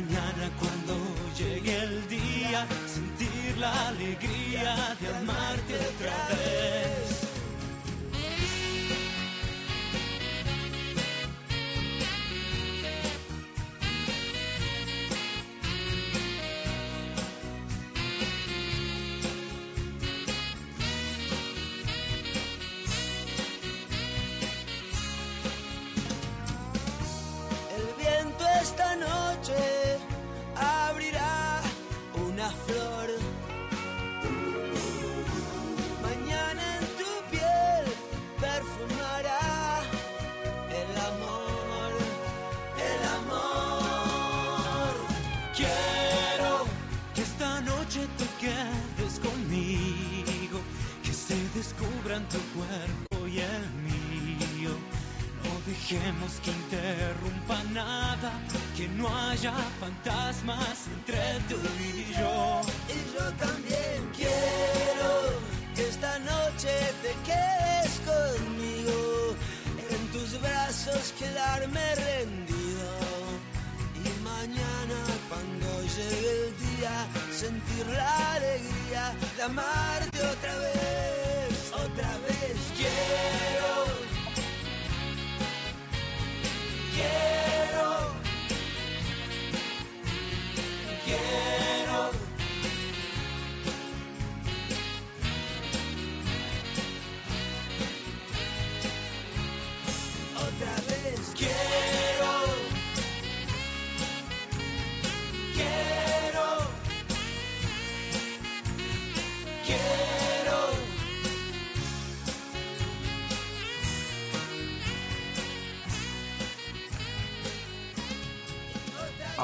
mañana cuando llegue el día, sentir la alegría de amarte otra vez. Descubran tu cuerpo y el mío. No dejemos que interrumpa nada, que no haya fantasmas entre tú y yo. Y yo también quiero que esta noche te quedes conmigo, en tus brazos quedarme rendido. Y mañana cuando llegue el día, sentir la alegría de amarte otra vez otra vez quiero. Quiero. Quiero.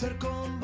ser combatiente.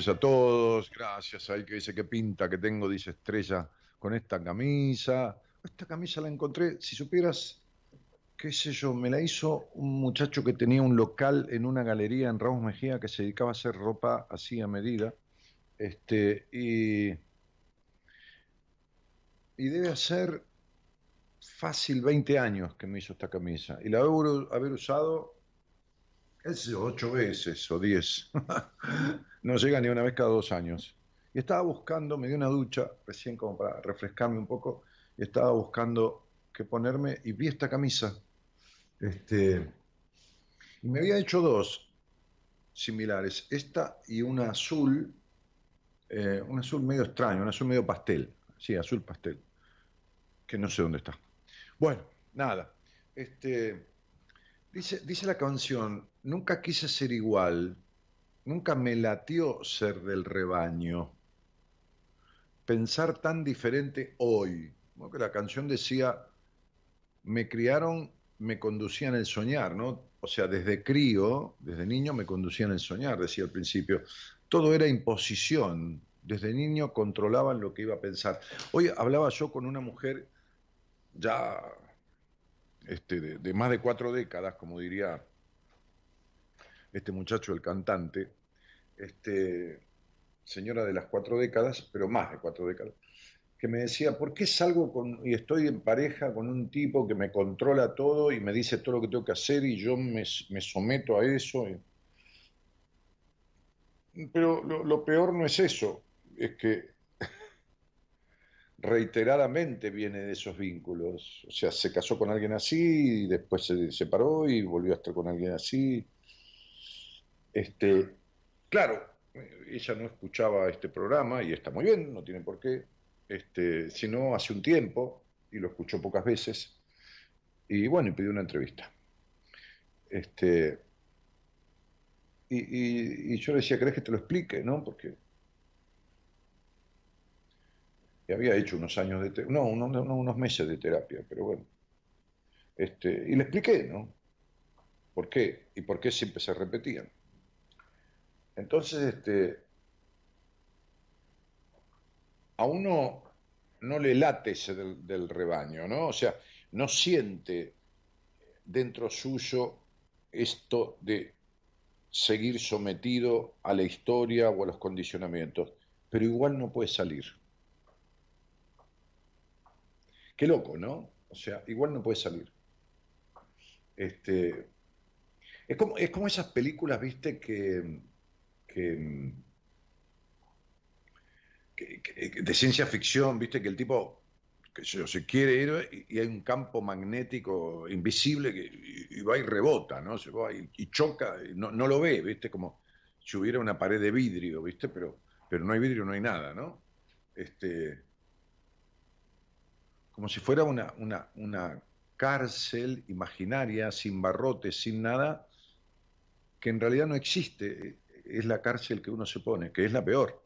Noches a todos. Gracias. Ahí que dice que pinta que tengo, dice Estrella, con esta camisa. Esta camisa la encontré, si supieras, qué sé yo, me la hizo un muchacho que tenía un local en una galería en Ramos Mejía que se dedicaba a hacer ropa así a medida. Este, y y debe ser fácil 20 años que me hizo esta camisa. Y la debo haber usado, qué sé ocho veces o diez. no llega ni una vez cada dos años. Y estaba buscando, me dio una ducha recién como para refrescarme un poco, y estaba buscando qué ponerme y vi esta camisa. Este, y me había hecho dos similares, esta y una azul, eh, un azul medio extraño, un azul medio pastel, sí, azul pastel, que no sé dónde está. Bueno, nada, este, dice, dice la canción, nunca quise ser igual, nunca me latió ser del rebaño, pensar tan diferente hoy, que la canción decía, me criaron, me conducían el soñar, ¿no? O sea, desde crío, desde niño me conducían el soñar, decía al principio. Todo era imposición. Desde niño controlaban lo que iba a pensar. Hoy hablaba yo con una mujer ya este, de, más de cuatro décadas, como diría este muchacho, el cantante, este, señora de las cuatro décadas, pero más de cuatro décadas, que me decía, ¿por qué salgo con, y estoy en pareja con un tipo que me controla todo y me dice todo lo que tengo que hacer y yo me, someto a eso? Pero lo, peor no es eso, es que reiteradamente viene de esos vínculos. O sea, se casó con alguien así y después se separó y volvió a estar con alguien así. Este, claro, ella no escuchaba este programa y está muy bien, no tiene por qué, este, sino hace un tiempo, y lo escuchó pocas veces, y bueno, y pidió una entrevista. Este, y, yo le decía, ¿crees que te lo explique? ¿no? Porque había hecho unos años de no, unos, unos meses de terapia, pero bueno. Este, y le expliqué, ¿no? ¿Por qué? Y por qué siempre se repetían. Entonces, este, a uno no le late ese del, rebaño, ¿no? O sea, no siente dentro suyo esto de seguir sometido a la historia o a los condicionamientos, pero igual no puede salir. Qué loco, ¿no? O sea, igual no puede salir. Este, es, como, es como esas películas, viste, que, que de ciencia ficción, viste que el tipo que se, quiere ir y hay un campo magnético invisible que y, va y rebota, ¿no? Se va y, choca, no, no, lo ve, viste, como si hubiera una pared de vidrio, viste, pero, pero no hay vidrio, no hay nada, ¿no? Este, como si fuera una, una, una cárcel imaginaria, sin barrotes, sin nada, que en realidad no existe, es la cárcel que uno se pone, que es la peor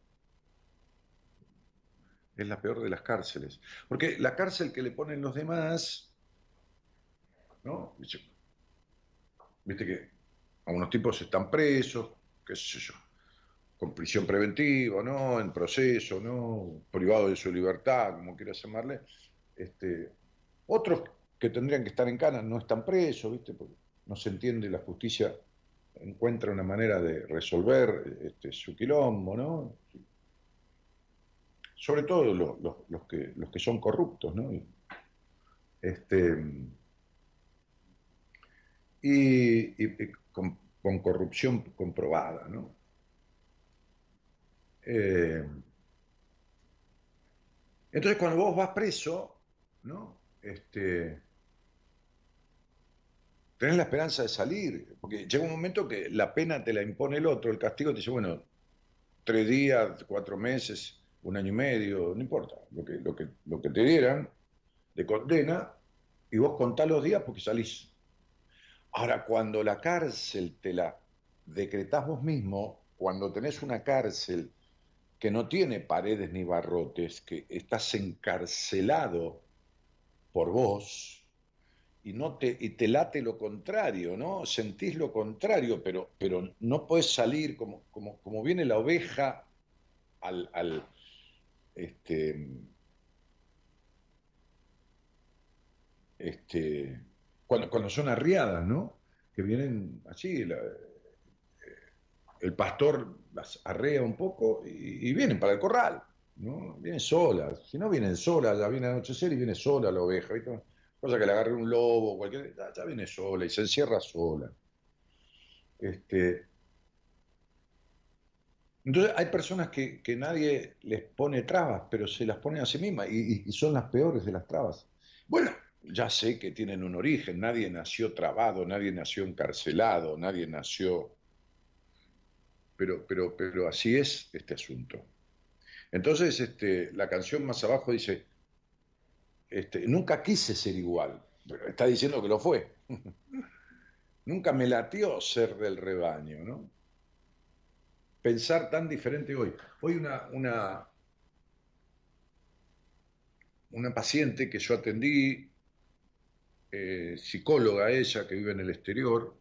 es la peor de las cárceles. Porque la cárcel que le ponen los demás, ¿no? Viste que algunos tipos están presos, qué sé yo, con prisión preventiva, ¿no? En proceso, ¿no? Privado de su libertad, como quieras llamarle. Este, otros que tendrían que estar en cana no están presos, ¿viste? Porque no se entiende, la justicia encuentra una manera de resolver este, su quilombo, ¿no? sobre todo los, que, son corruptos, ¿no? Este, y, con, corrupción comprobada, ¿no? Eh, entonces cuando vos vas preso, ¿no? Este, tenés la esperanza de salir, porque llega un momento que la pena te la impone el otro, el castigo te dice, bueno, tres días, cuatro meses, un año y medio, no importa, lo que, lo que, lo que te dieran de condena, y vos contás los días porque salís. Ahora, cuando la cárcel te la decretás vos mismo, cuando tenés una cárcel que no tiene paredes ni barrotes, que estás encarcelado por vos, y no te, y te late lo contrario, ¿no? Sentís lo contrario, pero, pero no puedes salir como, como, como viene la oveja al, este, este, cuando, cuando son arriadas, ¿no? Que vienen así, el pastor las arrea un poco y, vienen para el corral, ¿no? Viene sola. Si no viene sola, ya viene a anochecer y viene sola la oveja. Cosa que le agarre un lobo, cualquier. Ya, viene sola y se encierra sola. Este, entonces hay personas que, nadie les pone trabas, pero se las pone a sí mismas y, son las peores de las trabas. Bueno, ya sé que tienen un origen, nadie nació trabado, nadie nació encarcelado, nadie nació... Pero, pero, pero así es este asunto. Entonces, este, la canción más abajo dice, este, nunca quise ser igual, pero está diciendo que lo fue. nunca me latió ser del rebaño, ¿no? Pensar tan diferente hoy. Hoy una, una, una paciente que yo atendí, eh, psicóloga ella, que vive en el exterior,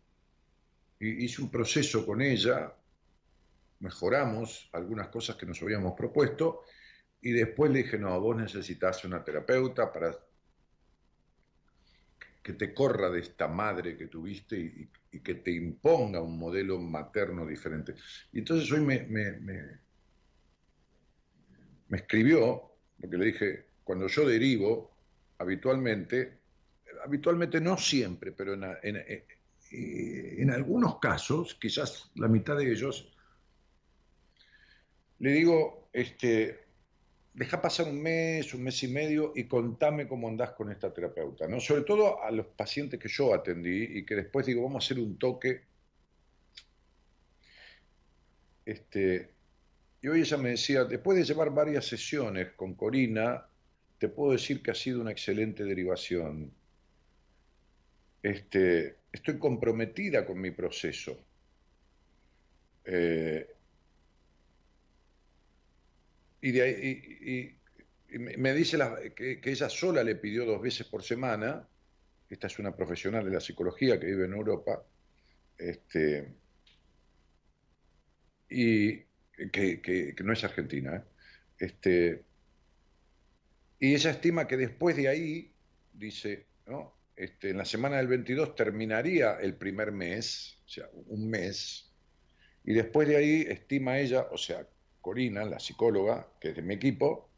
hice un proceso con ella mejoramos algunas cosas que nos habíamos propuesto y después le dije, no, vos necesitas una terapeuta para que te corra de esta madre que tuviste y, que te imponga un modelo materno diferente. Y entonces hoy me, me, escribió, porque le dije, cuando yo derivo, habitualmente, habitualmente no siempre, pero en, en, en algunos casos, quizás la mitad de ellos, le digo, este, deja pasar un mes, un mes y medio y contame cómo andás con esta terapeuta, ¿no? Sobre todo a los pacientes que yo atendí y que después digo, vamos a hacer un toque. Este, y hoy ella me decía, después de llevar varias sesiones con Corina, te puedo decir que ha sido una excelente derivación. Este, estoy comprometida con mi proceso. Eh, y, de ahí, y, me dice que, ella sola le pidió dos veces por semana, esta es una profesional de la psicología que vive en Europa, este, y que, no es argentina, ¿eh? este, y ella estima que después de ahí, dice, ¿no? Este, en la semana del 22 terminaría el primer mes, o sea, un mes, y después de ahí estima ella, o sea, Corina, la psicóloga, que es de mi equipo,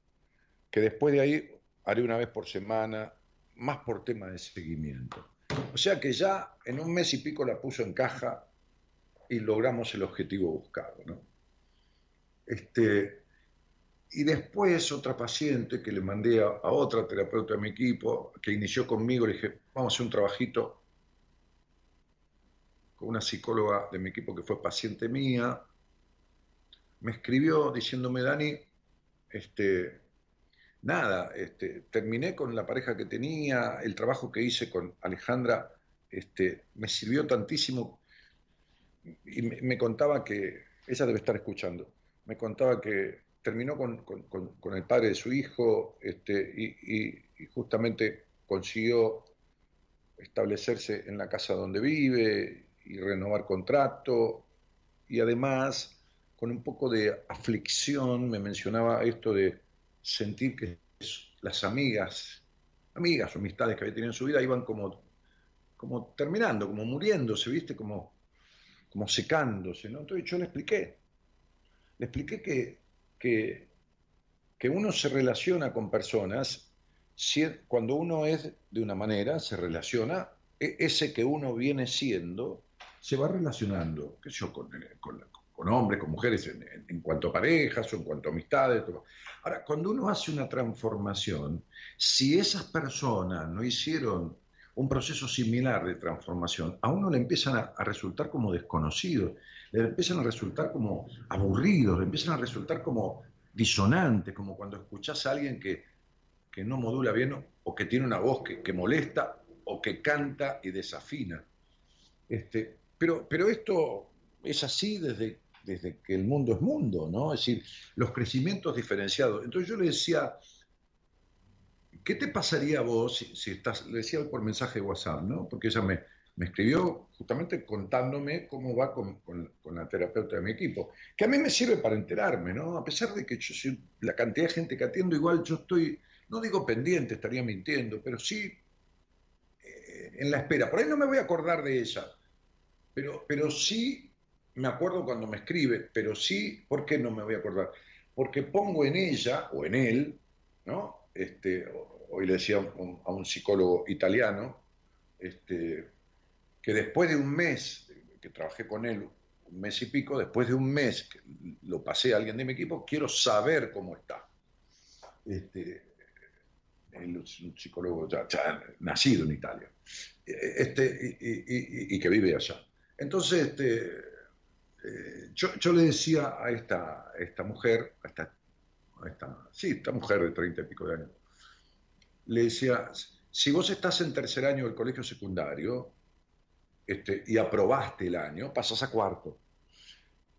que después de ahí haré una vez por semana, más por tema de seguimiento. O sea que ya en un mes y pico la puso en caja y logramos el objetivo buscado. ¿no? Este, y después otra paciente que le mandé a, a, otra terapeuta de mi equipo, que inició conmigo, le dije, vamos a hacer un trabajito con una psicóloga de mi equipo que fue paciente mía, me escribió diciéndome, Dani, este, nada, este, terminé con la pareja que tenía, el trabajo que hice con Alejandra este, me sirvió tantísimo y me, contaba que, ella debe estar escuchando, me contaba que terminó con, el padre de su hijo este, y, justamente consiguió establecerse en la casa donde vive y renovar contrato. Y además con un poco de aflicción, me mencionaba esto de sentir que las amigas, amigas o amistades que había tenido en su vida iban como, como terminando, como muriéndose, ¿viste? Como, como secándose, ¿no? Entonces yo le expliqué, le expliqué que, que, que uno se relaciona con personas, cuando uno es de una manera, se relaciona, e, ese que uno viene siendo, se va relacionando, que yo con, con, con hombres, con mujeres, en, cuanto a parejas o en cuanto a amistades. Ahora, cuando uno hace una transformación, si esas personas no hicieron un proceso similar de transformación, a uno le empiezan a, resultar como desconocidos, le empiezan a resultar como aburridos, le empiezan a resultar como disonantes, como cuando escuchás a alguien que, que no modula bien o que tiene una voz que, que molesta o que canta y desafina. Este, pero, pero esto es así desde desde que el mundo es mundo, ¿no? Es decir, los crecimientos diferenciados. Entonces yo le decía, ¿qué te pasaría a vos si, estás, le decía por mensaje de WhatsApp, ¿no? Porque ella me, me escribió justamente contándome cómo va con, con, la terapeuta de mi equipo, que a mí me sirve para enterarme, ¿no? A pesar de que yo soy la cantidad de gente que atiendo, igual yo estoy, no digo pendiente, estaría mintiendo, pero sí eh, en la espera. Por ahí no me voy a acordar de ella, pero, pero sí me acuerdo cuando me escribe, pero sí, ¿por qué no me voy a acordar? porque pongo en ella o en él, ¿no? Este, hoy le decía a un, psicólogo italiano, este, que después de un mes que trabajé con él, un mes y pico, después de un mes que lo pasé a alguien de mi equipo, quiero saber cómo está. Este, él es un psicólogo ya, nacido en Italia, este, y, que vive allá. Entonces, este, eh, yo, le decía a esta, esta mujer, a esta, esta, sí, esta mujer de treinta y pico de años, le decía, si vos estás en tercer año del colegio secundario este, y aprobaste el año, pasas a cuarto.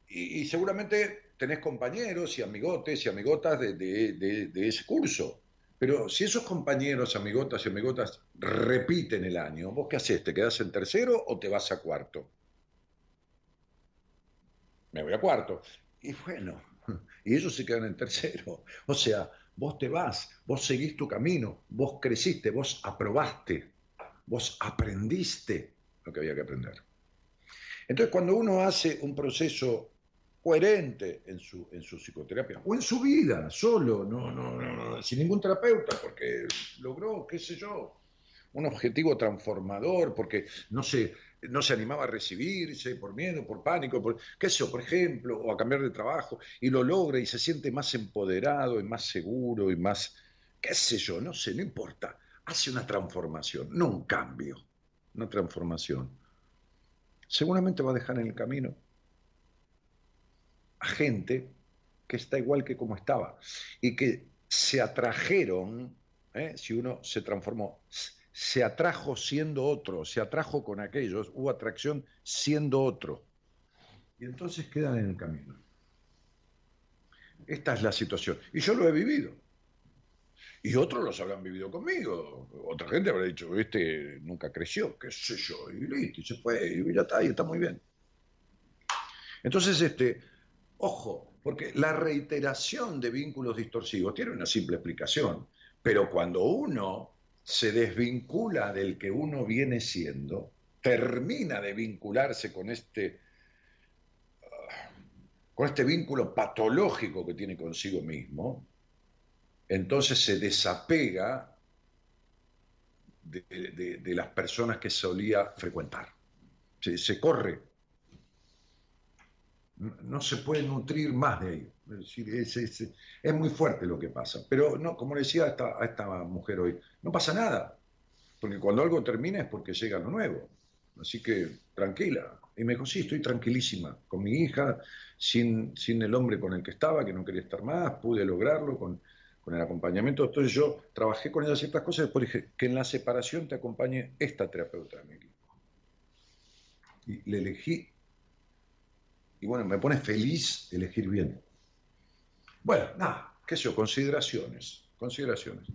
Y, seguramente tenés compañeros y amigotes y amigotas de, de, ese curso. Pero si esos compañeros, amigotas y amigotas repiten el año, ¿vos qué haces? ¿Te quedás en tercero o te vas a cuarto? Me voy a cuarto. Y bueno, y ellos se quedan en tercero. O sea, vos te vas, vos seguís tu camino, vos creciste, vos aprobaste, vos aprendiste lo que había que aprender. Entonces, cuando uno hace un proceso coherente en su, en su psicoterapia, o en su vida, solo, no, no, no, sin ningún terapeuta, porque logró, qué sé yo, un objetivo transformador, porque no se, no se animaba a recibirse por miedo, por pánico, por, qué sé yo, por ejemplo, o a cambiar de trabajo, y lo logra y se siente más empoderado y más seguro y más, qué sé yo, no sé, no importa, hace una transformación, no un cambio, una transformación. Seguramente va a dejar en el camino a gente que está igual que como estaba y que se atrajeron, ¿eh? si uno se transformó, se atrajo siendo otro, se atrajo con aquellos, hubo atracción siendo otro. Y entonces quedan en el camino. Esta es la situación. Y yo lo he vivido. Y otros los habrán vivido conmigo. Otra gente habrá dicho, este nunca creció, qué sé yo, y listo, y se fue, y ya está, y está muy bien. Entonces, este, ojo, porque la reiteración de vínculos distorsivos tiene una simple explicación, pero cuando uno se desvincula del que uno viene siendo, termina de vincularse con este, con este vínculo patológico que tiene consigo mismo, entonces se desapega de, las personas que solía frecuentar. Se, corre. No, se puede nutrir más de ahí. Es, muy fuerte lo que pasa. Pero no, como le decía a esta, mujer hoy, no pasa nada. Porque cuando algo termina es porque llega lo nuevo. Así que tranquila. Y me dijo, sí, estoy tranquilísima con mi hija, sin, sin el hombre con el que estaba, que no quería estar más, pude lograrlo con, con el acompañamiento. Entonces yo trabajé con ella ciertas cosas después dije que en la separación te acompañe esta terapeuta de mi. Y le elegí, y bueno, me pone feliz elegir bien. Bueno, nada, qué sé yo, consideraciones, consideraciones.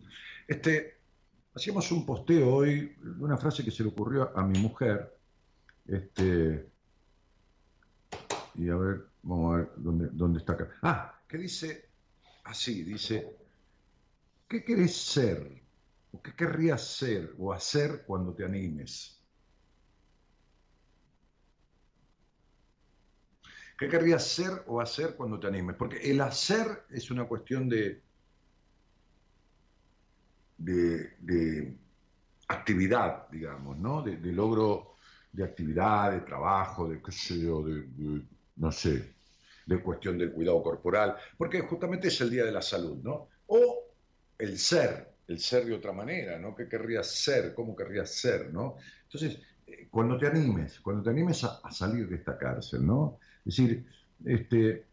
Este, hacíamos un posteo hoy una frase que se le ocurrió a mi mujer, este, y a ver, vamos a ver dónde, dónde está acá. Ah, que dice así, dice, ¿Qué querés ser? ¿O qué querrías ser o hacer cuando te animes? ¿Qué querrías ser o hacer cuando te animes? Porque el hacer es una cuestión de, de, actividad, digamos, ¿no? De, logro de actividad, de trabajo, de qué sé yo, de, no sé, de cuestión del cuidado corporal, porque justamente es el día de la salud, ¿no? O el ser, el ser de otra manera, ¿no? ¿Qué querrías ser? ¿Cómo querrías ser? ¿no? Entonces, eh, cuando te animes, cuando te animes a, salir de esta cárcel, ¿no? Es decir, este,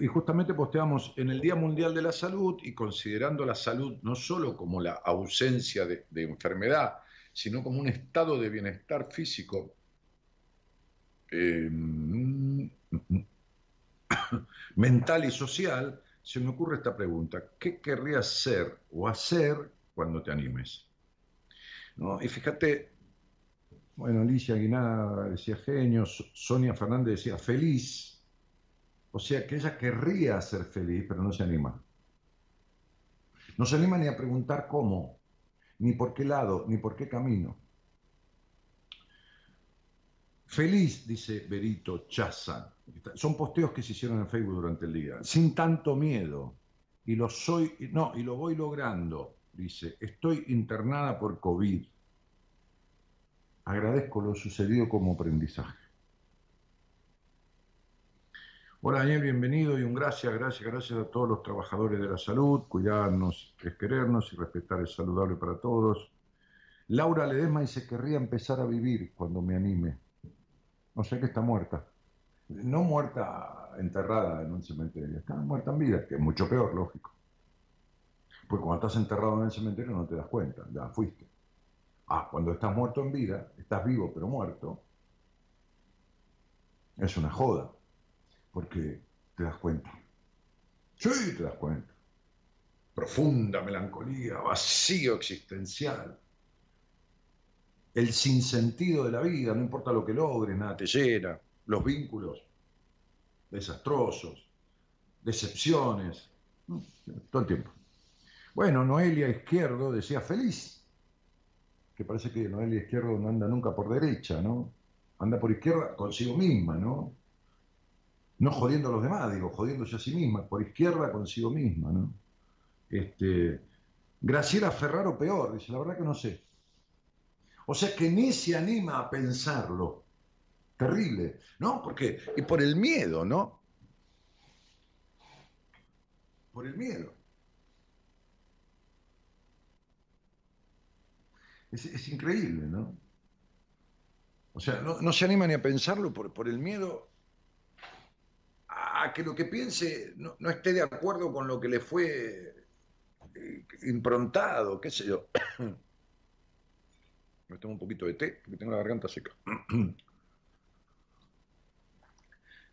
y justamente posteamos en el Día Mundial de la Salud y considerando la salud no solo como la ausencia de, enfermedad, sino como un estado de bienestar físico eh, mental y social, se me ocurre esta pregunta, ¿qué querrías ser o hacer cuando te animes? ¿No? Y fíjate, bueno, Alicia Aguinada decía genio, Sonia Fernández decía feliz, o sea que ella querría ser feliz, pero no se anima. No se anima ni a preguntar cómo, ni por qué lado, ni por qué camino. Feliz, dice Berito Chazan. Son posteos que se hicieron en Facebook durante el día. Sin tanto miedo. Y lo soy, no, y lo voy logrando. Dice, estoy internada por COVID. Agradezco lo sucedido como aprendizaje. Hola Daniel, bienvenido y un gracias, gracias, gracias a todos los trabajadores de la salud. Cuidarnos es querernos y respetar es saludable para todos. Laura Ledesma dice, querría empezar a vivir cuando me anime. No sé que está muerta. No muerta enterrada en un cementerio, está muerta en vida, que es mucho peor, lógico. Porque cuando estás enterrado en el cementerio no te das cuenta, ya fuiste. Ah, cuando estás muerto en vida, estás vivo pero muerto, es una joda, porque te das cuenta. Sí, te das cuenta. Profunda melancolía, vacío existencial el sinsentido de la vida, no importa lo que logres, nada te llena, los vínculos desastrosos, decepciones, todo el tiempo. Bueno, Noelia Izquierdo decía feliz, que parece que Noelia Izquierdo no anda nunca por derecha, ¿no? Anda por izquierda consigo misma, ¿no? No jodiendo a los demás, digo, jodiéndose a sí misma, por izquierda consigo misma, ¿no? Este, Graciela Ferraro peor, dice, la verdad que no sé. O sea que ni se anima a pensarlo. Terrible, ¿no? Porque, y por el miedo, ¿no? Por el miedo. Es, increíble, ¿no? O sea, no, se anima ni a pensarlo por, por, el miedo a que lo que piense no, no esté de acuerdo con lo que le fue eh, improntado, qué sé yo. Me tomo un poquito de té porque tengo la garganta seca.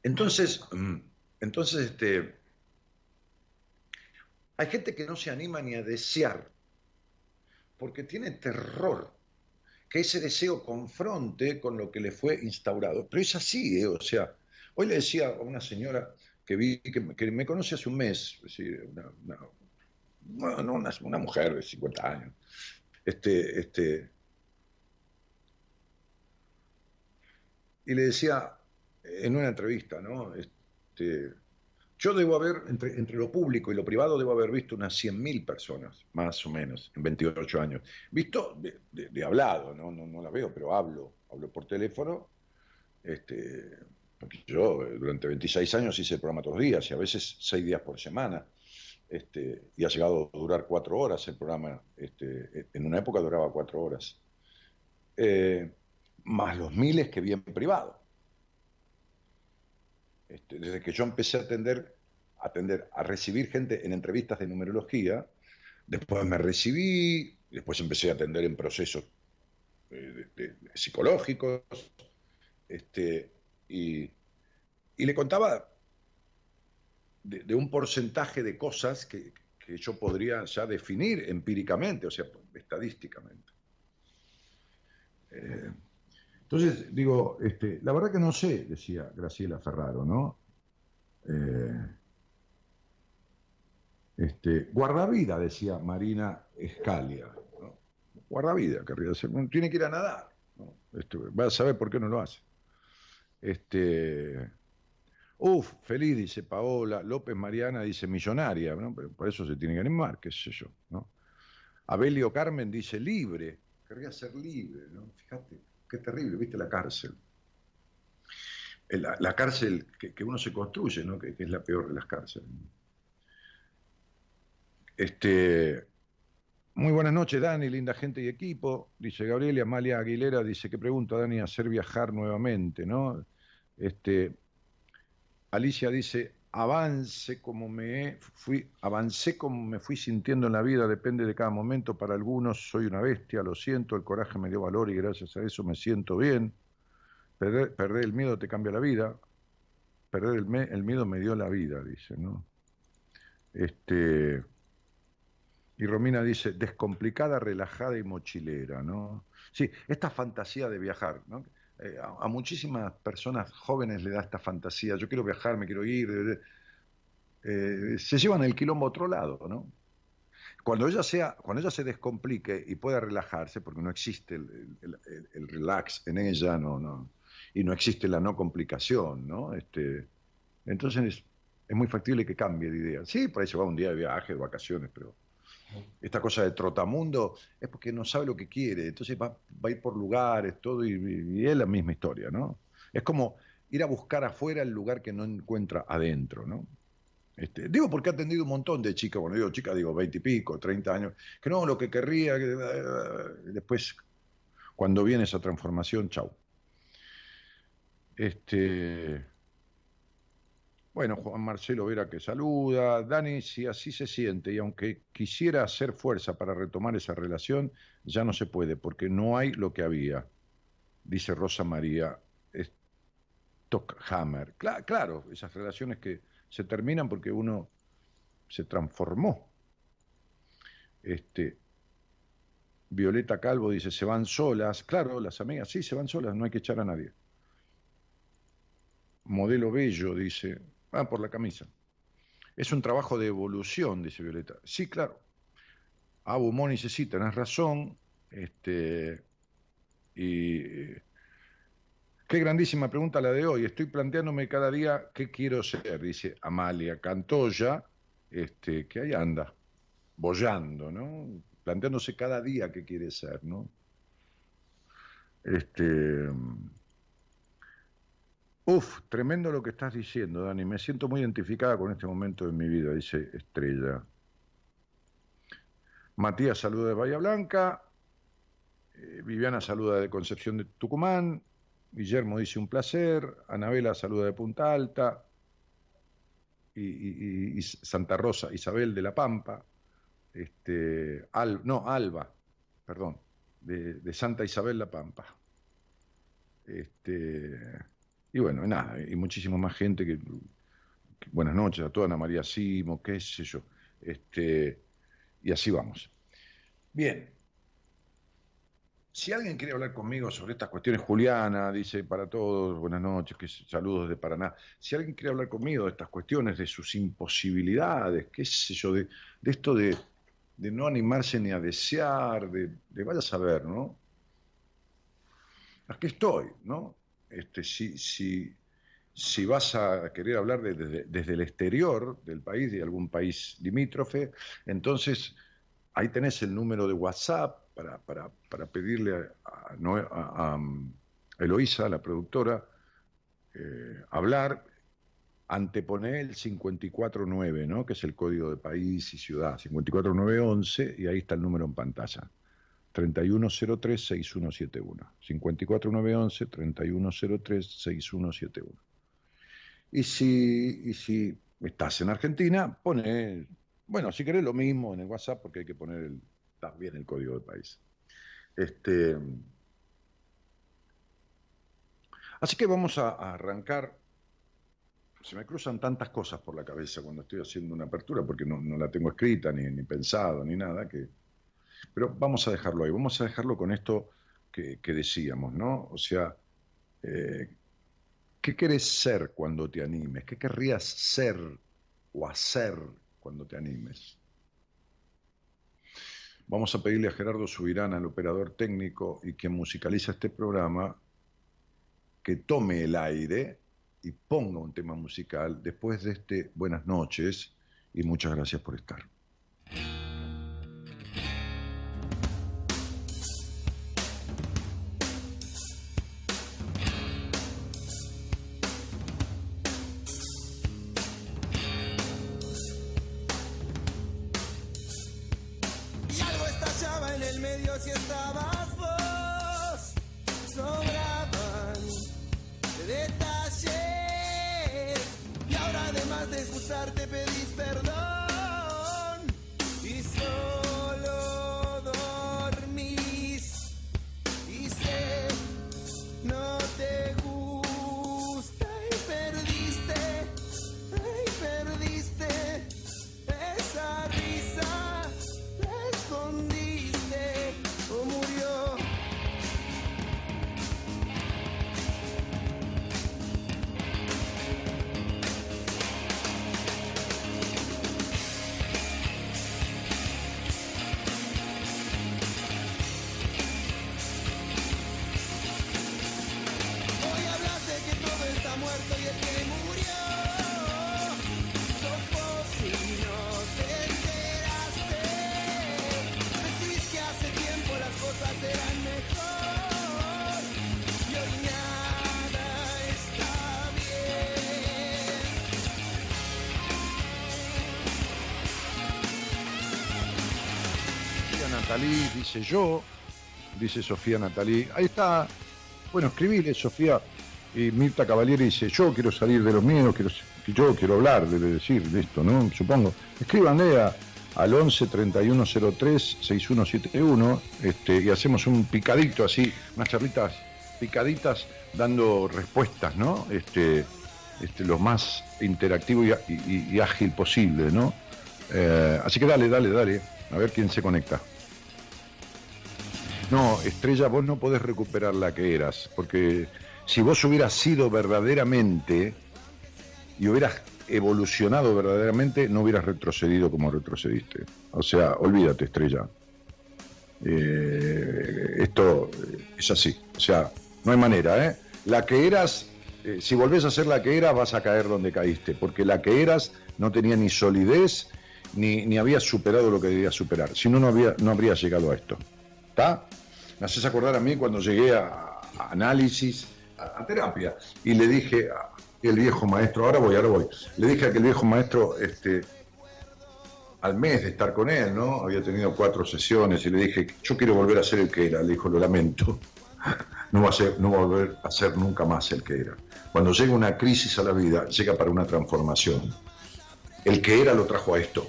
Entonces, entonces este, hay gente que no se anima ni a desear porque tiene terror que ese deseo confronte con lo que le fue instaurado. Pero es así, ¿eh? o sea, hoy le decía a una señora que vi, que, me conoce hace un mes, una, una, una, mujer de 50 años, este, este, y le decía en una entrevista, ¿no? Este, yo debo haber, entre, lo público y lo privado, debo haber visto unas 100.000 personas, más o menos, en 28 años. Visto de, hablado, ¿no? ¿no? No, la veo, pero hablo, hablo por teléfono. Este, porque yo eh, durante 26 años hice el programa todos los días y a veces 6 días por semana. Este, y ha llegado a durar 4 horas el programa. Este, en una época duraba 4 horas. Eh, más los miles que vi en privado. Este, desde que yo empecé a atender, a atender, a recibir gente en entrevistas de numerología, después me recibí, después empecé a atender en procesos eh, psicológicos, este, y, le contaba de, un porcentaje de cosas que, que yo podría ya definir empíricamente, o sea, estadísticamente. Eh, entonces, digo, este, la verdad que no sé, decía Graciela Ferraro, ¿no? Eh, este, guardavida, decía Marina Escalia. ¿no? Guardavida, querría decir. Tiene que ir a nadar. ¿no? Este, va a saber por qué no lo hace. Este, uf, feliz, dice Paola. López Mariana dice millonaria, ¿no? Pero por eso se tiene que animar, qué sé yo, ¿no? Abelio Carmen dice libre. Querría ser libre, ¿no? Fíjate qué terrible, viste la cárcel. La, cárcel que, uno se construye, ¿no? que, es la peor de las cárceles. Este, muy buenas noches, Dani, linda gente y equipo. Dice Gabriela Amalia Aguilera, dice, ¿qué pregunta, Dani, hacer viajar nuevamente? ¿no? Este, Alicia dice, avance como me fui, avancé como me fui sintiendo en la vida, depende de cada momento. Para algunos soy una bestia, lo siento, el coraje me dio valor y gracias a eso me siento bien. Perder, el miedo te cambia la vida. Perder el, el, miedo me dio la vida, dice, ¿no? Este, y Romina dice, descomplicada, relajada y mochilera, ¿no? Sí, esta fantasía de viajar, ¿no? Eh, a, muchísimas personas jóvenes le da esta fantasía, yo quiero viajar, me quiero ir, eh, se llevan el quilombo a otro lado, ¿no? Cuando ella, sea, cuando ella se descomplique y pueda relajarse, porque no existe el, relax en ella, no, no, y no existe la no complicación, ¿no? Este, entonces es, muy factible que cambie de idea. Sí, por ahí se va un día de viaje, de vacaciones, pero esta cosa de trotamundo es porque no sabe lo que quiere, entonces va, a ir por lugares, todo, y, es la misma historia, ¿no? Es como ir a buscar afuera el lugar que no encuentra adentro, ¿no? Este, digo porque ha atendido un montón de chicas, bueno, digo chicas, digo veinte y pico, treinta años, que no, lo que querría, que, después, cuando viene esa transformación, chau. Este, bueno, Juan Marcelo Vera que saluda. Dani, si así se siente y aunque quisiera hacer fuerza para retomar esa relación, ya no se puede porque no hay lo que había, dice Rosa María Stockhammer. claro, esas relaciones que se terminan porque uno se transformó. Este, Violeta Calvo dice, se van solas. Claro, las amigas, sí, se van solas, no hay que echar a nadie. Modelo Bello dice, ah, por la camisa. Es un trabajo de evolución, dice Violeta. Sí, claro. Abu Moni dice, sí, tenés razón. Este, y Qué grandísima pregunta la de hoy. Estoy planteándome cada día qué quiero ser, dice Amalia Cantoya, este, que ahí anda, bollando, ¿no? Planteándose cada día qué quiere ser, ¿no? Este. Uf, tremendo lo que estás diciendo, Dani. Me siento muy identificada con este momento de mi vida, dice Estrella. Matías saluda de Bahía Blanca. Eh, Viviana saluda de Concepción de Tucumán. Guillermo dice un placer, Anabela saluda de Punta Alta, y, Santa Rosa, Isabel de la Pampa, este, no, Alba, perdón, de, Santa Isabel la Pampa. Este, y bueno, nada, y muchísima más gente que, buenas noches a toda Ana María Simo, qué sé yo, este, y así vamos. Bien, si alguien quiere hablar conmigo sobre estas cuestiones, Juliana dice para todos, buenas noches, que saludos de Paraná. Si alguien quiere hablar conmigo de estas cuestiones, de sus imposibilidades, qué sé yo, de, esto de, no animarse ni a desear, de, vaya a saber, ¿no? Aquí estoy, ¿no? Este, si, si, si vas a querer hablar desde el exterior del país, de algún país limítrofe, entonces ahí tenés el número de WhatsApp para, para, pedirle a, a, Eloísa, la productora, eh, hablar, anteponer el 549, ¿no? que es el código de país y ciudad, 54911, y ahí está el número en pantalla. 3103-6171. 54911-3103-6171. Y si, y si estás en Argentina, pone, bueno, si querés lo mismo en el WhatsApp, porque hay que poner el, también el código de país. Este, así que vamos a, arrancar. Se me cruzan tantas cosas por la cabeza cuando estoy haciendo una apertura, porque no, la tengo escrita, ni, ni, pensado, ni nada. Que... Pero vamos a dejarlo ahí, vamos a dejarlo con esto que, decíamos, ¿no? O sea, eh, ¿qué querés ser cuando te animes? ¿Qué querrías ser o hacer cuando te animes? Vamos a pedirle a Gerardo Subirán, al operador técnico y quien musicaliza este programa, que tome el aire y ponga un tema musical después de este buenas noches y muchas gracias por estar. Yo, dice Sofía Natalí. Ahí está. Bueno, escribile, Sofía. Y Mirta Cavalieri dice, yo quiero salir de los miedos, quiero, yo quiero hablar, debe decir de esto, ¿no? Supongo. Escríbanle a, al 11 3103 6171 este, y hacemos un picadito así, unas charlitas picaditas dando respuestas, ¿no? Este, este, lo más interactivo y, ágil posible, ¿no? Eh, así que dale, dale, dale, a ver quién se conecta. No, Estrella, vos no podés recuperar la que eras, porque si vos hubieras sido verdaderamente y hubieras evolucionado verdaderamente, no hubieras retrocedido como retrocediste. O sea, olvídate, Estrella. Eh, esto es así. O sea, no hay manera, ¿eh? La que eras, eh, si volvés a ser la que eras, vas a caer donde caíste, porque la que eras no tenía ni solidez, ni, ni había superado lo que debía superar. Si no, no, había, no habría llegado a esto. ¿Está? Me haces acordar a mí cuando llegué a, análisis, a, terapia, y le dije a el viejo maestro, ahora voy, ahora voy, le dije a aquel viejo maestro, este, al mes de estar con él, ¿no? Había tenido cuatro sesiones y le dije, yo quiero volver a ser el que era. Le dijo, lo lamento no va, a ser, no va a volver a ser nunca más el que era. Cuando llega una crisis a la vida, llega para una transformación. El que era lo trajo a esto.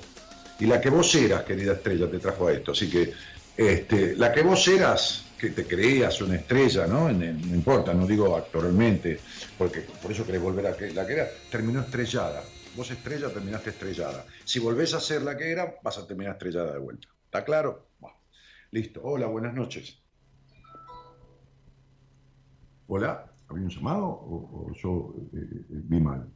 Y la que vos eras, querida estrella, te trajo a esto. Así que este, la que vos eras, que te creías una estrella, ¿no? no importa, no digo actualmente, porque por eso querés volver a que la que era, terminó estrellada. Vos estrella, terminaste estrellada. Si volvés a ser la que era, vas a terminar estrellada de vuelta. ¿Está claro? Listo. Hola, buenas noches. Hola, ¿había un llamado o, yo eh, eh, vi mal?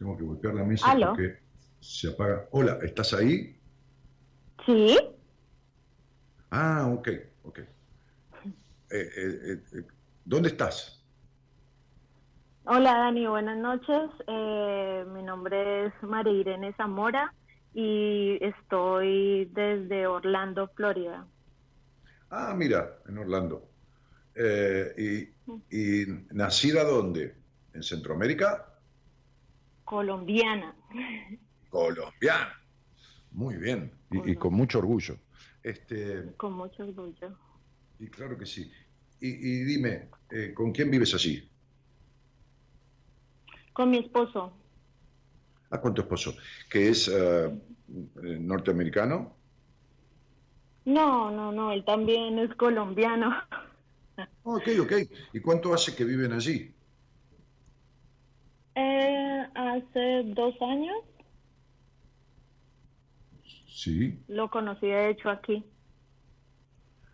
Tengo que golpear la mesa porque se apaga. Hola, ¿estás ahí? Sí. Ah, ok, ok. Eh, ¿Dónde estás? Hola Dani, buenas noches. mi nombre es María Irene Zamora y estoy desde Orlando, Florida. Ah, mira, en Orlando. Eh, y, nacida dónde? ¿En Centroamérica? Colombiana. Colombiana. Muy bien. Y, con mucho orgullo. Este, con mucho orgullo. Y claro que sí. Y, dime, eh, ¿con quién vives allí? Con mi esposo. Ah, con tu esposo, que es eh, norteamericano. No, no, no, él también es colombiano. Ok, ok. ¿Y cuánto hace que viven allí? Eh, hace dos años. Sí. Lo conocí, de hecho, aquí.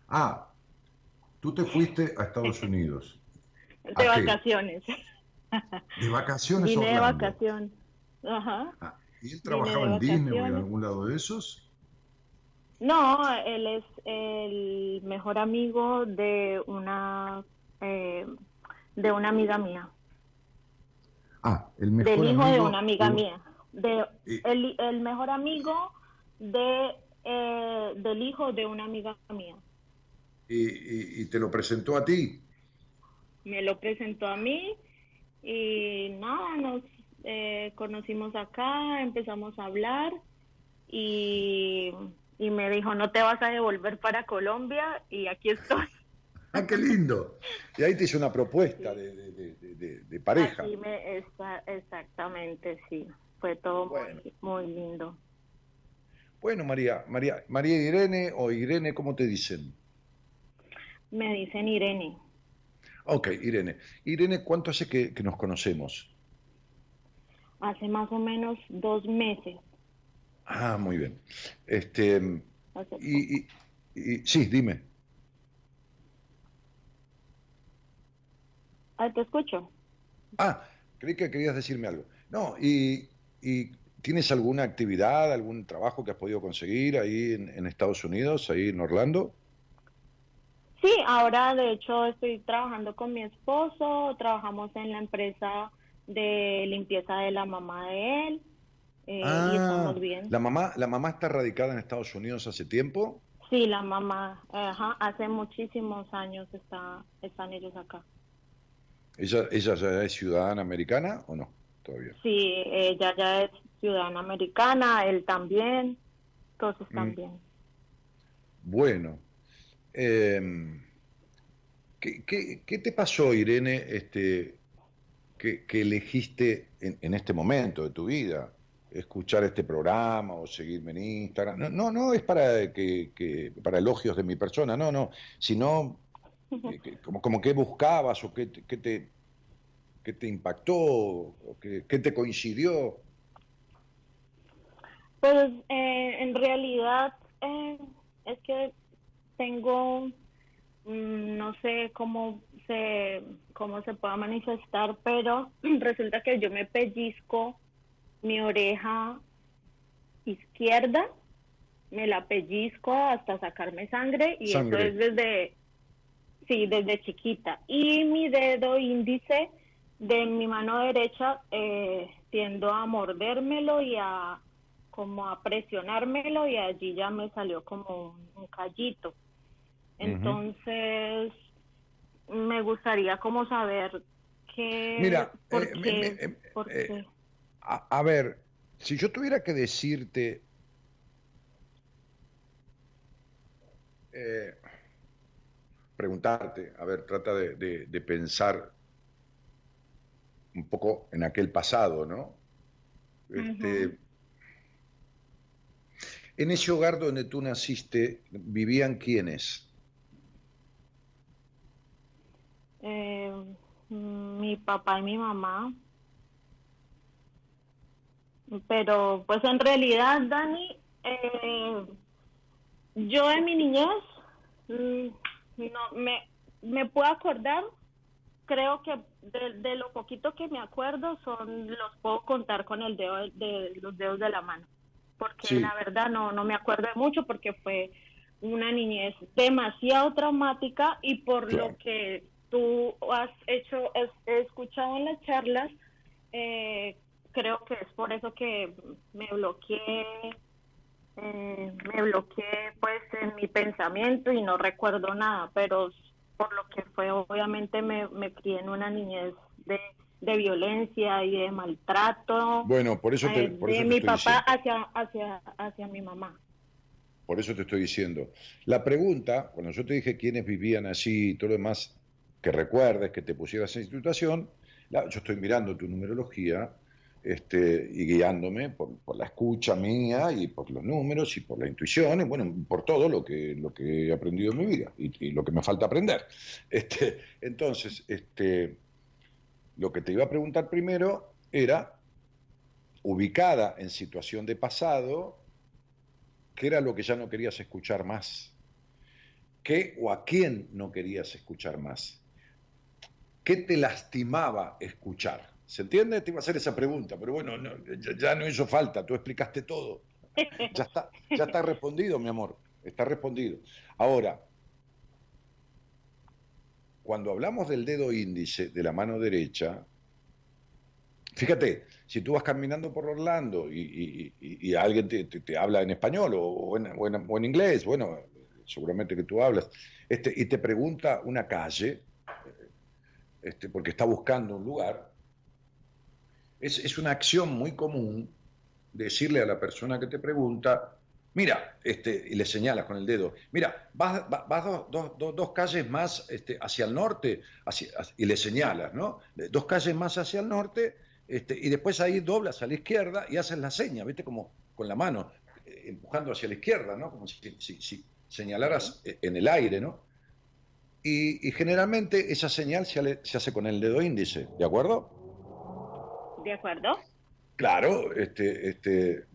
Ah, tú te fuiste a Estados Unidos. De vacaciones. De vacaciones. Vine de vacaciones. Ajá. Ah, ¿Y él trabajaba en Disney o en algún lado de esos? No, él es el mejor amigo de una eh, de una amiga mía. Ah, el mejor del hijo de una amiga mía. De, el, el, mejor amigo de eh, del hijo de una amiga mía. ¿Y, y te lo presentó a ti? Me lo presentó a mí y nada, nos eh, conocimos acá, empezamos a hablar y, me dijo, no te vas a devolver para Colombia y aquí estoy. ¡Ah, qué lindo! Y ahí te hice una propuesta de, pareja. exactamente, sí. Fue todo muy, lindo. Bueno, María, María, María Irene o Irene, ¿cómo te dicen? Me dicen Irene. Ok, Irene. Irene, ¿cuánto hace que nos conocemos? hace más o menos dos meses. Ah, muy bien. Este, y, sí, dime. Ah, te escucho. Ah, creí que querías decirme algo. No, y, y ¿tienes alguna actividad, algún trabajo que has podido conseguir ahí en, en Estados Unidos, ahí en Orlando? Sí, ahora de hecho estoy trabajando con mi esposo, trabajamos en la empresa de limpieza de la mamá de él. Eh, y ah, estamos bien. ¿la mamá, ¿La mamá está radicada en Estados Unidos hace tiempo? Sí, la mamá, hace muchísimos años está, están ellos acá. ¿Ella, ¿Ella ya es ciudadana americana o no? Todavía. Sí, ella ya es ciudadana americana, él también, todos están Mm. bien. Bueno, em, ¿qué, qué- qué te pasó, Irene, este, que, que elegiste en, en este momento de tu vida escuchar este programa o seguirme en Instagram? No, no, no es para que, que- para elogios de mi persona, no, no, sino como, como qué buscabas o qué, qué te qué te impactó o qué, qué te coincidió. Pues eh, en realidad eh, es que tengo, mm, no sé cómo se, cómo se pueda manifestar, pero resulta que yo me pellizco mi oreja izquierda, me la pellizco hasta sacarme sangre y Sangre. eso es desde, sí, desde chiquita. Y mi dedo índice de mi mano derecha eh, tiendo a mordérmelo y a como a presionármelo y allí ya me salió como un, un callito. Entonces, me gustaría como saber qué, Mira, por eh, me- qué, me- por eh, qué. A, a ver, si yo tuviera que decirte, eh, preguntarte, a ver, trata de, de- de pensar un poco en aquel pasado, ¿no? Este. En ese hogar donde tú naciste, ¿vivían quiénes? Eh, mi papá y mi mamá. Pero pues en realidad, Dani, eh, yo en mi niñez, mm, no, me, me puedo acordar, creo que de, de lo poquito que me acuerdo son, los puedo contar con el dedo de, de los dedos de la mano. Porque Sí. la verdad no, no me acuerdo de mucho porque fue una niñez demasiado traumática y por Claro. lo que tú has hecho, has he escuchado en las charlas, eh, creo que es por eso que me bloqueé, eh, me bloqueé pues en mi pensamiento y no recuerdo nada, pero por lo que fue, obviamente me, me crié en una niñez de, de violencia y de maltrato Bueno, por eso te, eh, por de eso te mi estoy papá diciendo. hacia, hacia, hacia mi mamá. Por eso te estoy diciendo. La pregunta, cuando yo te dije quiénes vivían allí y todo lo demás, que recuerdes, que te pusieras en situación, la- yo estoy mirando tu numerología este, y guiándome por, la escucha mía y por los números y por la intuición y bueno, por todo lo que, lo que he aprendido en mi vida y, y lo que me falta aprender. Este, entonces, este, lo que te iba a preguntar primero era, ubicada en situación de pasado, ¿qué era lo que ya no querías escuchar más? ¿Qué o a quién no querías escuchar más? ¿Qué te lastimaba escuchar? ¿Se entiende? Te iba a hacer esa pregunta, pero bueno, no, ya, no hizo falta, tú explicaste todo. Ya está, ya está respondido, mi amor, está respondido. Ahora, cuando hablamos del dedo índice de la mano derecha, fíjate, si tú vas caminando por Orlando y, alguien te, habla en español o en inglés, bueno, seguramente que tú hablas, este, y te pregunta una calle, este, porque está buscando un lugar, es, una acción muy común decirle a la persona que te pregunta, mira, este, y le señalas con el dedo, mira, vas, va- vas dos, calles más hacia el norte, y le señalas, ¿no? Dos calles más hacia el norte, y después ahí doblas a la izquierda y haces la seña, ¿viste? Como con la mano, eh, empujando hacia la izquierda, ¿no? Como si, señalaras eh, en el aire, ¿no? Y, generalmente esa señal se hace con el dedo índice, ¿de acuerdo? ¿De acuerdo? Claro, este, este,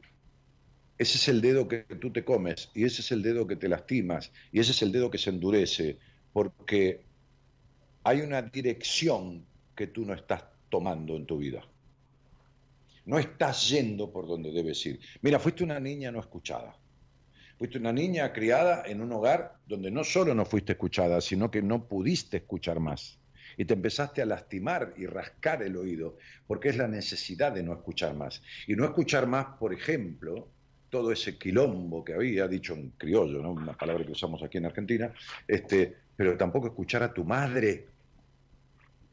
ese es el dedo que tú te comes y ese es el dedo que te lastimas y ese es el dedo que se endurece porque hay una dirección que tú no estás tomando en tu vida. No estás yendo por donde debes ir. Mira, fuiste una niña no escuchada. Fuiste una niña criada en un hogar donde no solo no fuiste escuchada, sino que no pudiste escuchar más. Y te empezaste a lastimar y rascar el oído, porque es la necesidad de no escuchar más. Y no escuchar más, por ejemplo, todo ese quilombo que había, dicho en criollo, ¿no? una palabra que usamos aquí en Argentina, este, pero tampoco escuchar a tu madre.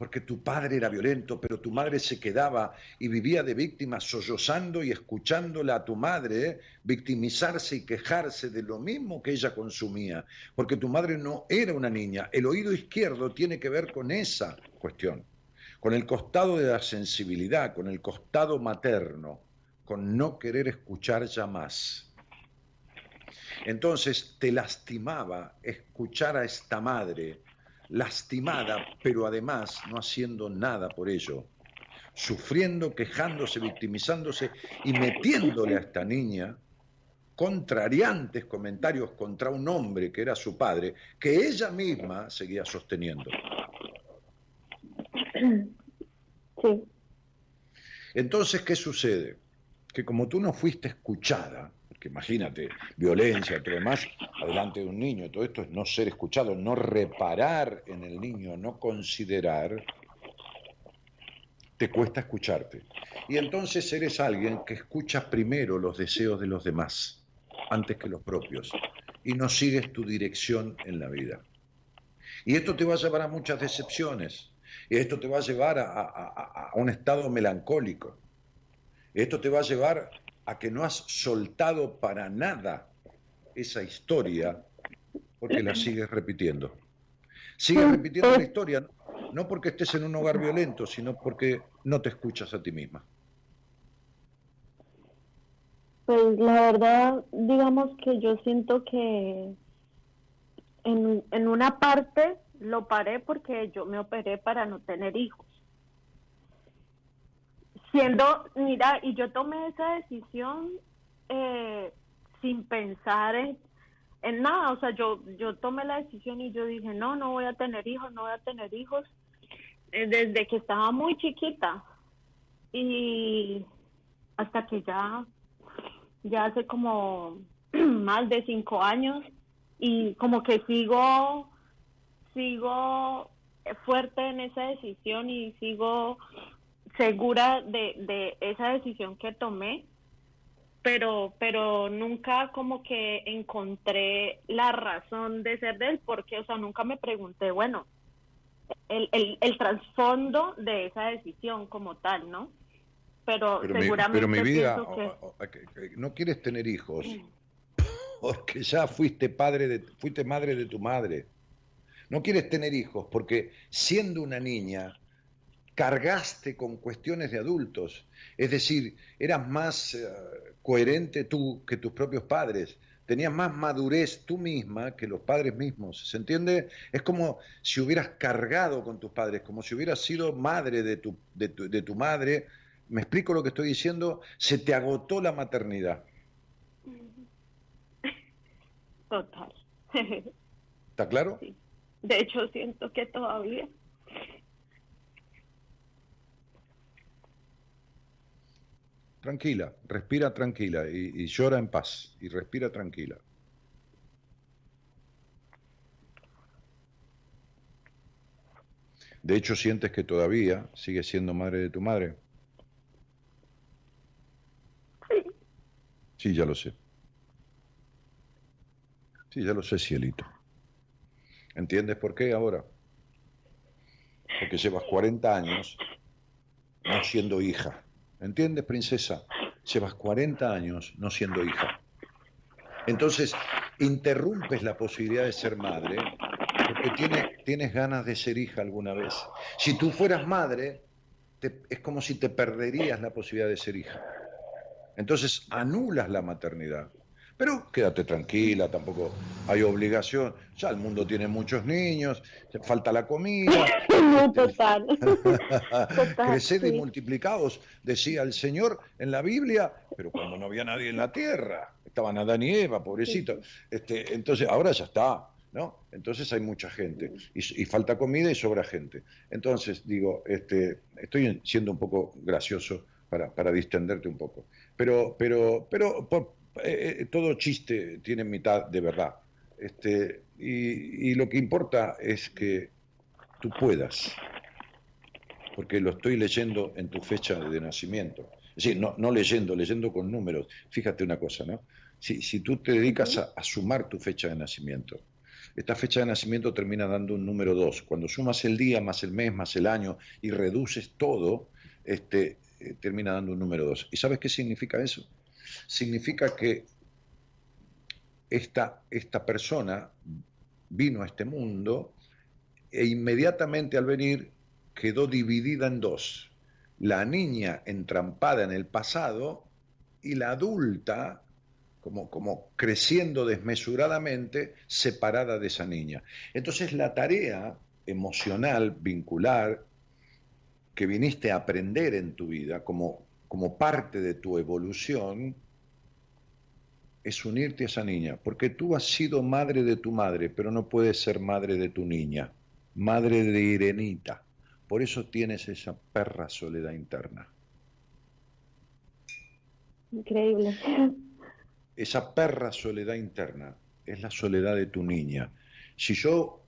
Porque tu padre era violento, pero tu madre se quedaba y vivía de víctima sollozando y escuchándola a tu madre ¿eh? victimizarse y quejarse de lo mismo que ella consumía, porque tu madre no era una niña. El oído izquierdo tiene que ver con esa cuestión, con el costado de la sensibilidad, con el costado materno, con no querer escuchar ya más. Entonces te lastimaba escuchar a esta madre lastimada, pero además no haciendo nada por ello, sufriendo, quejándose, victimizándose y metiéndole a esta niña contrariantes comentarios contra un hombre que era su padre, que ella misma seguía sosteniendo. Sí. Entonces, ¿qué sucede? Que como tú no fuiste escuchada, que imagínate, violencia todo demás, adelante de un niño, todo esto es no ser escuchado, no reparar en el niño, no considerar, te cuesta escucharte. Y entonces eres alguien que escucha primero los deseos de los demás, antes que los propios, y no sigues tu dirección en la vida. Y esto te va a llevar a muchas decepciones, y esto te va a llevar a, a un estado melancólico, esto te va a llevar a que no has soltado para nada esa historia porque la sigues repitiendo. Sigues repitiendo la historia, no porque estés en un hogar violento, sino porque no te escuchas a ti misma. Pues la verdad, digamos que yo siento que en, en una parte lo paré porque yo me operé para no tener hijos siendo, mira, y yo tomé esa decisión eh, sin pensar en, nada, o sea, yo, yo tomé la decisión y yo dije, no, no voy a tener hijos, no voy a tener hijos, eh, desde que estaba muy chiquita y hasta que ya, ya hace como más de cinco años y como que sigo, sigo fuerte en esa decisión y sigo segura de, de esa decisión que tomé, pero, pero nunca como que encontré la razón de ser de él, porque, o sea, nunca me pregunté, bueno, el, el, el trasfondo de esa decisión como tal, ¿no? Pero, seguramente. pero mi vida, no quieres tener hijos, porque ya fuiste padre de, fuiste madre de tu madre. No quieres tener hijos porque siendo una niña cargaste con cuestiones de adultos. Es decir, eras más eh, coherente tú que tus propios padres. Tenías más madurez tú misma que los padres mismos. ¿Se entiende? Es como si hubieras cargado con tus padres, como si hubieras sido madre de tu, de tu, madre. ¿Me explico lo que estoy diciendo? Se te agotó la maternidad. Total. ¿Está claro? De hecho, siento que todavía. Tranquila, respira tranquila y, llora en paz y respira tranquila. De hecho, sientes que todavía sigues siendo madre de tu madre. Sí. Sí, ya lo sé. Sí, ya lo sé, cielito. ¿Entiendes por qué ahora? Porque llevas 40 años no siendo hija. ¿Entiendes, princesa? Llevas 40 años no siendo hija. Entonces, interrumpes la posibilidad de ser madre porque tienes, ganas de ser hija alguna vez. Si tú fueras madre, es como si te perderías la posibilidad de ser hija. Entonces, anulas la maternidad. Pero quédate tranquila, tampoco hay obligación. Ya el mundo tiene muchos niños, falta la comida. Total. Creced y multiplicados, decía el Señor en la Biblia, pero cuando no había nadie en la tierra, estaban Adán y Eva, pobrecitos. Este, entonces, ahora ya está. ¿No? Entonces hay mucha gente y, falta comida y sobra gente. Entonces, digo, este, estoy siendo un poco gracioso para, para distenderte un poco. Pero, pero, pero por, eh, eh, todo chiste tiene mitad de verdad. Este, y, lo que importa es que tú puedas, porque lo estoy leyendo en tu fecha de nacimiento. Es decir, no, no leyendo, leyendo con números. Fíjate una cosa, ¿no? Si, si tú te dedicas a, sumar tu fecha de nacimiento, esta fecha de nacimiento termina dando un número 2. Cuando sumas el día, más el mes, más el año y reduces todo, este, eh, termina dando un número 2. ¿Y sabes qué significa eso? Significa que esta, esta persona vino a este mundo e inmediatamente al venir quedó dividida en dos. La niña entrampada en el pasado y la adulta como, como creciendo desmesuradamente separada de esa niña. Entonces la tarea emocional, vincular, que viniste a aprender en tu vida como, como parte de tu evolución, es unirte a esa niña, porque tú has sido madre de tu madre, pero no puedes ser madre de tu niña, madre de Irenita. Por eso tienes esa perra soledad interna. Increíble. Esa perra soledad interna es la soledad de tu niña. Si yo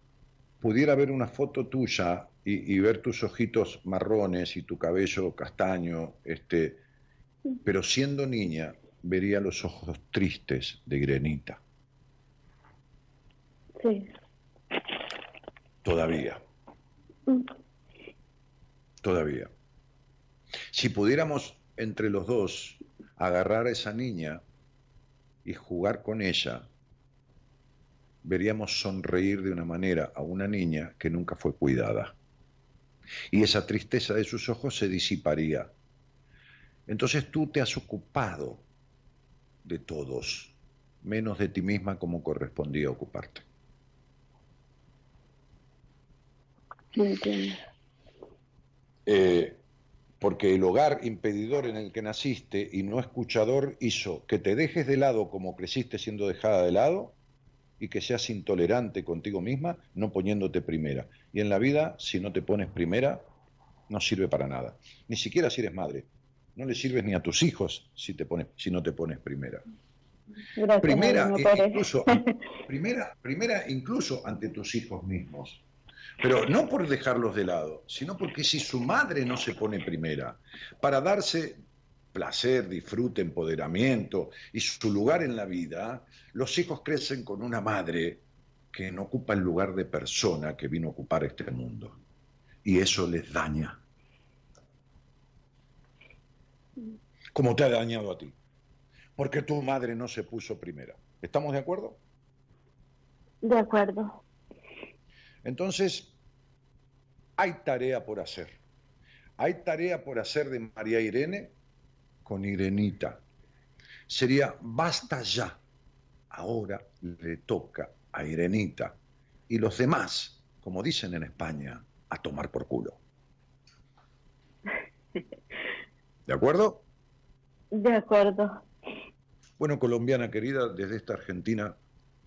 pudiera ver una foto tuya y, ver tus ojitos marrones y tu cabello castaño, este, pero siendo niña, vería los ojos tristes de Grenita. Sí. Todavía. Mm. Todavía. Si pudiéramos entre los dos agarrar a esa niña y jugar con ella, veríamos sonreír de una manera a una niña que nunca fue cuidada. Y esa tristeza de sus ojos se disiparía. Entonces tú te has ocupado de todos, menos de ti misma como correspondía ocuparte. Eh, porque el hogar impedidor en el que naciste y no escuchador hizo que te dejes de lado como creciste siendo dejada de lado y que seas intolerante contigo misma no poniéndote primera. Y en la vida, si no te pones primera, no sirve para nada. Ni siquiera si eres madre. No le sirves ni a tus hijos si, te pones, si no te pones primera. primera, incluso, primera, primera incluso ante tus hijos mismos. Pero no por dejarlos de lado, sino porque si su madre no se pone primera, para darse placer, disfrute, empoderamiento y su lugar en la vida, los hijos crecen con una madre que no ocupa el lugar de persona que vino a ocupar este mundo. Y eso les daña. Como te ha dañado a ti. Porque tu madre no se puso primera. ¿Estamos de acuerdo? De acuerdo. Entonces, hay tarea por hacer. Hay tarea por hacer de María Irene con Irenita. Sería, basta ya. Ahora le toca a Irenita. Y los demás, como dicen en España, a tomar por culo. ¿De acuerdo? De acuerdo. Bueno, colombiana querida, desde esta Argentina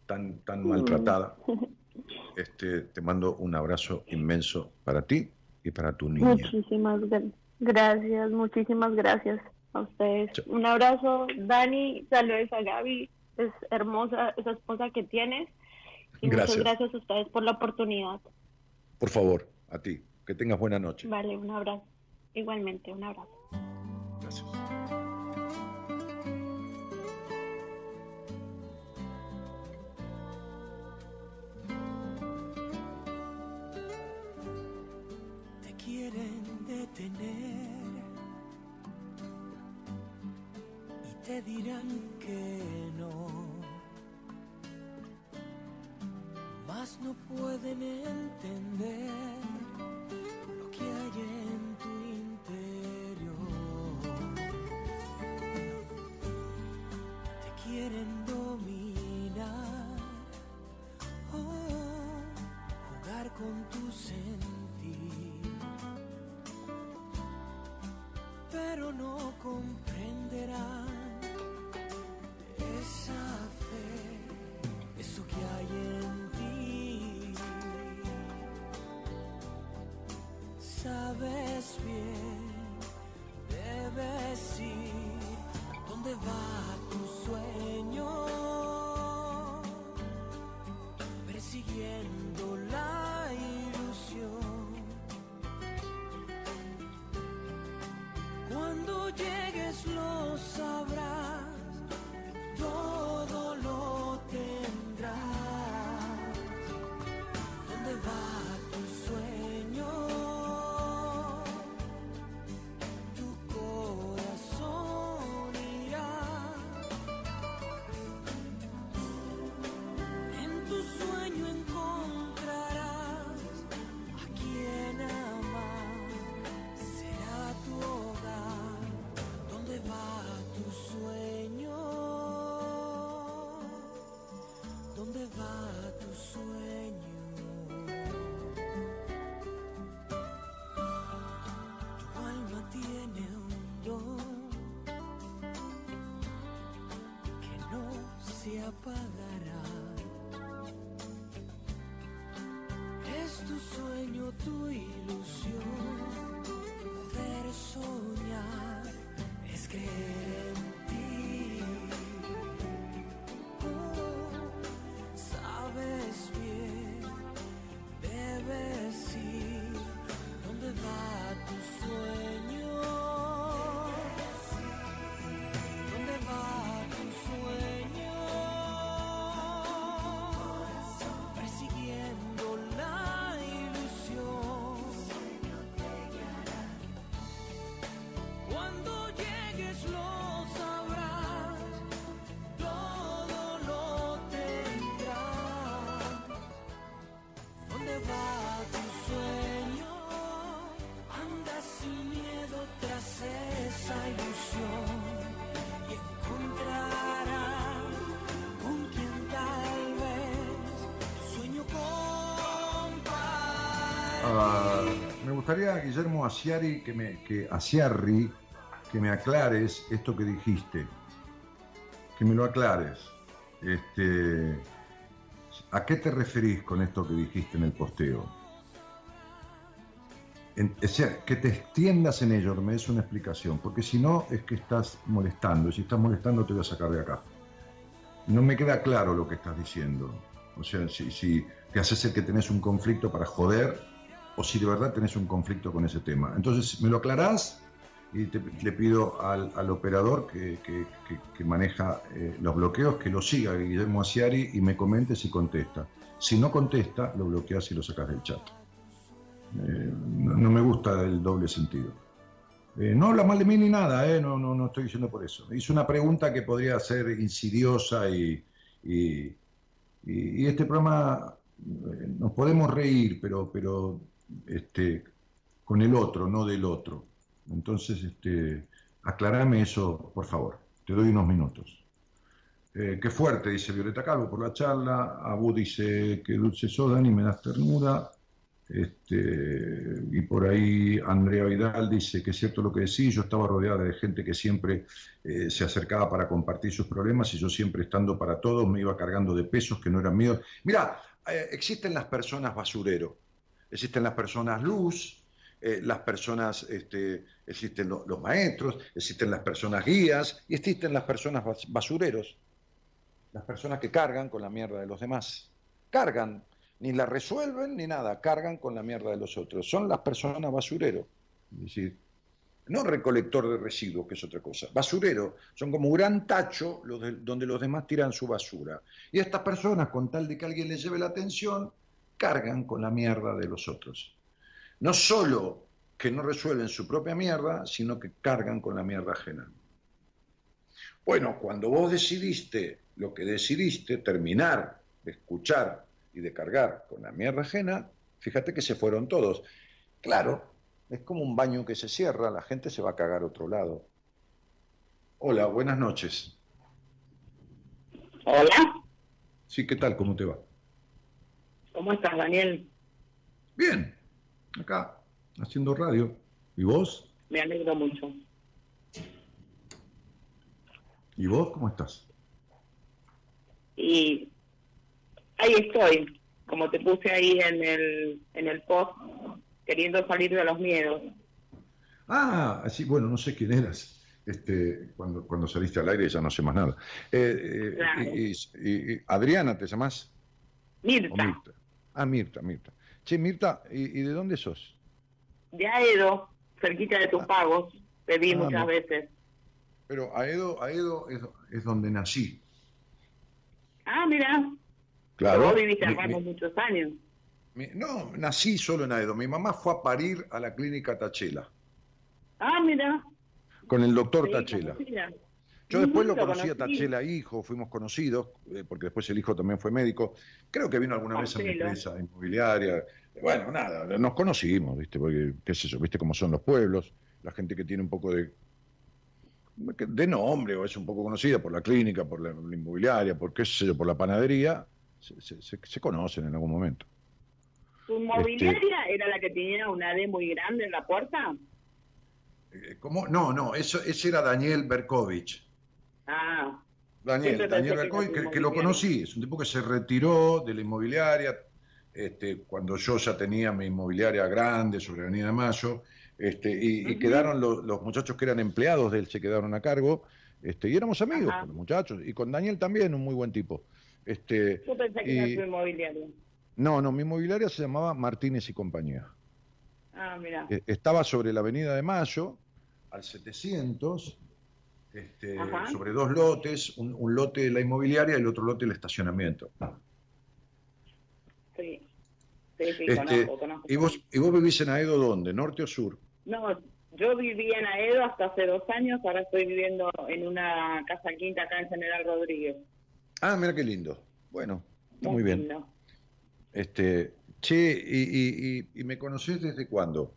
tan, tan maltratada, este, te mando un abrazo inmenso para ti y para tu niña. Muchísimas gracias, muchísimas gracias a ustedes. Un abrazo, Dani, saludos a Gaby, es hermosa esa esposa que tienes. Y muchas gracias a ustedes por la oportunidad. Por favor, a ti. Que tengas buena noche. Vale, un abrazo. Igualmente, un abrazo. Gracias. y te dirán que no pueden entender lo que hay se Ah, me gustaría, Guillermo Asiari, que me, que, Asiarri, que me aclares esto que dijiste. Que me lo aclares. Este, ¿A qué te referís con esto que dijiste en el posteo? Que te extiendas en ello, me des una explicación, porque si no es que estás molestando, y si estás molestando te voy a sacar de acá. No me queda claro lo que estás diciendo. O sea, si, si te haces el que tenés un conflicto para joder, o si de verdad tenés un conflicto con ese tema. Entonces, me lo aclarás y le pido al, al operador que, que- maneja eh, los bloqueos que lo siga, Guillermo Asiari, y me comente si contesta. Si no contesta, lo bloqueas y lo sacas del chat. Eh, no, me gusta el doble sentido. Eh, no habla mal de mí ni nada, no, no, no estoy diciendo por eso. Hizo una pregunta que podría ser insidiosa y, y- y- este programa nos podemos reír, pero, pero este, con el otro, no del otro. Entonces, este, aclarame eso, por favor. Te doy unos minutos. Eh, qué fuerte, dice Violeta Calvo, por la charla. Abu dice que dulce sos, Dani, me das ternura. Este, y por ahí Andrea Vidal dice que es cierto lo que decís, yo estaba rodeada de gente que siempre eh, se acercaba para compartir sus problemas y yo siempre estando para todos me iba cargando de pesos que no eran míos. Mira, eh, existen las personas basurero, existen las personas luz, eh, las personas, este, existen lo- los maestros, existen las personas guías y existen las personas bas- basureros, las personas que cargan con la mierda de los demás. Cargan, ni la resuelven ni nada, cargan con la mierda de los otros. Son las personas basurero. Es decir, no recolector de residuos, que es otra cosa. Basurero, son como un gran tacho donde los demás tiran su basura. Y estas personas, con tal de que alguien les lleve la atención, cargan con la mierda de los otros. No solo que no resuelven su propia mierda, sino que cargan con la mierda ajena. Bueno, cuando vos decidiste lo que decidiste, terminar de escuchar y de cargar con la mierda ajena, fíjate que se fueron todos. Claro, es como un baño que se cierra, la gente se va a cagar a otro lado. Hola, buenas noches. Hola, Sí, ¿qué tal? ¿Cómo te va? ¿Cómo estás, Daniel? Bien, acá, haciendo radio. ¿Y vos? Me alegro mucho. ¿Y vos cómo estás? Y ahí estoy, como te puse ahí en el, en el post, queriendo salir de los miedos. Ah, así, bueno, no sé quién eras. Este, cuando, cuando saliste al aire ya no sé más nada. Eh, eh, Claro. y- y- y- Adriana, ¿te llamás? ¿O Mirta, Mirta? Ah, Mirta, Mirta. Che, Mirta, ¿y, y de dónde sos? de Aedo, cerquita de tus pagos, te vi Ah, muchas veces. Pero Aedo, Aedo es, es donde nací. Ah, mira, Claro. vos viviste acá por muchos años. mi- no, nací solo en Aedo. Mi mamá fue a parir a la clínica Tachela, Ah, mira. con el doctor sí, Tachela. Yo después lo conocí a. Tachela hijo, fuimos conocidos, eh, porque después el hijo también fue médico. Creo que vino alguna vez a mi empresa inmobiliaria. Bueno, nada, nos conocimos, ¿viste? Porque, qué sé yo, ¿viste cómo son los pueblos? La gente que tiene un poco de de nombre o es un poco conocida por la clínica, por la, la inmobiliaria, por qué sé yo, por la panadería, se, se- se- se conocen en algún momento. ¿Tu inmobiliaria era la que tenía una D muy grande en la puerta? Eh, ¿Cómo? No, no, eso, ese era Daniel Berkovich. Ah, Daniel, Daniel Bercoy, que, lo conocí, es un tipo que se retiró de la inmobiliaria este, cuando yo ya tenía mi inmobiliaria grande sobre Avenida de Mayo, este, y, y quedaron los, los muchachos que eran empleados de él, se quedaron a cargo, este, y éramos amigos Ajá. con los muchachos, y con Daniel también, un muy buen tipo. Este, Yo pensé que y- era tu inmobiliaria. no, no, mi inmobiliaria se llamaba Martínez y Compañía. Ah, mira. Eh, Estaba sobre la Avenida de Mayo, al 700, este, sobre dos lotes, un, un lote de la inmobiliaria y el otro lote el estacionamiento. Sí. Sí, sí, Este, conozco, conozco. ¿y, vos, ¿Y vos vivís en Aedo dónde? ¿Norte o sur? No, yo vivía en Aedo hasta hace dos años, ahora estoy viviendo en una casa quinta acá en General Rodríguez. Ah, mira qué lindo. Bueno, está muy bien. lindo. Este, che, y, y, y, y me conocés desde cuándo?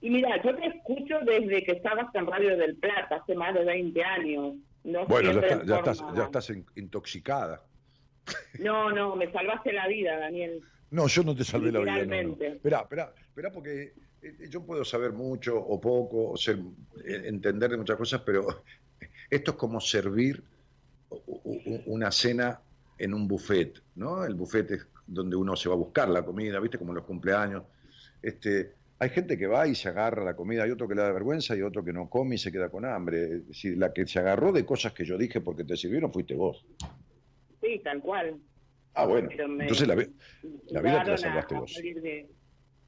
Y mira, yo te escucho desde que estabas en Radio del Plata, hace más de 20 años. No Bueno, ya, está- estás, ya estás in- intoxicada. No, no, me salvaste la vida, Daniel. No, yo no te salvé la vida. No, no. Espera, espera, porque eh, yo puedo saber mucho o poco, o ser, eh, entender de muchas cosas, pero esto es como servir una cena en un buffet, ¿no? El buffet es donde uno se va a buscar la comida, ¿viste? Como en los cumpleaños. Este, hay gente que va y se agarra la comida, hay otro que le da vergüenza y otro que no come y se queda con hambre. Es decir, la que se agarró de cosas que yo dije porque te sirvieron fuiste vos. Sí, tal cual. Ah, bueno. Entonces la, vida te la a- salvaste a vos. salir de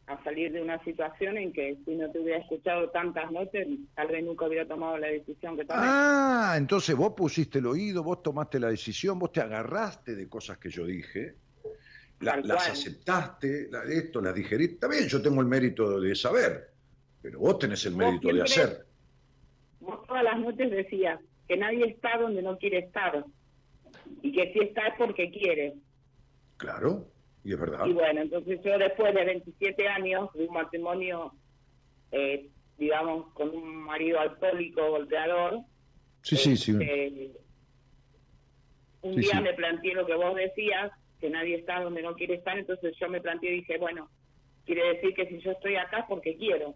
a salir de una situación en que si no te hubiera escuchado tantas noches, tal vez nunca hubiera tomado la decisión que tomé. Ah, entonces vos pusiste el oído, vos tomaste la decisión, vos te agarraste de cosas que yo dije, la- las aceptaste, la- esto, las digeriste. Está bien, yo tengo el mérito de saber, pero vos tenés el mérito de hacer. Vos todas las noches decías que nadie está donde no quiere estar y que si está es porque quiere. Claro, y es verdad. Y bueno, entonces yo después de 27 años de un matrimonio, eh, digamos, con un marido alcohólico, golpeador, Sí, sí, sí. este, un Sí, día sí. me planteé lo que vos decías, que nadie está donde no quiere estar, entonces yo me planteé y dije, bueno, quiere decir que si yo estoy acá porque quiero.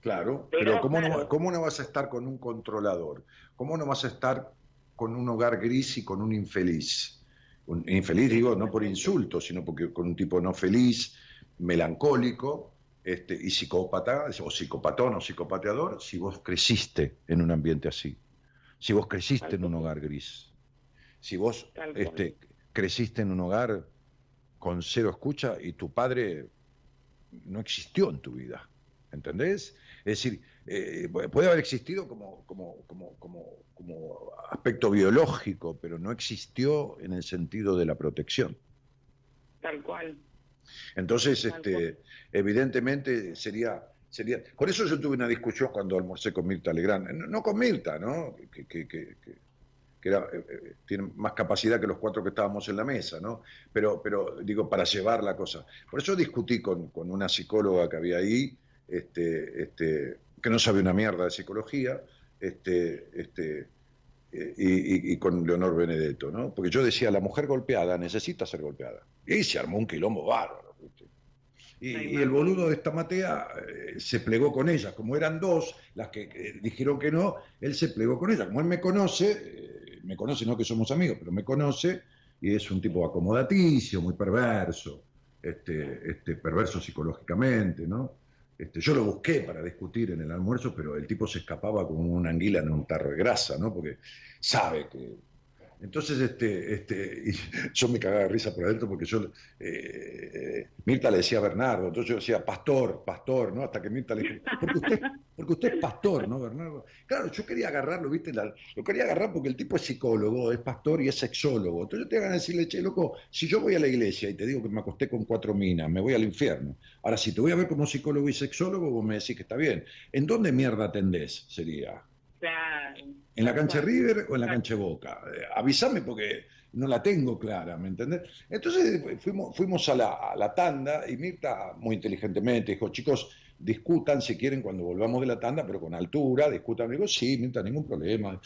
Claro, Pero, pero, ¿cómo, No. ¿cómo no vas a estar con un controlador? ¿Cómo no vas a estar con un hogar gris y con un infeliz? Un infeliz digo no por insulto, sino porque con un tipo no feliz, melancólico este, y psicópata, o psicopatón o psicopateador, si vos creciste en un ambiente así, si vos creciste en un hogar gris, si vos este, creciste en un hogar con cero escucha y tu padre no existió en tu vida, ¿entendés? Es decir, eh, puede haber existido como, como, como, como, como aspecto biológico, pero no existió en el sentido de la protección. Tal cual. Entonces, Tal este, cual. evidentemente sería, sería. Por eso yo tuve una discusión cuando almorcé con Mirta Legrand, no, no con Mirta, ¿no? Que, que- que- que- era, eh, eh, tiene más capacidad que los cuatro que estábamos en la mesa, ¿no? Pero, pero digo, para llevar la cosa. Por eso discutí con, con una psicóloga que había ahí, este, este, que no sabe una mierda de psicología, este, este, eh, y, y- y con Leonor Benedetto, ¿no? Porque yo decía, la mujer golpeada necesita ser golpeada. Y se armó un quilombo bárbaro. ¿viste? Y, el boludo de esta Matea eh, se plegó con ella. Como eran dos las que eh, dijeron que no, él se plegó con ella. Como él me conoce, eh, me conoce, no que somos amigos, pero me conoce, y es un tipo acomodaticio, muy perverso, este, este, perverso psicológicamente, ¿no? Este, yo lo busqué para discutir en el almuerzo, pero el tipo se escapaba como una anguila en un tarro de grasa, ¿no? Porque sabe que. Entonces, este, este, y yo me cagaba de risa por adentro porque yo, eh, eh, Mirta le decía a Bernardo, entonces yo decía, pastor, pastor, ¿no? Hasta que Mirta le dijo, porque usted, porque usted es pastor, ¿no, Bernardo? Claro, yo quería agarrarlo, ¿viste? Lo quería agarrar porque el tipo es psicólogo, es pastor y es sexólogo. Entonces yo te hagan decirle, che, loco, si yo voy a la iglesia y te digo que me acosté con cuatro minas, me voy al infierno. Ahora, si te voy a ver como psicólogo y sexólogo, vos me decís que está bien. ¿En dónde mierda atendés? Sería. Claro. ¿En la cancha. River o en la cancha Boca? Eh, avísame porque no la tengo clara, ¿me entendés? Entonces fuimos, fuimos a, la, a la tanda y Mirta muy inteligentemente dijo, chicos, discutan si quieren cuando volvamos de la tanda, pero con altura, discutan. Digo, sí, Mirta, ningún problema.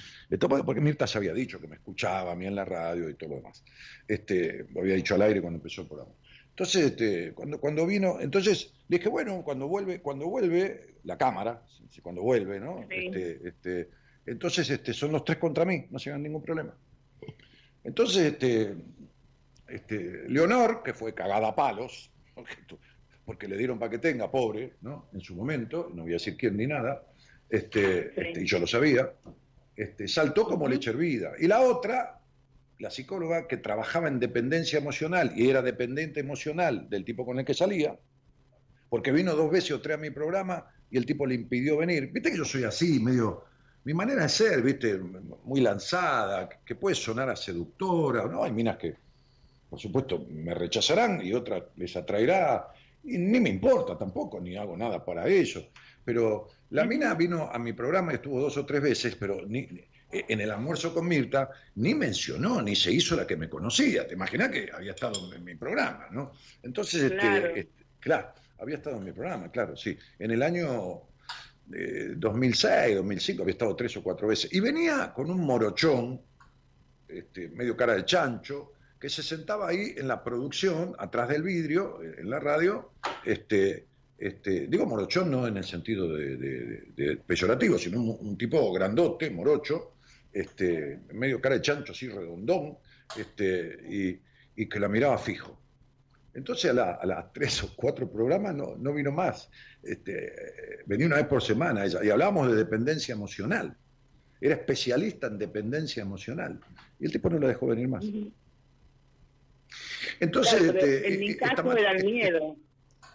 Porque Mirta se había dicho que me escuchaba a mí en la radio y todo lo demás. Este, lo había dicho al aire cuando empezó el programa. Entonces, este, cuando, cuando vino, entonces le dije, bueno, cuando vuelve, cuando vuelve la cámara, cuando vuelve, ¿no? Sí. Este, este, Entonces, este, son los tres contra mí, no se hagan ningún problema. Entonces, este, este, Leonor, que fue cagada a palos, porque, porque le dieron para que tenga, pobre, ¿no? En su momento, no voy a decir quién ni nada, este, este, y yo lo sabía, este, saltó como leche hervida. Y la otra, la psicóloga que trabajaba en dependencia emocional y era dependiente emocional del tipo con el que salía, porque vino dos veces o tres a mi programa y el tipo le impidió venir. Viste que yo soy así, medio... Mi manera de ser, viste, muy lanzada, que puede sonar a seductora, ¿no? Hay minas que, por supuesto, me rechazarán y otras les atraerá, y ni me importa tampoco, ni hago nada para eso. Pero la mina vino a mi programa, estuvo dos o tres veces, pero ni, en el almuerzo con Mirta ni mencionó, ni se hizo la que me conocía. Te imaginas que había estado en mi programa, ¿no? Entonces, este, claro había estado en mi programa, claro, sí. En el año 2006, 2005 había estado tres o cuatro veces. Y venía con un morochón, este, medio cara de chancho, que se sentaba ahí en la producción, atrás del vidrio, en la radio, este, este, digo morochón no en el sentido de, peyorativo, sino un, tipo grandote, morocho, este, medio cara de chancho, así redondón, este, y, y que la miraba fijo. Entonces a, las tres o cuatro programas no, no vino más. Este, venía una vez por semana ella y hablábamos de dependencia emocional. Era especialista en dependencia emocional. Y el tipo no la dejó venir más. Entonces, este, en mi caso era el miedo.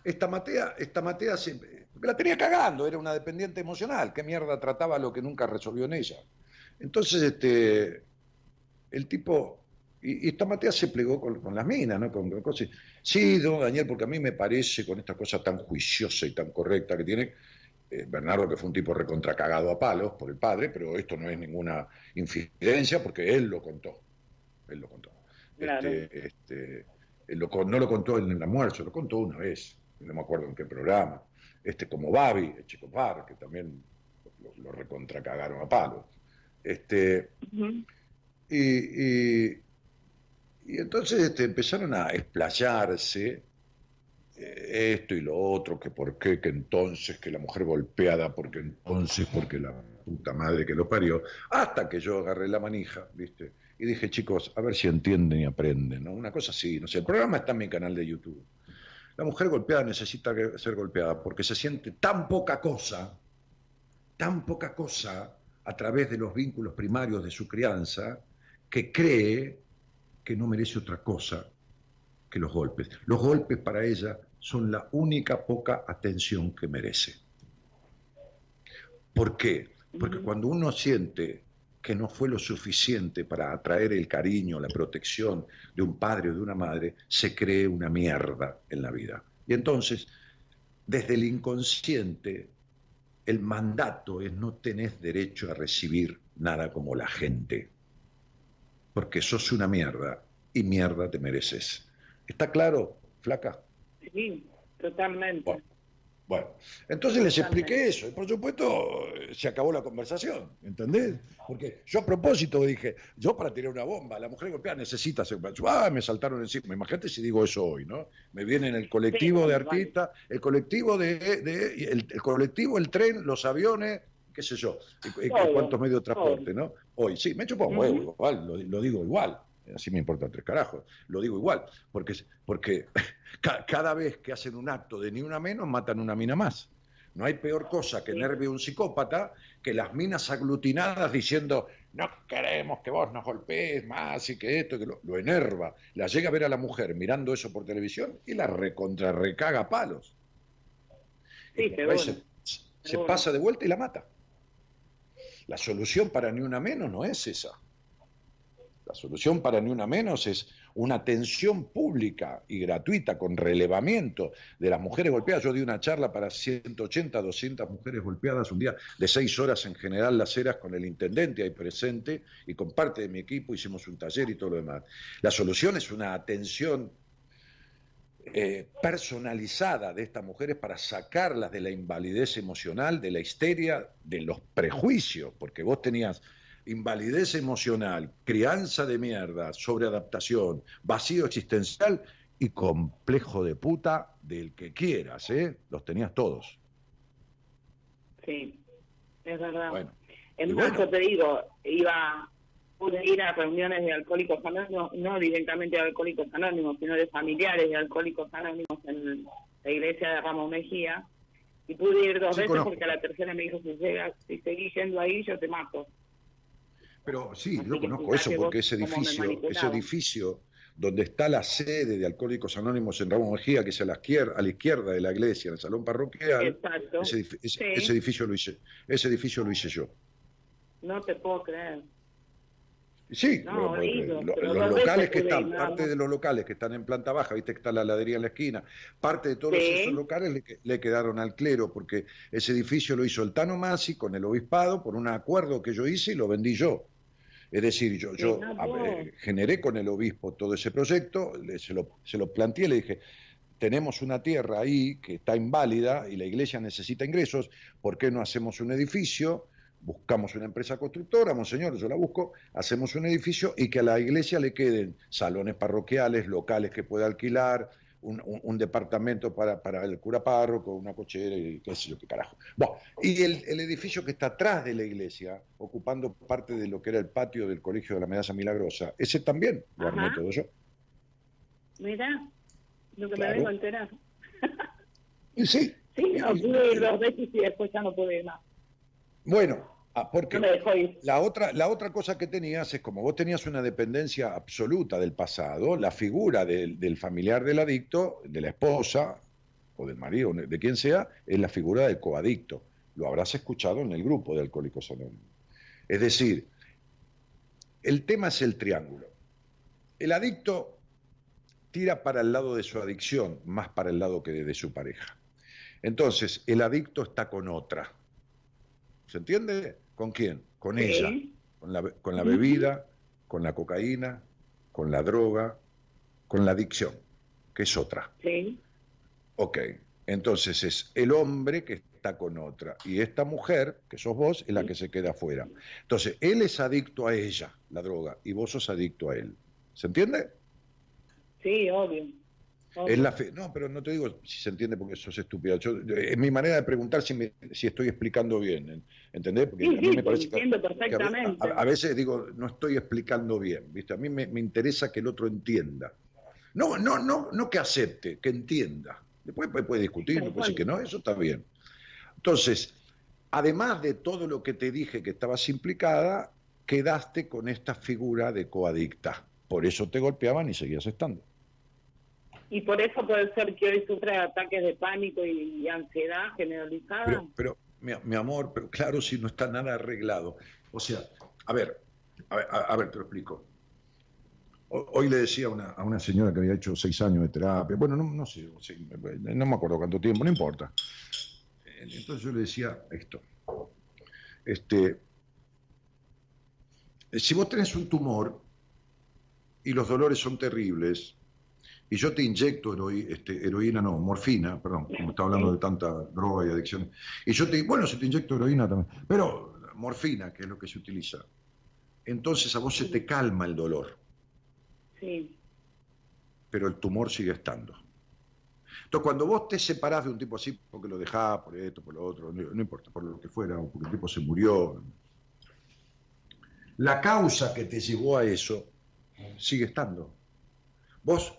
Esta Matea, esta Matea siempre, la tenía cagando, era una dependiente emocional. ¿Qué mierda trataba lo que nunca resolvió en ella? Entonces, este, el tipo y, esta Matea se plegó con, las minas, ¿no? Con, cosas. Sí, don Daniel, porque a mí me parece con esta cosa tan juiciosa y tan correcta que tiene, eh, Bernardo, que fue un tipo recontracagado a palos por el padre, pero esto no es ninguna infidencia porque él lo contó. Él lo contó. Este, este, no lo contó en el almuerzo, lo contó una vez, no me acuerdo en qué programa. Este, como Babi, el chico Par, que también lo, recontracagaron a palos. Este, y, y entonces este, empezaron a explayarse eh, esto y lo otro, que por qué, que entonces, que la mujer golpeada, porque entonces, porque la puta madre que lo parió, hasta que yo agarré la manija, ¿viste? Y dije, chicos, a ver si entienden y aprenden, ¿no? Una cosa así, no sé, el programa está en mi canal de YouTube. La mujer golpeada necesita ser golpeada porque se siente tan poca cosa, tan poca cosa a través de los vínculos primarios de su crianza, que cree que no merece otra cosa que los golpes. Los golpes para ella son la única poca atención que merece. ¿Por qué? Porque cuando uno siente que no fue lo suficiente para atraer el cariño, la protección de un padre o de una madre, se cree una mierda en la vida. Y entonces, desde el inconsciente, el mandato es no tenés derecho a recibir nada como la gente porque sos una mierda y mierda te mereces. ¿Está claro, flaca? Sí, totalmente. Bueno, entonces les expliqué eso y por supuesto se acabó la conversación, ¿entendés? Porque yo a propósito dije, yo para tirar una bomba, la mujer golpeada necesita hacer... Ah, me saltaron encima, imagínate si digo eso hoy, ¿no? Me viene en el colectivo de artistas, el colectivo de, el, colectivo, el tren, los aviones, qué sé yo, y, cuántos medios de transporte, ¿no? Hoy, sí, me chupo un huevo, igual, lo, digo igual, así me importa tres carajos, lo digo igual, porque, porque cada vez que hacen un acto de ni una menos, matan una mina más. No hay peor cosa que nervio un psicópata que las minas aglutinadas diciendo no queremos que vos nos golpees más y que esto, que lo, enerva. La llega a ver a la mujer mirando eso por televisión y la recontra recaga palos. Sí, se, se pasa de vuelta y la mata. La solución para ni una menos no es esa. La solución para ni una menos es una atención pública y gratuita con relevamiento de las mujeres golpeadas. Yo di una charla para 180, 200 mujeres golpeadas un día de seis horas en general las eras con el intendente ahí presente y con parte de mi equipo hicimos un taller y todo lo demás. La solución es una atención eh, personalizada de estas mujeres para sacarlas de la invalidez emocional, de la histeria, de los prejuicios, porque vos tenías invalidez emocional, crianza de mierda, sobreadaptación, vacío existencial y complejo de puta del que quieras, ¿eh? Los tenías todos. Sí, es verdad. Bueno. yo te digo, iba, pude ir a reuniones de alcohólicos anónimos, no directamente de alcohólicos anónimos, sino de familiares de alcohólicos anónimos en la iglesia de Ramos Mejía. Y pude ir dos Sí, veces conozco. porque a la tercera me dijo, si, llega, si seguís yendo ahí, yo te mato. Pero sí, yo conozco eso porque ese edificio, ese edificio donde está la sede de Alcohólicos Anónimos en Ramón Mejía, que es a la izquierda, a la izquierda de la iglesia, en el salón parroquial, ese, edifi- ese- Sí. ese edificio lo hice, ese edificio lo hice yo. No te puedo creer. Sí, No, lo- he ido, lo- pero los locales que están, ir, parte de los locales que están en planta baja, viste que está la heladería en la esquina, parte de todos Sí. esos locales le, le quedaron al clero, porque ese edificio lo hizo el Tano Masi con el obispado por un acuerdo que yo hice y lo vendí yo. Es decir, yo, ver, generé con el obispo todo ese proyecto, le- se, lo, se lo planteé, le dije, tenemos una tierra ahí que está inválida y la iglesia necesita ingresos, ¿por qué no hacemos un edificio? Buscamos una empresa constructora, monseñor, yo la busco, hacemos un edificio y que a la iglesia le queden salones parroquiales, locales que pueda alquilar, un, un- un departamento para, para el cura párroco, una cochera y qué sé yo, qué carajo. Bueno, y el, el edificio que está atrás de la iglesia, ocupando parte de lo que era el patio del Colegio de la Medalla Milagrosa, ese también lo armé todo yo. Mirá, lo que Claro. me vengo a enterar. Y sí. Sí, no, pude ir dos veces y después ya no pude ir más. Bueno, ah, porque la otra, la otra cosa que tenías es como vos tenías una dependencia absoluta del pasado, la figura del, del familiar del adicto, de la esposa o del marido, de quien sea, es la figura del coadicto. Lo habrás escuchado en el grupo de Alcohólicos Anónimos. Es decir, el tema es el triángulo. El adicto tira para el lado de su adicción, más para el lado que de su pareja. Entonces, el adicto está con otra. ¿Se entiende? ¿Con quién? Con Sí. ella, con la, con la bebida, con la cocaína, con la droga, con la adicción, que es otra. Sí, Ok, entonces es el hombre que está con otra y esta mujer, que sos vos, es la que se queda afuera. Entonces, él es adicto a ella, la droga, y vos sos adicto a él. ¿Se entiende? sí, obvio. Es la fe. No, pero no te digo si se entiende porque sos estúpida. Yo- es mi manera de preguntar si, me- si estoy explicando bien. ¿en- ¿Entendés? Porque Sí, a mí sí, me parece que, a perfectamente. a, a veces digo, no estoy explicando bien. ¿viste? A mí me, me interesa que el otro entienda. No, no, no, no que acepte, que entienda. Después puede, puede discutir, me puede decir que no, eso está bien. Entonces, además de todo lo que te dije que estabas implicada, quedaste con esta figura de coadicta. Por eso te golpeaban y seguías estando. Y por eso puede ser que hoy sufra ataques de pánico y, ansiedad generalizada. Pero, mi, amor, pero claro, si no está nada arreglado. O sea, a ver, a ver, a, ver, te lo explico. Ho- Hoy le decía a una, a una señora que había hecho seis años de terapia, bueno, no, no sé, no me acuerdo cuánto tiempo, no importa. Eh, Entonces yo le decía esto. Este, si vos tenés un tumor y los dolores son terribles, y yo te inyecto heroi- este, heroína, no, morfina, perdón, como está hablando de tanta droga y adicción, y yo te bueno, si te inyecto heroína también, pero morfina, que es lo que se utiliza, entonces a vos se te calma el dolor, Sí, pero el tumor sigue estando. Entonces, cuando vos te separás de un tipo así, porque lo dejás por esto, por lo otro, no, no importa, por lo que fuera, o porque el tipo se murió, la causa que te llevó a eso sigue estando. Vos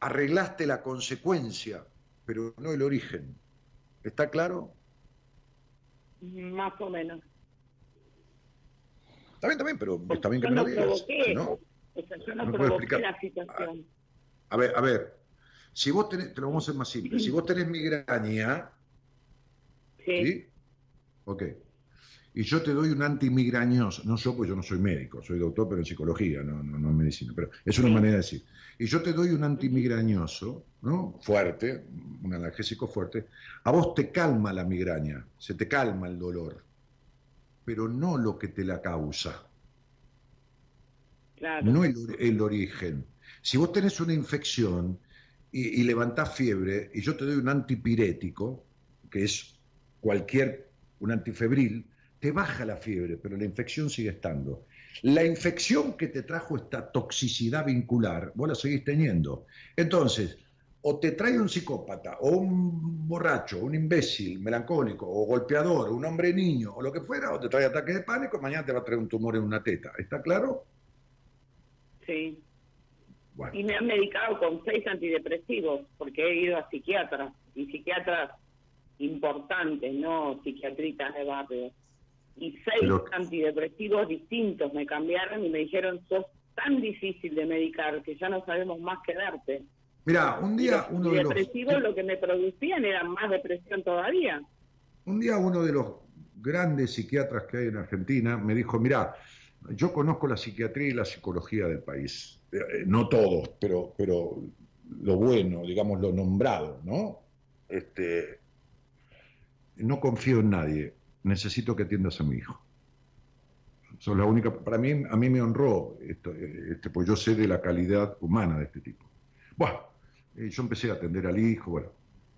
arreglaste la consecuencia, pero no el origen. ¿Está claro? más o menos. Está bien, está bien, pero está bien que yo me lo no digas. provoqué ¿no? O sea, yo no ¿Me puede provoqué explicar? la situación. A ver, a ver, si vos tenés, te lo vamos a hacer más simple, si vos tenés migraña, Sí, ¿sí? Ok. Y yo te doy un antimigrañoso, no yo, pues yo no soy médico, soy doctor, pero en psicología, no, no, no en medicina, pero es una Sí. manera de decir. Y yo te doy un antimigrañoso, ¿no? Fuerte, un analgésico fuerte, a vos te calma la migraña, se te calma el dolor, pero no lo que te la causa. claro. no el, el origen. Si vos tenés una infección y, y levantás fiebre y yo te doy un antipirético, que es cualquier, un antifebril, te baja la fiebre, pero la infección sigue estando. La infección que te trajo esta toxicidad vincular, vos la seguís teniendo. Entonces, o te trae un psicópata, o un borracho, un imbécil, melancólico, o golpeador, un hombre niño, o lo que fuera, o te trae ataque de pánico, y mañana te va a traer un tumor en una teta. ¿Está claro? Sí. Bueno. Y me han medicado con seis antidepresivos, porque he ido a psiquiatras, y psiquiatras importantes, no psiquiatritas de barrio. Y seis Pero- antidepresivos distintos me cambiaron y me dijeron, sos tan difícil de medicar que ya no sabemos más que darte. Mira, un día los uno de los antidepresivos lo que me producían era más depresión todavía. un día uno de los grandes psiquiatras que hay en Argentina me dijo, mira, yo conozco la psiquiatría y la psicología del país, Eh, eh, no todos, pero, pero lo bueno, digamos, lo nombrado, ¿no? Este, no confío en nadie, necesito que atiendas a mi hijo. Son la única, para mí, a mí me honró esto, este, pues yo sé de la calidad humana de este tipo. Bueno, eh, yo empecé a atender al hijo, bueno,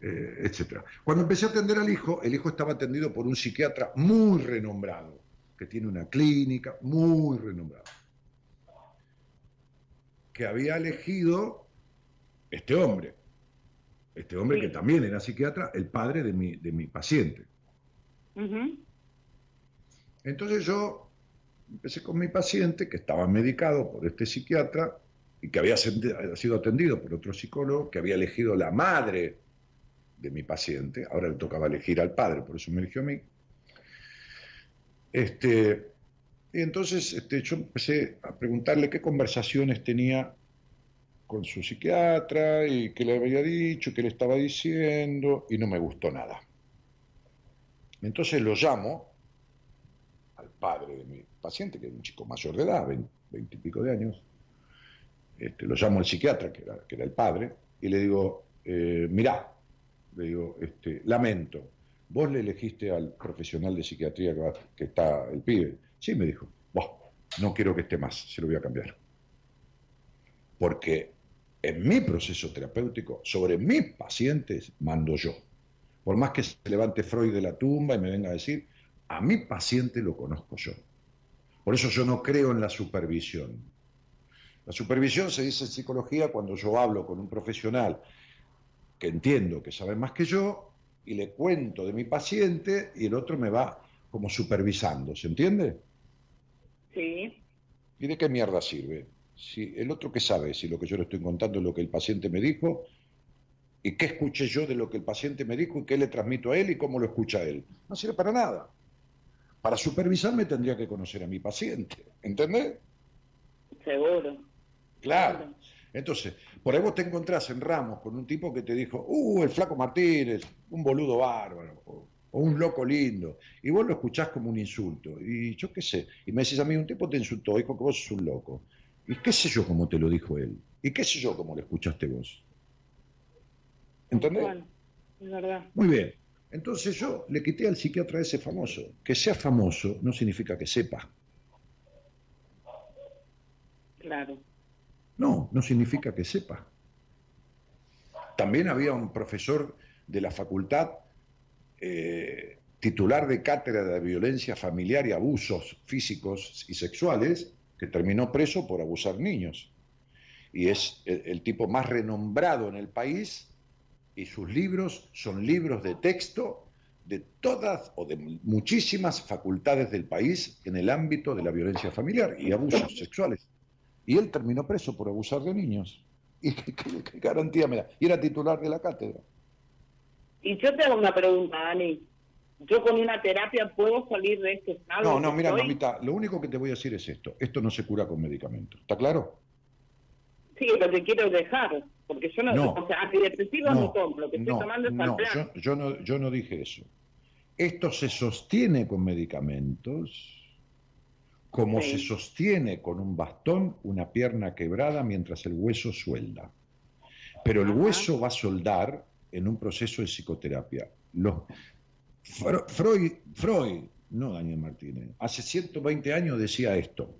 eh, etcétera. Cuando empecé a atender al hijo, el hijo estaba atendido por un psiquiatra muy renombrado, que tiene una clínica muy renombrada, que había elegido este hombre, este hombre Sí. que también era psiquiatra, el padre de mi, de mi paciente. Entonces yo empecé con mi paciente, que estaba medicado por este psiquiatra y que había sido atendido por otro psicólogo, que había elegido la madre de mi paciente, ahora le tocaba elegir al padre, por eso me eligió a mí. Este, y entonces este, yo empecé a preguntarle qué conversaciones tenía con su psiquiatra y qué le había dicho, qué le estaba diciendo, y no me gustó nada. Entonces lo llamo al padre de mi paciente, que era un chico mayor de edad, veinte y pico de años, este, lo llamo al psiquiatra, que era, el padre, y le digo, eh, mirá, le digo, este, lamento, vos le elegiste al profesional de psiquiatría que, está el pibe. Sí, me dijo, "Buah, no quiero que esté más, se lo voy a cambiar. Porque en mi proceso terapéutico, sobre mis pacientes, mando yo. Por más que se levante Freud de la tumba y me venga a decir, a mi paciente lo conozco yo. Por eso yo no creo en la supervisión. La supervisión se dice en psicología cuando yo hablo con un profesional que entiendo que sabe más que yo y le cuento de mi paciente y el otro me va como supervisando, ¿se entiende? Sí, ¿Y de qué mierda sirve? Si el otro que sabe si lo que yo le estoy contando es lo que el paciente me dijo y qué escuché yo de lo que el paciente me dijo y qué le transmito a él y cómo lo escucha él. No sirve para nada. Para supervisarme tendría que conocer a mi paciente, ¿entendés? seguro. Claro. Entonces, por ahí vos te encontrás en Ramos con un tipo que te dijo, uh, el flaco Martínez, un boludo bárbaro, o, o un loco lindo, y vos lo escuchás como un insulto, y yo qué sé, y me decís a mí, un tipo te insultó, dijo que vos sos un loco, y qué sé yo cómo te lo dijo él, y qué sé yo cómo lo escuchaste vos. ¿Entendés? Es verdad. Muy bien. Entonces yo le quité al psiquiatra ese famoso. Que sea famoso no significa que sepa. Claro. No, no significa que sepa. También había un profesor de la facultad eh, titular de cátedra de violencia familiar y abusos físicos y sexuales que terminó preso por abusar niños. Y es el, el tipo más renombrado en el país y sus libros son libros de texto de todas o de muchísimas facultades del país en el ámbito de la violencia familiar y abusos sexuales. Y él terminó preso por abusar de niños. ¿Y qué, qué- qué garantía me da? Y era titular de la cátedra. Y yo te hago una pregunta, Dani. ¿Yo con una terapia puedo salir de este estado? No, no, mira, estoy? mamita, lo único que te voy a decir es esto. Esto no se cura con medicamentos. ¿Está claro? Lo que quiero dejar. Porque yo no, No. o sea, antidepresivos no, tomo. Lo que estoy no, tomando es no, Alplan. yo, yo no, yo no dije eso. Esto se sostiene con medicamentos como Sí. se sostiene con un bastón una pierna quebrada mientras el hueso suelda. Pero el Ajá. hueso va a soldar en un proceso de psicoterapia. Los, Fro- Freud, Freud, no Daniel Martínez, hace 120 años decía esto.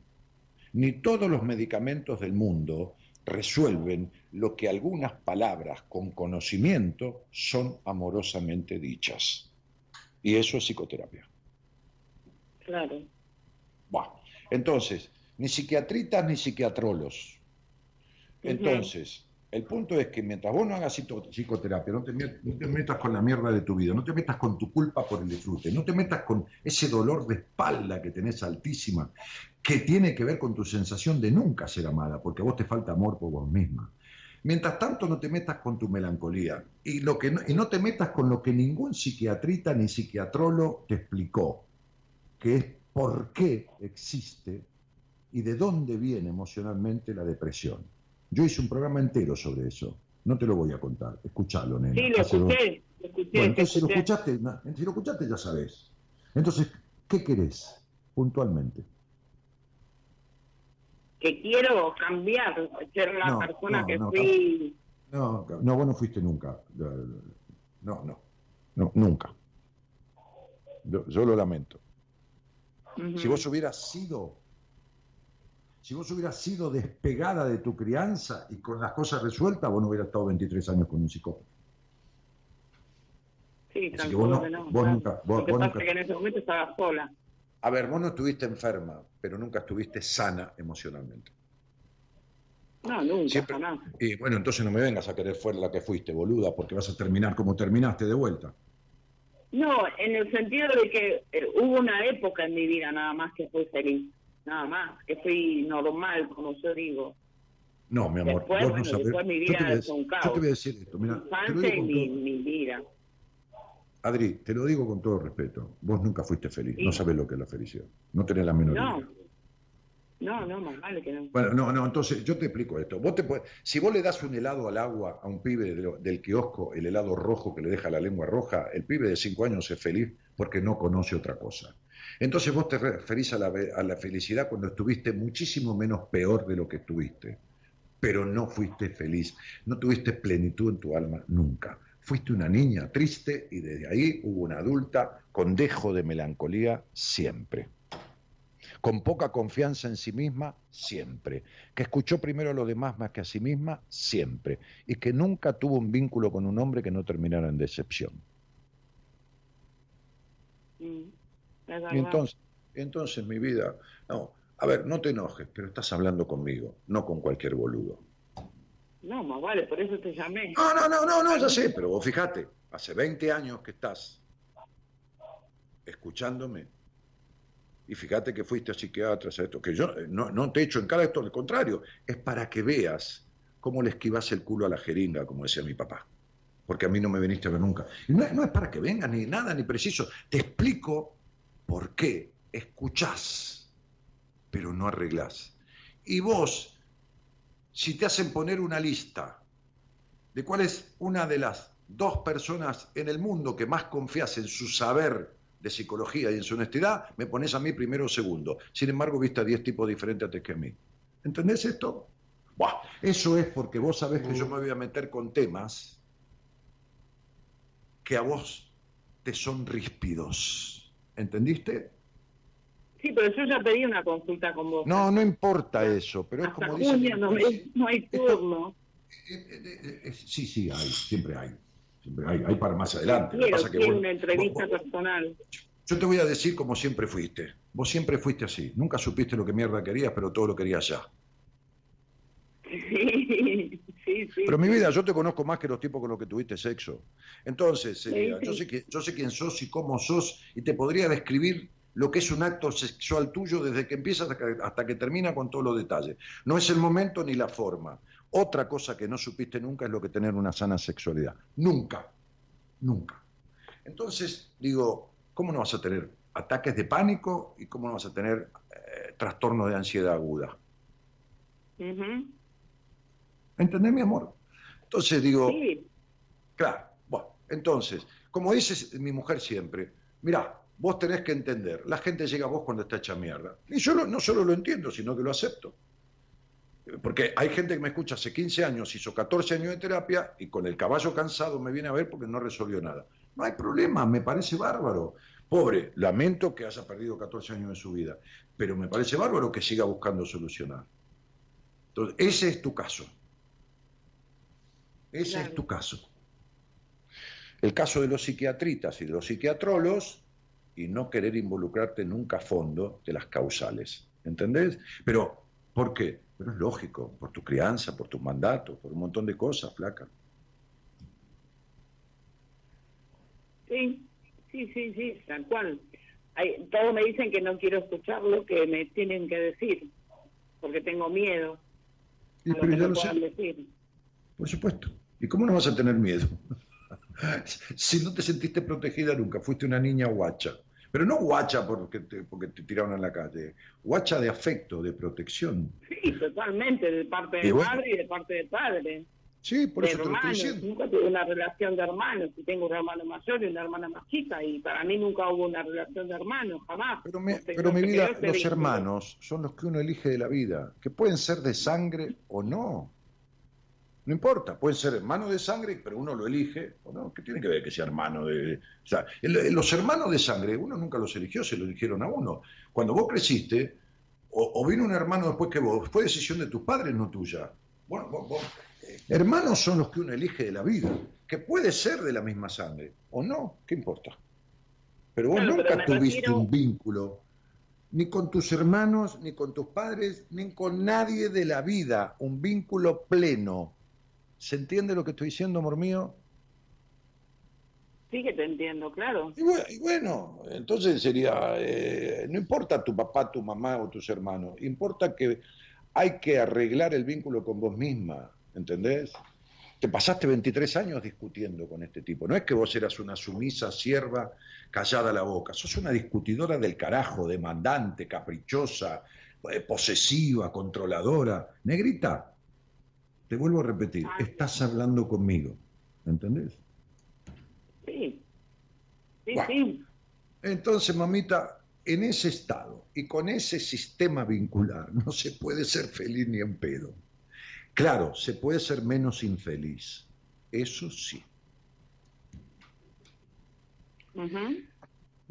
Ni todos los medicamentos del mundo resuelven lo que algunas palabras con conocimiento son amorosamente dichas. Y eso es psicoterapia. Claro. Bueno, entonces, ni psiquiatritas ni psiquiatrolos. Entonces, El punto es que mientras vos no hagas psico- psicoterapia, no te, no te metas con la mierda de tu vida, no te metas con tu culpa por el disfrute, no te metas con ese dolor de espalda que tenés altísima, que tiene que ver con tu sensación de nunca ser amada, porque a vos te falta amor por vos misma. Mientras tanto, no te metas con tu melancolía y, lo que no, y no te metas con lo que ningún psiquiatrita ni psiquiatrólogo te explicó, que es por qué existe y de dónde viene emocionalmente la depresión. Yo hice un programa entero sobre eso. No te lo voy a contar. Escuchalo, nena. Sí, lo escuché, lo escuché, Bueno, entonces si lo escuchaste, si lo escuchaste ya sabes. Entonces, ¿qué querés puntualmente? Que quiero cambiar, ser la No, persona no, que no, fui. No, no, vos no fuiste nunca. No, no, no, nunca. Yo, yo lo lamento. Si vos hubieras sido, si vos hubieras sido despegada de tu crianza y con las cosas resueltas, vos no hubieras estado 23 años con un psicópata. Sí, Así que vos no- vos nunca- vos- Lo que vos pasa nunca- es que en ese momento estaba sola. A ver, vos no estuviste enferma, pero nunca estuviste sana emocionalmente. No, nunca, Siempre- jamás. Y bueno, entonces no me vengas a querer fuera la que fuiste, boluda, porque vas a terminar como terminaste de vuelta. No, en el sentido de que eh, hubo una época en mi vida nada más que fui feliz. Nada más, que fui normal, como yo digo. No, mi amor, Después, vos no sabés. después mi yo, vida te voy a, es un decir- caos. yo te voy a decir esto, mira, Mi te lo mi, todo- mi vida. Adri, te lo digo con todo respeto. Vos nunca fuiste feliz, Sí. no sabés lo que es la felicidad. No tenés la menor No, idea. no, no, más vale que no. Bueno, no, no, entonces yo te explico esto. Vos te podés- si vos le das un helado al agua a un pibe de del kiosco, el helado rojo que le deja la lengua roja, el pibe de cinco años es feliz porque no conoce otra cosa. Entonces vos te referís a la, felicidad cuando estuviste muchísimo menos peor de lo que estuviste, pero no fuiste feliz, no tuviste plenitud en tu alma nunca. Fuiste una niña triste y desde ahí hubo una adulta con dejo de melancolía siempre con poca confianza en sí misma, siempre, que escuchó primero a los demás más que a sí misma, siempre, y que nunca tuvo un vínculo con un hombre que no terminara en decepción. Y entonces, entonces mi vida, no, a ver, no te enojes, pero estás hablando conmigo, no con cualquier boludo. No, más vale, por eso te llamé. No, no, no, no, no, ya sé, pero vos fíjate, hace 20 años que estás escuchándome y fíjate que fuiste a psiquiatra, a esto, que yo eh, no, no te echo en cara esto, al contrario, es para que veas cómo le esquivas el culo a la jeringa, como decía mi papá, porque a mí no me viniste a ver nunca. Y no, no es para que vengas ni nada, ni preciso, te explico por qué escuchás, pero no arreglás. Y vos, si te hacen poner una lista de cuál es una de las dos personas en el mundo que más confías en su saber de psicología y en su honestidad, me pones a mí primero o segundo. Sin embargo, viste a 10 tipos diferentes antes que a mí. ¿Entendés esto? Buah, eso es porque vos sabés que yo me voy a meter con temas que a vos te son ríspidos. ¿Entendiste? Sí, pero yo ya pedí una consulta con vos. No, no importa eso, pero es como dice... no, me- no hay turno. Eh, eh, eh, Sí, sí, hay, siempre hay. Siempre hay, hay para más adelante. Quiero, pasa que vos- una entrevista vos- personal. Yo te voy a decir como siempre fuiste. Vos siempre fuiste así. Nunca supiste lo que mierda querías, pero todo lo querías ya. Sí, sí, sí. Pero mi vida, yo te conozco más que los tipos con los que tuviste sexo. Entonces, eh, Sí, yo, sé que, yo sé quién sos y cómo sos y te podría describir lo que es un acto sexual tuyo desde que empiezas hasta que, hasta que termina con todos los detalles. No es el momento ni la forma. Otra cosa que no supiste nunca es lo que tener una sana sexualidad. Nunca. Nunca. Entonces, digo, ¿cómo no vas a tener ataques de pánico y cómo no vas a tener eh, trastorno de ansiedad aguda? ¿Entendés, mi amor? Entonces digo, Sí, claro, bueno, entonces, como dice mi mujer siempre, mirá, vos tenés que entender, la gente llega a vos cuando está hecha mierda. Y yo lo- no solo lo entiendo, sino que lo acepto. Porque hay gente que me escucha hace 15 años, hizo 14 años de terapia y con el caballo cansado me viene a ver porque no resolvió nada. No hay problema, me parece bárbaro. Pobre, lamento que haya perdido 14 años de su vida, pero me parece bárbaro que siga buscando solucionar. Entonces, ese es tu caso. Ese Claro. es tu caso. El caso de los psiquiatritas y de los psiquiatrolos y no querer involucrarte nunca a fondo de las causales. ¿Entendés? Pero, ¿por qué? Pero es lógico, por tu crianza, por tus mandatos, por un montón de cosas, flaca. Sí, sí, sí, sí, tal cual. Hay, todos me dicen que no quiero escuchar lo que me tienen que decir, porque tengo miedo Y, a lo pero que ya me lo puedan sé, decir. por supuesto. ¿Y cómo no vas a tener miedo? si no te sentiste protegida nunca, fuiste una niña guacha. Pero no guacha porque te, porque te tiraron en la calle, guacha de afecto, de protección. Sí, totalmente, de parte de bueno. madre y de parte de padre. Sí, por de eso te lo estoy hermanos, diciendo. nunca tuve una relación de hermanos, tengo un hermano mayor y una hermana más chica, y para mí nunca hubo una relación de hermanos, jamás. Pero, me- pero mi vida, los hermanos son los que uno elige de la vida, que pueden ser de sangre o no. No importa, pueden ser hermanos de sangre, pero uno lo elige o no. ¿Qué tiene que ver que sea hermano de.? O sea, el- los hermanos de sangre, uno nunca los eligió, se lo eligieron a uno. Cuando vos creciste, o, o vino un hermano después que vos, fue decisión de tus padres, no tuya. Bueno, vos- vos- eh, hermanos son los que uno elige de la vida, que puede ser de la misma sangre o no, ¿qué importa? Pero vos Claro, nunca tuviste refiero- un vínculo, ni con tus hermanos, ni con tus padres, ni con nadie de la vida, un vínculo pleno. ¿Se entiende lo que estoy diciendo, amor mío? Sí que te entiendo, claro. Y bueno, y bueno, entonces sería, eh, no importa tu papá, tu mamá o tus hermanos, importa que hay que arreglar el vínculo con vos misma, ¿entendés? Te pasaste 23 años discutiendo con este tipo, no es que vos eras una sumisa sierva callada la boca, sos una discutidora del carajo, demandante, caprichosa, eh, posesiva, controladora. Negrita, te vuelvo a repetir, Ah. estás hablando conmigo, ¿entendés? Sí. Sí, Bueno. sí. Entonces, mamita, en ese estado y con ese sistema vincular no se puede ser feliz ni en pedo. Claro, se puede ser menos infeliz. Eso sí.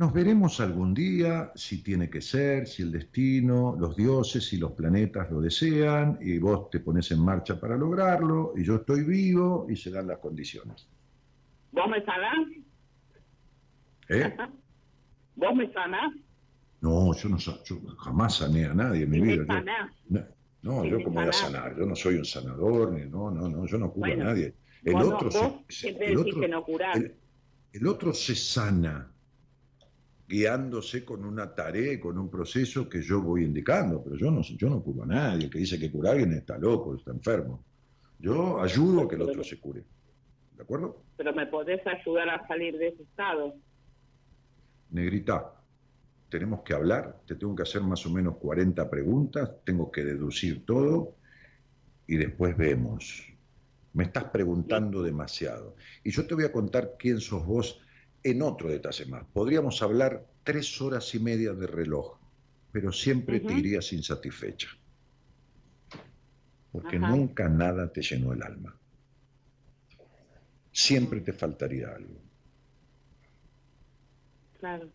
Nos veremos algún día, si tiene que ser, si el destino, los dioses y los planetas lo desean, y vos te pones en marcha para lograrlo, y yo estoy vivo, y se dan las condiciones. ¿Vos me sanás? ¿Eh? ¿Vos me sanás? No, yo, no, yo jamás sané a nadie en mi vida. Yo-. No, no, yo como voy a sanar, yo no soy un sanador, ni, no, no, no, yo no curo Bueno, a nadie. El no- otro, vos se, el, otro, que no el- el otro se sana guiándose con una tarea, con un proceso que yo voy indicando, pero yo no, yo no curo a nadie. El que dice que cura a alguien está loco, está enfermo. Yo ayudo a que el otro se cure. ¿De acuerdo? Pero me podés ayudar a salir de ese estado. Negrita, tenemos que hablar, te tengo que hacer más o menos 40 preguntas, tengo que deducir todo y después vemos. Me estás preguntando demasiado. Y yo te voy a contar quién sos vos en otro detalle más. Podríamos hablar tres horas y media de reloj, pero siempre te irías insatisfecha. Porque Ajá. nunca nada te llenó el alma. Siempre te faltaría algo. Claro.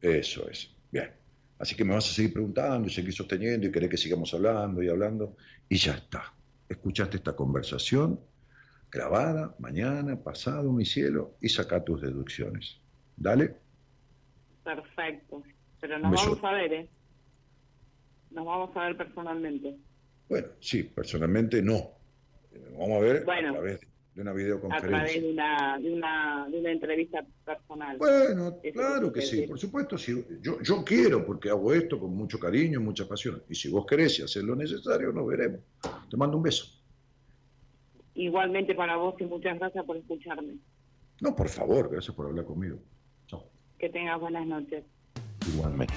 Eso es. Bien. Así que me vas a seguir preguntando y seguir sosteniendo y querés que sigamos hablando y hablando. Y ya está. Escuchaste esta conversación grabada mañana, pasado, mi cielo, y saca tus deducciones. Dale. Perfecto. Pero nos vamos a ver, ¿eh? Nos vamos a ver personalmente. Bueno, sí, personalmente no. Vamos a ver Bueno. a través de una A través videoconferencia. de una, de una, de una entrevista personal. Bueno, Eso claro que sí, por supuesto. Si, yo, yo quiero, porque hago esto con mucho cariño y mucha pasión. Y si vos querés y hacer lo necesario, nos veremos. Te mando un beso. Igualmente para vos y muchas gracias por escucharme. No, por favor, gracias por hablar conmigo. Chao. Que tengas buenas noches. Igualmente.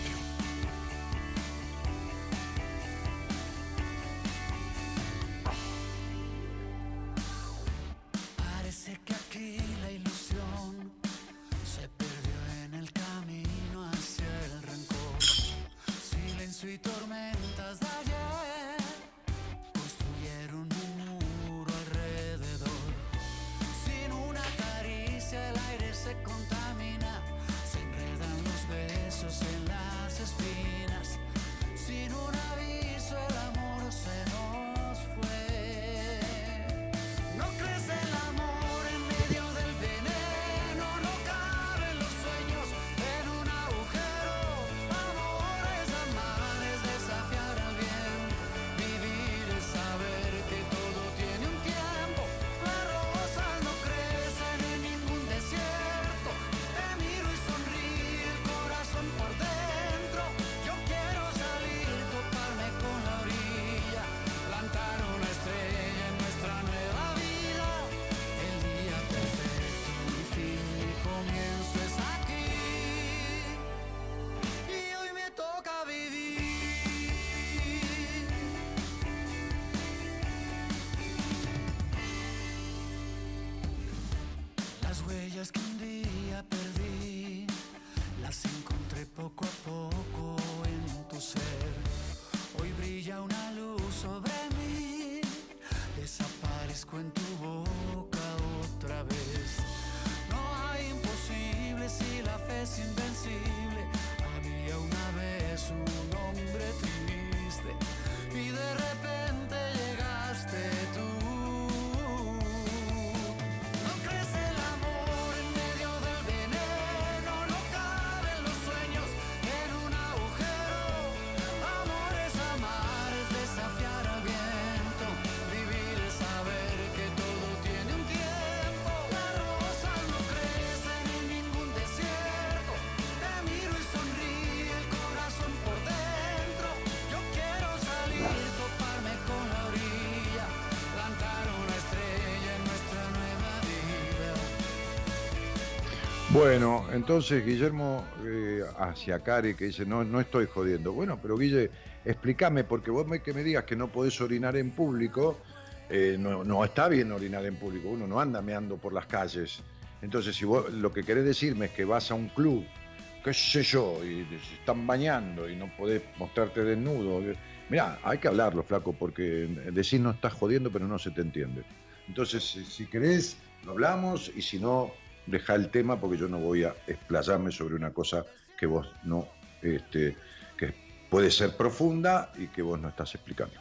Bueno, entonces Guillermo eh, hacia Cari que dice, no, no estoy jodiendo. Bueno, pero Guille, explícame, porque vos me, que me digas que no podés orinar en público, eh, no, no está bien orinar en público, uno no anda meando por las calles. Entonces, si vos lo que querés decirme es que vas a un club, qué sé yo, y se están bañando y no podés mostrarte desnudo, mirá, hay que hablarlo, flaco, porque decir no estás jodiendo, pero no se te entiende. Entonces, si querés, lo hablamos, y si no, deja el tema porque yo no voy a explayarme sobre una cosa que vos no, este, que puede ser profunda y que vos no estás explicando.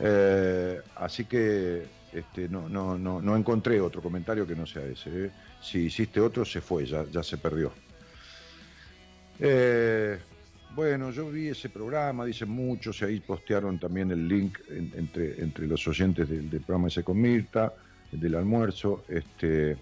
Eh, así que este, no, no, no, no encontré otro comentario que no sea ese. ¿eh? Si hiciste otro, se fue, ya, ya se perdió. Eh, bueno, yo vi ese programa, dicen muchos, y ahí postearon también el link en- entre, entre los oyentes del, del programa ese con Mirta, el del almuerzo. Este,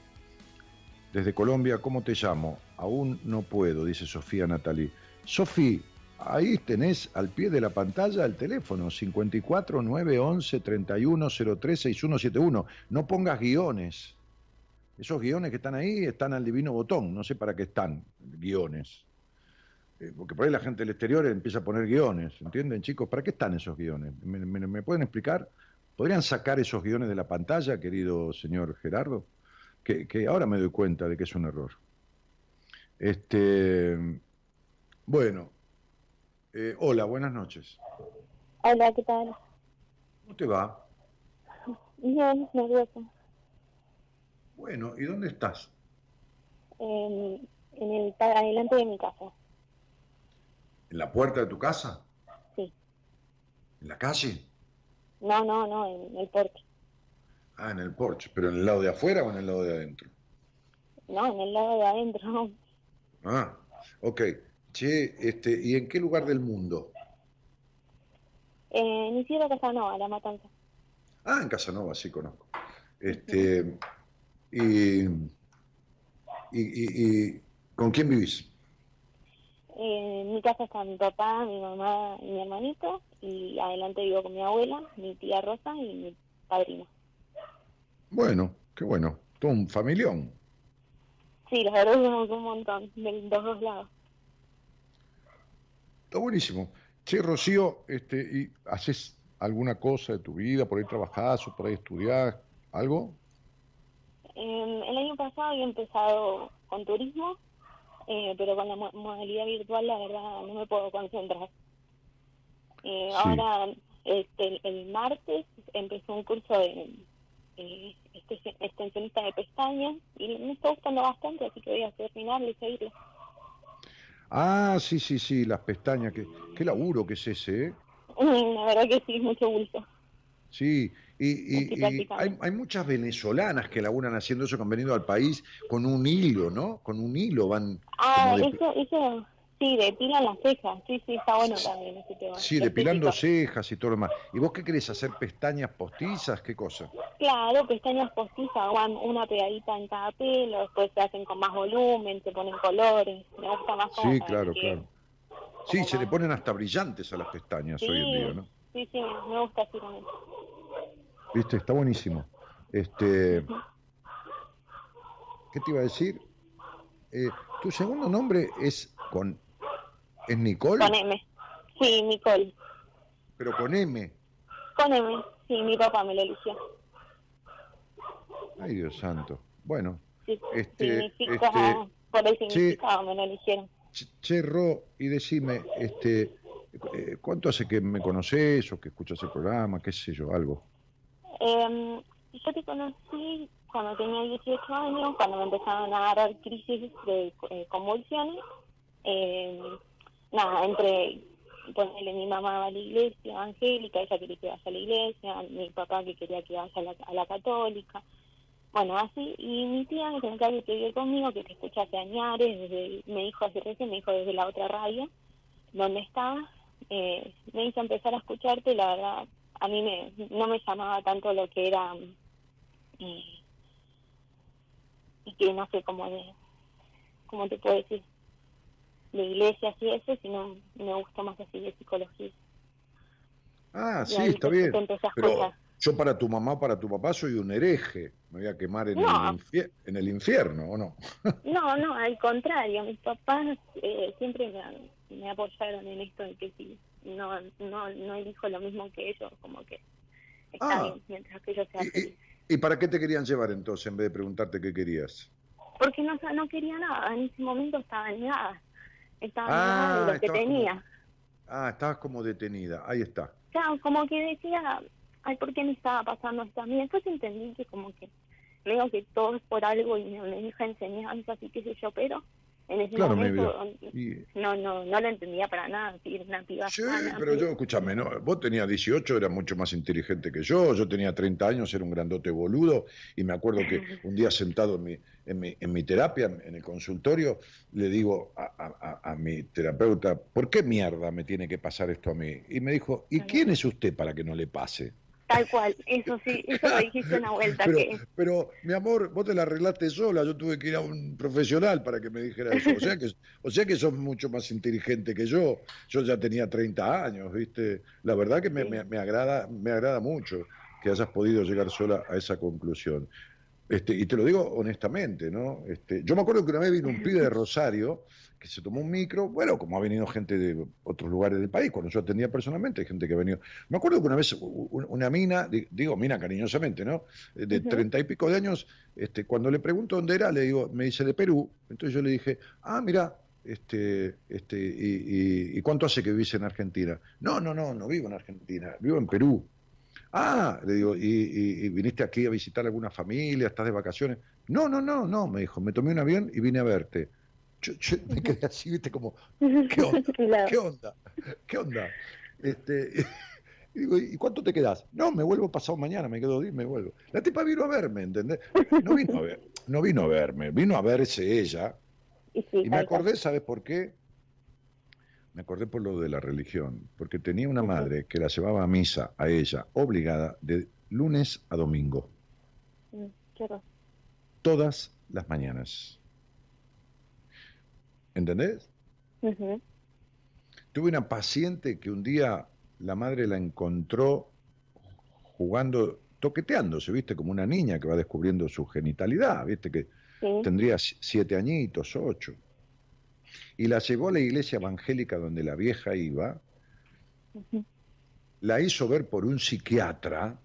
desde Colombia, ¿cómo te llamo? Aún no puedo, dice Sofía Natalí. Sofía, ahí tenés al pie de la pantalla el teléfono 54 911 31 03 6171. No pongas guiones. Esos guiones que están ahí están al divino botón. No sé para qué están guiones. Eh, porque por ahí la gente del exterior empieza a poner guiones. ¿Entienden, chicos? ¿Para qué están esos guiones? ¿Me, me- me pueden explicar? ¿Podrían sacar esos guiones de la pantalla, querido señor Gerardo? Que, que ahora me doy cuenta de que es un error. Este, bueno, eh, hola, buenas noches. Hola, ¿qué tal? ¿Cómo te va? Bien, nerviosa. Bueno, ¿y dónde estás? En, en el adelante de mi casa. ¿En la puerta de tu casa? Sí. ¿En la calle? No, no, no, en el porche. Ah, en el porche, pero en el lado de afuera o en el lado de adentro. No, en el lado de adentro. Ah, ok. Che, este, ¿y en qué lugar del mundo? Eh, en Isidro Casanova, La Matanza. Ah, en Casanova, sí conozco. Este, y, y, y- y- ¿con quién vivís? Eh, en mi casa está mi papá, mi mamá y mi hermanito. Y adelante vivo con mi abuela, mi tía Rosa y mi padrino. Bueno, qué bueno. Todo un familión. Sí, la verdad somos un montón, de los dos lados. Está buenísimo. Che, Rocío, este, ¿y haces alguna cosa de tu vida? ¿Por ahí trabajás o por ahí estudiás? ¿Algo? Eh, el año pasado había empezado con turismo, eh, pero con la mo- modalidad virtual la verdad no me puedo concentrar. Eh, Sí. Ahora, este, el, el martes empezó un curso de eh, este- extensionista de pestañas y me está gustando bastante, así que voy a terminarlo y seguirlo. Ah, sí, sí, sí, las pestañas. Qué, qué laburo que es ese, ¿eh? La verdad que sí, mucho bulto. Sí, y, y- hay, hay muchas venezolanas que laburan haciendo eso, que han venido al país con un hilo, ¿no? Con un hilo van... Ah, de- eso, eso, sí, depilan las cejas, sí, sí, está bueno también ese tema. Sí, depilando cejas y todo lo demás. ¿Y vos qué querés hacer? ¿Pestañas postizas? ¿Qué cosa? Claro, pestañas postizas, van una pegadita en cada pelo, después se hacen con más volumen, se ponen colores, me gusta más Sí, claro, que- claro. Sí, se le ponen hasta brillantes a las pestañas Sí, hoy en día, ¿no? sí, sí, me gusta así también. Viste, está buenísimo. Este, ¿qué te iba a decir? Eh, tu segundo nombre es con es Nicole, Con M. Sí, Nicole. pero con M. Con M. Sí, mi papá me lo eligió. Ay, Dios santo. Bueno, Sí, Este, este, por el significado me lo eligieron. Ch- che, Ro, y decime, este, eh, ¿cuánto hace que me conoces o que escuchas el programa? ¿Qué sé yo? Algo. Eh, yo te conocí cuando tenía 18 años, cuando me empezaron a dar crisis de eh, convulsiones. Eh, nada, entre ponerle mi mamá a la iglesia evangélica, ella quería que vaya a la iglesia, mi papá que quería que vaya a la, a la católica. Bueno, así, y mi tía que se me que conmigo, que te escucha hace años, desde, me dijo hace recién, me dijo desde la otra radio, donde estaba, eh, me hizo empezar a escucharte, la verdad, a mí me, no me llamaba tanto lo que era, eh, y que no sé cómo de, cómo te puedo decir, de iglesias y eso, sino me gusta más así de psicología. Ah, Y sí, está bien. Pero yo para tu mamá, para tu papá soy un hereje. Me voy a quemar en, No. el, en el infierno, ¿o no? No, no, al contrario, mis papás eh, siempre me, me apoyaron en esto de que si no, no, no elijo lo mismo que ellos, como que está Ah. bien, mientras que yo sea ¿Y, feliz. y, y para qué te querían llevar entonces en vez de preguntarte qué querías? Porque no, no quería nada, en ese momento estaba negada, estaba Ah, de lo que como- tenía. Ah, estabas como detenida. Ahí está. Claro, como que decía, ay, ¿por qué me estaba pasando esto a mí? Después entendí que como que, digo que todo es por algo y me, me deja enseñanzas y qué sé yo, pero en ese Claro, momento Y- no, no, no lo entendía para nada, sí, una piba Sí, sana, pero yo, escúchame, no, vos tenías 18, eras mucho más inteligente que yo, yo tenía 30 años, era un grandote boludo, y me acuerdo que un día sentado en mi, en mi, en mi terapia, en el consultorio, le digo a, a- a- a mi terapeuta, ¿por qué mierda me tiene que pasar esto a mí? Y me dijo, ¿y quién es usted para que no le pase? Tal cual, eso sí, eso lo dijiste una vuelta, Pero, que pero, mi amor, vos te la arreglaste sola, yo tuve que ir a un profesional para que me dijera eso. O sea que, o sea que sos mucho más inteligente que yo. Yo ya tenía 30 años, ¿viste? La verdad que me, Sí. me- me agrada, me agrada mucho que hayas podido llegar sola a esa conclusión. Este, y te lo digo honestamente, ¿no? Este, yo me acuerdo que una vez vino un pibe de Rosario que se tomó un micro, bueno, como ha venido gente de otros lugares del país, cuando yo atendía personalmente, hay gente que ha venido. Me acuerdo que una vez una mina, di- digo mina cariñosamente, ¿no? De treinta y pico de años, este, cuando le pregunto dónde era, le digo, me dice de Perú. Entonces yo le dije, ah, mira, este, este, y, y- ¿y cuánto hace que vivís en Argentina? No, no, no, no vivo en Argentina, vivo en Perú. Ah, le digo, ¿y, y- y viniste aquí a visitar alguna familia? ¿Estás de vacaciones? No, no, no, no, me dijo, me tomé un avión y vine a verte. Yo, yo me quedé así, viste, como, ¿qué onda? ¿Qué onda? ¿Qué onda? Este, y digo, ¿y cuánto te quedás? No, me vuelvo pasado mañana, me quedo 10 me vuelvo. La tipa vino a verme, ¿entendés? No vino a ver, no vino a verme, vino a verse ella. y sí, Y me acordé, ¿sabes por qué? Me acordé por lo de la religión, porque tenía una madre que la llevaba a misa a ella, obligada, de lunes a domingo, Mm, claro. todas las mañanas. ¿Entendés? Tuve una paciente que un día la madre la encontró jugando, toqueteándose, ¿viste? Como una niña que va descubriendo su genitalidad, ¿viste? Que Sí. tendría si- siete añitos, ocho. Y la llevó a la iglesia evangélica donde la vieja iba, la hizo ver por un psiquiatra,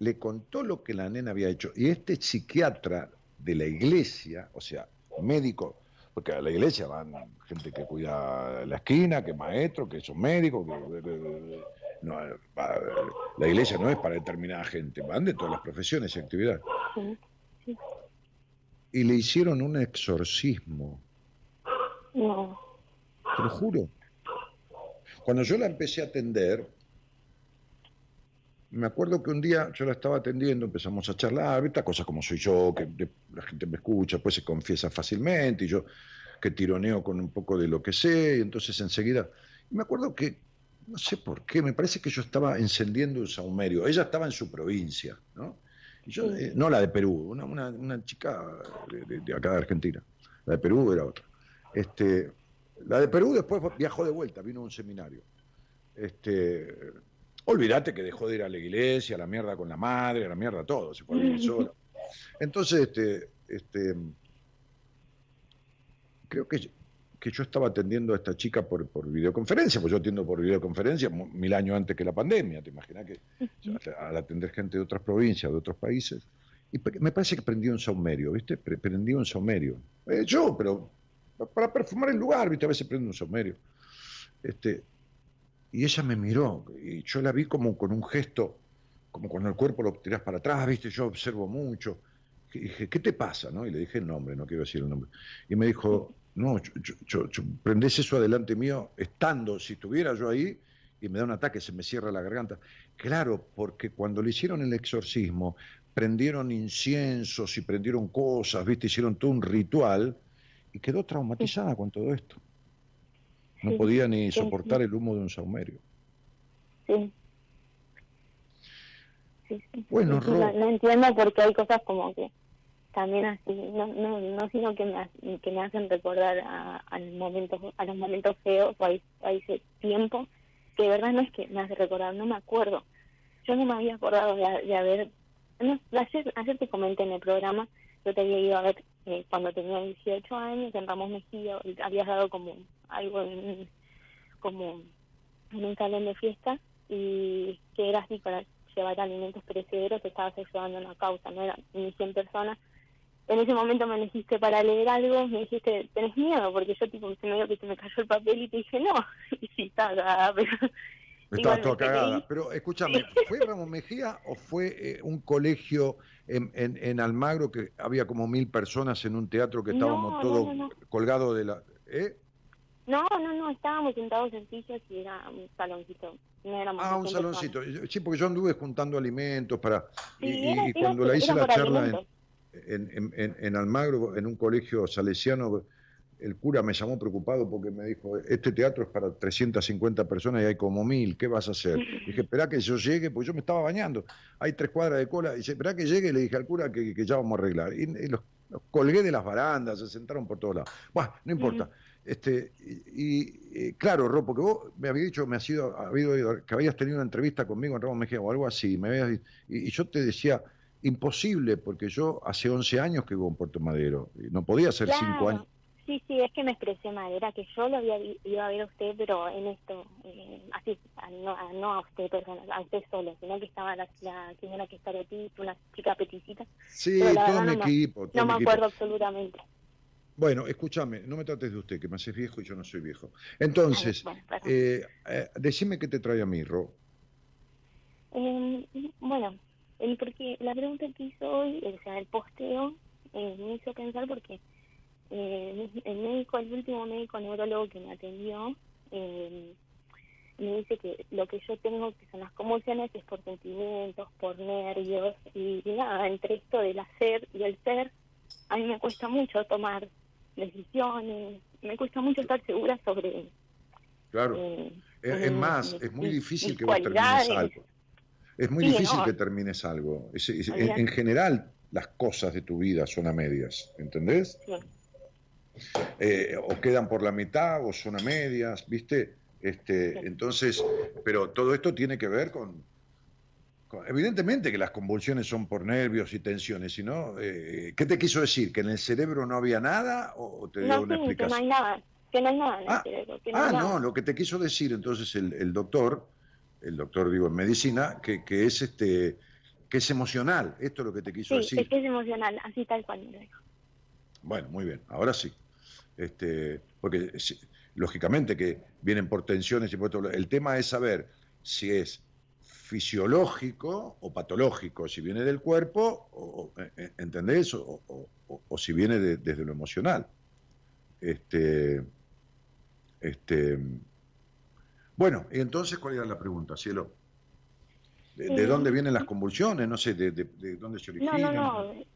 le contó lo que la nena había hecho. Y este psiquiatra de la iglesia, o sea, médico, porque a la iglesia van gente que cuida la esquina, que maestro, que son médicos, que, no, va- la iglesia no es para determinada gente, van de todas las profesiones y actividades. Sí. Y le hicieron un exorcismo, No. te lo juro. Cuando yo la empecé a atender, me acuerdo que un día yo la estaba atendiendo, empezamos a charlar, estas cosas como soy yo, que la gente me escucha, pues se confiesa fácilmente, y yo que tironeo con un poco de lo que sé, y entonces enseguida, me acuerdo que, no sé por qué, me parece que yo estaba encendiendo un saumerio, ella estaba en su provincia, ¿no? Y yo, eh, no la de Perú, una, una, chica de, de- de acá de Argentina, la de Perú era otra. Este, la de Perú después viajó de vuelta, vino a un seminario. Este, olvídate que dejó de ir a la iglesia, a la mierda con la madre, a la mierda todo, se fue a vivir. Entonces, este, este, creo que, que yo estaba atendiendo a esta chica por, por videoconferencia, pues yo atiendo por videoconferencia mil años antes que la pandemia, te imaginas que al atender gente de otras provincias, de otros países, y me parece que prendí un saumerio, ¿viste? Pre- Prendí un saumerio. Eh, yo, pero para perfumar el lugar, ¿viste? A veces prendo un saumerio. Este, y ella me miró y yo la vi como con un gesto, como cuando el cuerpo lo tirás para atrás, viste, yo observo mucho. Y dije, ¿qué te pasa? ¿no? Y le dije el nombre, no quiero decir el nombre. Y me dijo, no, yo, yo- yo- yo- prendés eso adelante mío, estando, si estuviera yo ahí, y me da un ataque, se me cierra la garganta. Claro, porque cuando le hicieron el exorcismo, prendieron inciensos y prendieron cosas, ¿viste? Hicieron todo un ritual y quedó traumatizada con todo esto. No Sí, podía ni sí, soportar sí. el humo de un saumerio. Sí. Bueno, Ro- no, no entiendo porque hay cosas como que también así, no, no, no sino que me, que me hacen recordar a, al momento, a los momentos feos o a, es- a ese tiempo, que de verdad no es que me hace recordar, no me acuerdo. Yo no me había acordado de, de haber, no, ayer, ayer te comenté en el programa, yo te había ido a ver eh, cuando tenía 18 años en Ramos Mejía, habías dado como algo en, como en un salón de fiesta y que era así para llevar alimentos perecederos, estabas ayudando a una causa, no eran ni 100 personas. En ese momento me elegiste para leer algo, me dijiste, ¿tenés miedo? Porque yo tipo se me dio que se me cayó el papel y te dije, no, y sí, está cagada, pero... Estaba toda cagada. Pero escúchame, ¿fue Ramos Mejía o fue eh, un colegio en, en, en Almagro que había como mil personas en un teatro que estábamos no, todos no. colgados de la... ¿Eh? No, no, no, estábamos sentados en sillas y era un saloncito, no éramos Ah, un 100 saloncito. personas. Sí, porque yo anduve juntando alimentos para... Y, Sí, y- era- y era- cuando la hice la charla en, en, en- en- Almagro, en un colegio salesiano, el cura me llamó preocupado porque me dijo, este teatro es para 350 personas y hay como mil, ¿qué vas a hacer? Dije, espera que yo llegue, porque yo me estaba bañando, hay tres cuadras de cola, y dice, espera que llegue, y le dije al cura que, que ya vamos a arreglar. Y, y los, los colgué de las barandas, se sentaron por todos lados. Bueno, no importa. Este, y, y, eh, claro, Ro, porque vos me habías dicho, me has ido, había oído que habías tenido una entrevista conmigo en Ramos Mejía o algo así, me habías, y, y yo te decía, imposible, porque yo hace 11 años que vivo en Puerto Madero, y no podía ser 5 Claro. años. Sí, sí, es que me expresé mal, era que yo lo había ido a ver a usted, pero en esto, eh, así, a- no, a- no a usted persona, a usted solo, sino que estaba la, la señora que está aquí, una chica peticita, Sí, todo verdad no equipo. todo no me acuerdo absolutamente. Bueno, escúchame, no me trates de usted, que me haces viejo y yo no soy viejo. Entonces, Bueno, eh, eh, decime qué te trae a mí, Ro. Eh, bueno, el, porque la pregunta que hizo hoy, o sea, el posteo, eh, me hizo pensar porque eh, el médico, el último médico neurólogo que me atendió, eh, me dice que lo que yo tengo, que son las convulsiones, es por sentimientos, por nervios, y, y nada, entre esto del hacer y el ser, a mí me cuesta mucho tomar decisiones, me cuesta mucho estar segura sobre... Claro. eh, Es, es mis- más, es muy difícil que vos termines algo. Es muy Sí, difícil no. que termines algo. Es- es- en, general, las cosas de tu vida son a medias, ¿entendés? Sí. Eh, o quedan por la mitad o son a medias, ¿viste? Este, Sí. entonces, pero todo esto tiene que ver con- evidentemente que las convulsiones son por nervios y tensiones, sino, eh, ¿qué te quiso decir? ¿Que en el cerebro no había nada o te dio No, una sí, que no explicación? hay nada, que no hay nada en Ah, el cerebro, que no Ah, no, lo que te quiso decir entonces el, el doctor, el doctor digo en medicina, que, que es este, que es emocional, esto es lo que te quiso Sí, decir. es que es emocional, así tal cual me lo dijo. Bueno, muy bien, ahora sí. Este, porque lógicamente que vienen por tensiones y por todo. El tema es saber si es fisiológico o patológico, si viene del cuerpo, o, o- eh, ¿entendés? O, o- o- o si viene de- desde lo emocional. Este, este, bueno, y entonces, ¿cuál era la pregunta, cielo? ¿De, de Eh, dónde vienen las convulsiones? No sé, de, de- de dónde se No, originan. no, no, eh,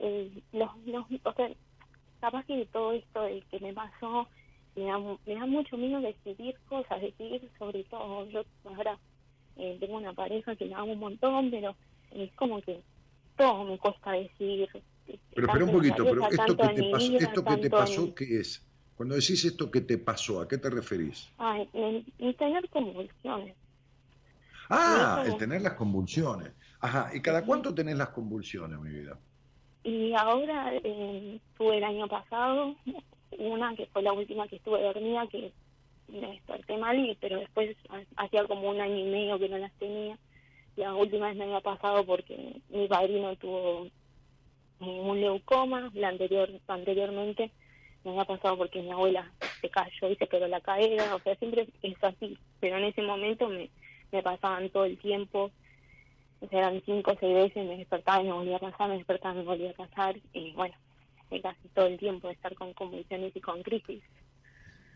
eh, los, los, o sea, capaz que todo esto de que me pasó, me da, me da mucho miedo decidir cosas, decidir sobre todo, yo ahora eh, tengo una pareja que me amo un montón, pero es como que todo me cuesta decidir. eh, Pero espera un poquito, pero esto que te pasó, vida, esto que te pasó, en- ¿qué es? Cuando decís esto que te pasó, ¿a qué te referís? Ay, en, en tener convulsiones. Ah, el tener las convulsiones. Ajá, ¿y cada cuánto tenés las convulsiones, mi vida? Y ahora eh, tuve el año pasado una que fue la última que estuve dormida, que me desperté mal, y, pero después ha- hacía como un año y medio que no las tenía. La última vez me había pasado porque mi padrino tuvo un leucoma, la anterior anteriormente me había pasado porque mi abuela se cayó y se quedó la caída, o sea, siempre es así, pero en ese momento me, me pasaban todo el tiempo, o sea, eran cinco o seis veces, me despertaba y me volvía a pasar, me despertaba y me volvía a pasar, y bueno, casi todo el tiempo de estar con convulsiones y con crisis.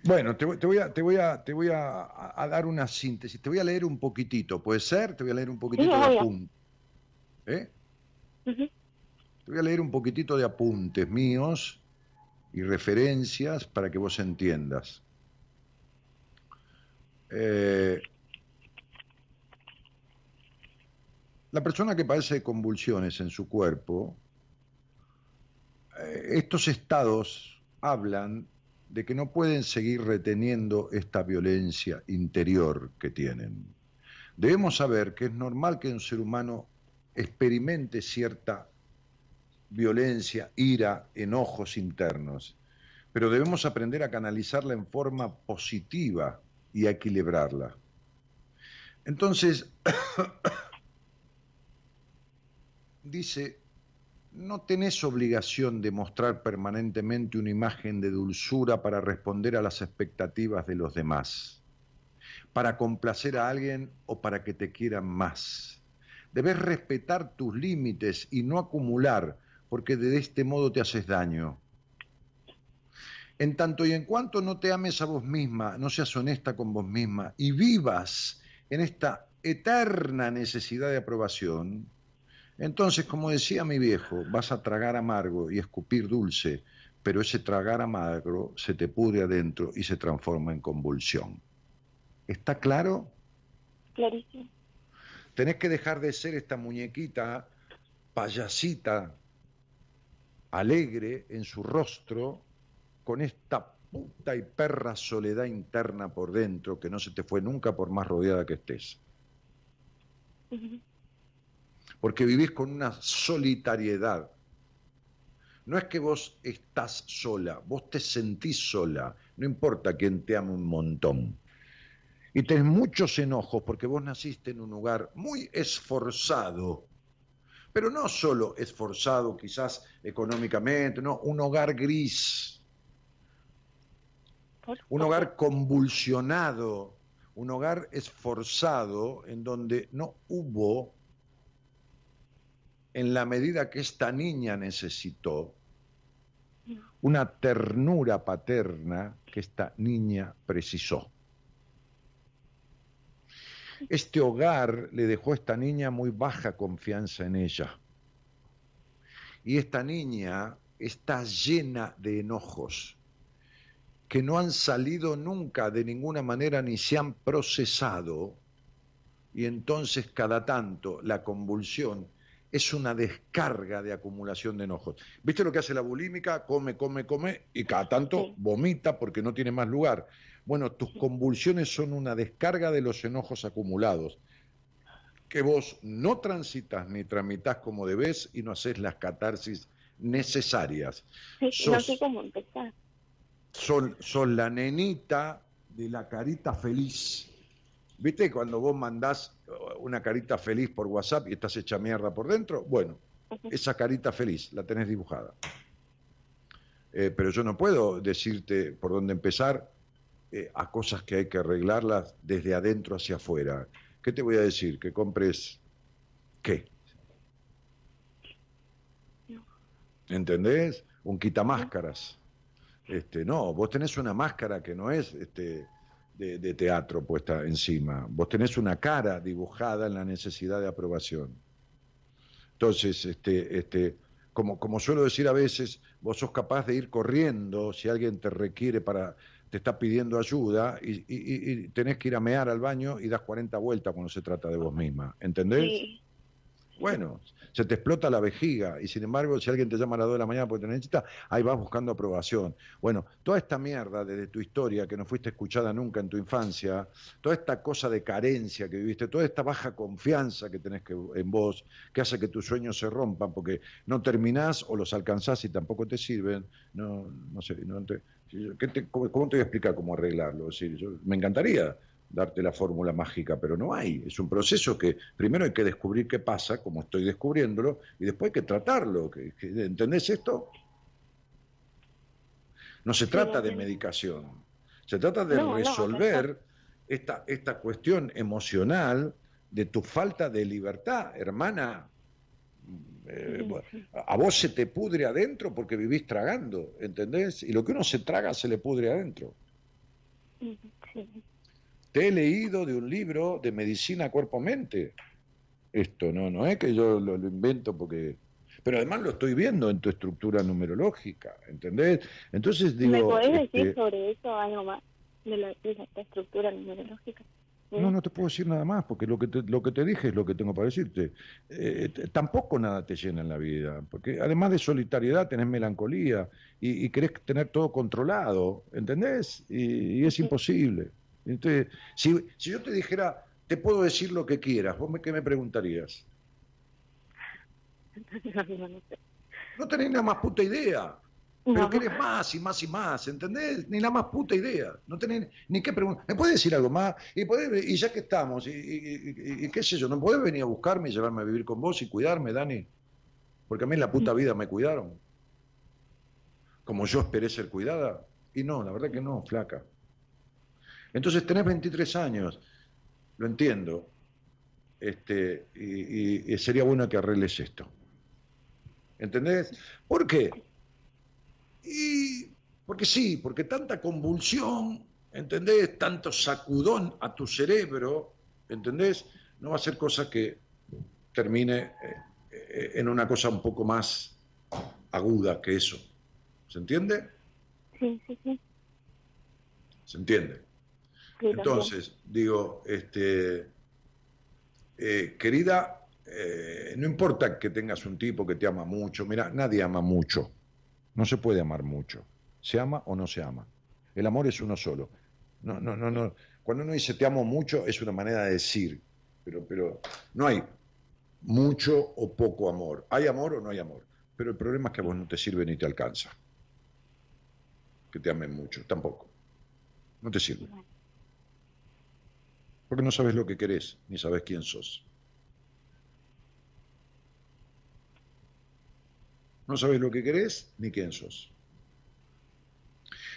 Bueno, te, voy- te voy a, te voy a, te voy a, a- dar una síntesis. Te voy a leer un poquitito, ¿puede ser? Te voy a leer un poquitito Sí, de apuntes. ¿Eh? Te voy a leer un poquitito de apuntes míos y referencias para que vos entiendas. Eh, la persona que padece convulsiones en su cuerpo, eh, estos estados hablan de que no pueden seguir reteniendo esta violencia interior que tienen. Debemos saber que es normal que un ser humano experimente cierta violencia, ira, enojos internos, pero debemos aprender a canalizarla en forma positiva y a equilibrarla. Entonces, dice, no tenés obligación de mostrar permanentemente una imagen de dulzura para responder a las expectativas de los demás, para complacer a alguien o para que te quieran más. Debes respetar tus límites y no acumular, porque de este modo te haces daño. En tanto y en cuanto no te ames a vos misma, no seas honesta con vos misma y vivas en esta eterna necesidad de aprobación, entonces, como decía mi viejo, vas a tragar amargo y escupir dulce, pero ese tragar amargo se te pudre adentro y se transforma en convulsión. ¿Está claro? Clarísimo. Tenés que dejar de ser esta muñequita payasita alegre en su rostro con esta puta y perra soledad interna por dentro que no se te fue nunca por más rodeada que estés. Porque vivís con una solitariedad. No es que vos estás sola, vos te sentís sola, no importa quién te ame un montón. Y tenés muchos enojos porque vos naciste en un lugar muy esforzado, pero no solo esforzado quizás económicamente, no, un hogar gris, un hogar convulsionado, un hogar esforzado en donde no hubo, en la medida que esta niña necesitó, una ternura paterna que esta niña precisó. Este hogar le dejó a esta niña muy baja confianza en ella. Y esta niña está llena de enojos que no han salido nunca de ninguna manera ni se han procesado. Y entonces cada tanto la convulsión es una descarga de acumulación de enojos. ¿Viste lo que hace la bulímica? Come, come, come y cada tanto Sí. vomita porque no tiene más lugar. Bueno, tus convulsiones son una descarga de los enojos acumulados que vos no transitas ni tramitas como debes y no haces las catarsis necesarias. Sí, no sos- sé cómo empezar. Son, son la nenita de la carita feliz. ¿Viste cuando vos mandás uh, una carita feliz por WhatsApp y estás hecha mierda por dentro? Bueno, esa carita feliz la tenés dibujada. Eh, pero yo no puedo decirte por dónde empezar eh, a cosas que hay que arreglarlas desde adentro hacia afuera. ¿Qué te voy a decir? Que compres qué. ¿Entendés? Un quitamáscaras. Este, no, vos tenés una máscara que no es este, de, teatro puesta encima. Vos tenés una cara dibujada en la necesidad de aprobación. Entonces, este, este, como, como suelo decir a veces, vos sos capaz de ir corriendo si alguien te requiere para, te está pidiendo ayuda y, y- y- y tenés que ir a mear al baño y das 40 vueltas cuando se trata de vos misma. ¿Entendés? Sí. Bueno, se te explota la vejiga y sin embargo, si alguien te llama a las 2 de la mañana porque te necesita, ahí vas buscando aprobación. Bueno, toda esta mierda desde tu historia que no fuiste escuchada nunca en tu infancia, toda esta cosa de carencia que viviste, toda esta baja confianza que tenés que, en vos, que hace que tus sueños se rompan porque no terminás o los alcanzás y tampoco te sirven, no, no sé, no te- ¿qué te- cómo, te voy a explicar cómo arreglarlo? Es yo- me encantaría darte la fórmula mágica, pero no hay. Es un proceso que primero hay que descubrir qué pasa, como estoy descubriéndolo, y después hay que tratarlo. ¿Entendés esto? No se trata de medicación, Se trata de No, no, resolver esta, esta cuestión emocional de tu falta de libertad, hermana. Eh, bueno, sí. a vos se te pudre adentro porque vivís tragando, ¿entendés? Y lo que uno se traga se le pudre adentro. Ujú, Sí. He leído de un libro de medicina cuerpo-mente. Esto no, no es que yo lo, lo invento porque... Pero además lo estoy viendo en tu estructura numerológica, ¿entendés? Entonces digo... ¿Me podés decir este, sobre eso algo más? De la, de la estructura numerológica. No, no te puedo decir nada más, porque lo que te, lo que te dije es lo que tengo para decirte. Eh, tampoco nada te llena en la vida, porque además de solitariedad tenés melancolía y, y querés tener todo controlado, ¿entendés? Y, y es imposible. Entonces, si, si yo te dijera, te puedo decir lo que quieras, ¿vos me, qué me preguntarías? No, tenés nada más puta idea. Pero No. querés más y más y más, ¿entendés? Ni la más puta idea. No tenés ni qué preguntar. ¿Me puedes decir algo más? Y, podés- y ya que estamos, y- y qué sé yo, ¿no podés venir a buscarme y llevarme a vivir con vos y cuidarme, Dani? Porque a mí en la puta vida me cuidaron. Como yo esperé ser cuidada. Y no, la verdad que no, flaca. Entonces tenés 23 años, lo entiendo. Este, y, sería bueno que arregles esto. ¿Entendés? ¿Por qué? Y porque sí, porque tanta convulsión, ¿entendés? Tanto sacudón a tu cerebro, ¿entendés? No va a ser cosa que termine eh, eh, en una cosa un poco más aguda que eso. ¿Se entiende? Sí, sí, sí. ¿Se entiende? Sí, Entonces, digo, este, eh, querida, eh, no importa que tengas un tipo que te ama mucho, mira, nadie ama mucho, no se puede amar mucho, se ama o no se ama. El amor es uno solo. No, no, no, no. Cuando uno dice te amo mucho es una manera de decir, pero, pero no hay mucho o poco amor. Hay amor o no hay amor. Pero el problema es que a vos no te sirve ni te alcanza. Que te amen mucho, tampoco. No te sirve. Porque no sabes lo que querés, ni sabes quién sos. No sabes lo que querés, ni quién sos.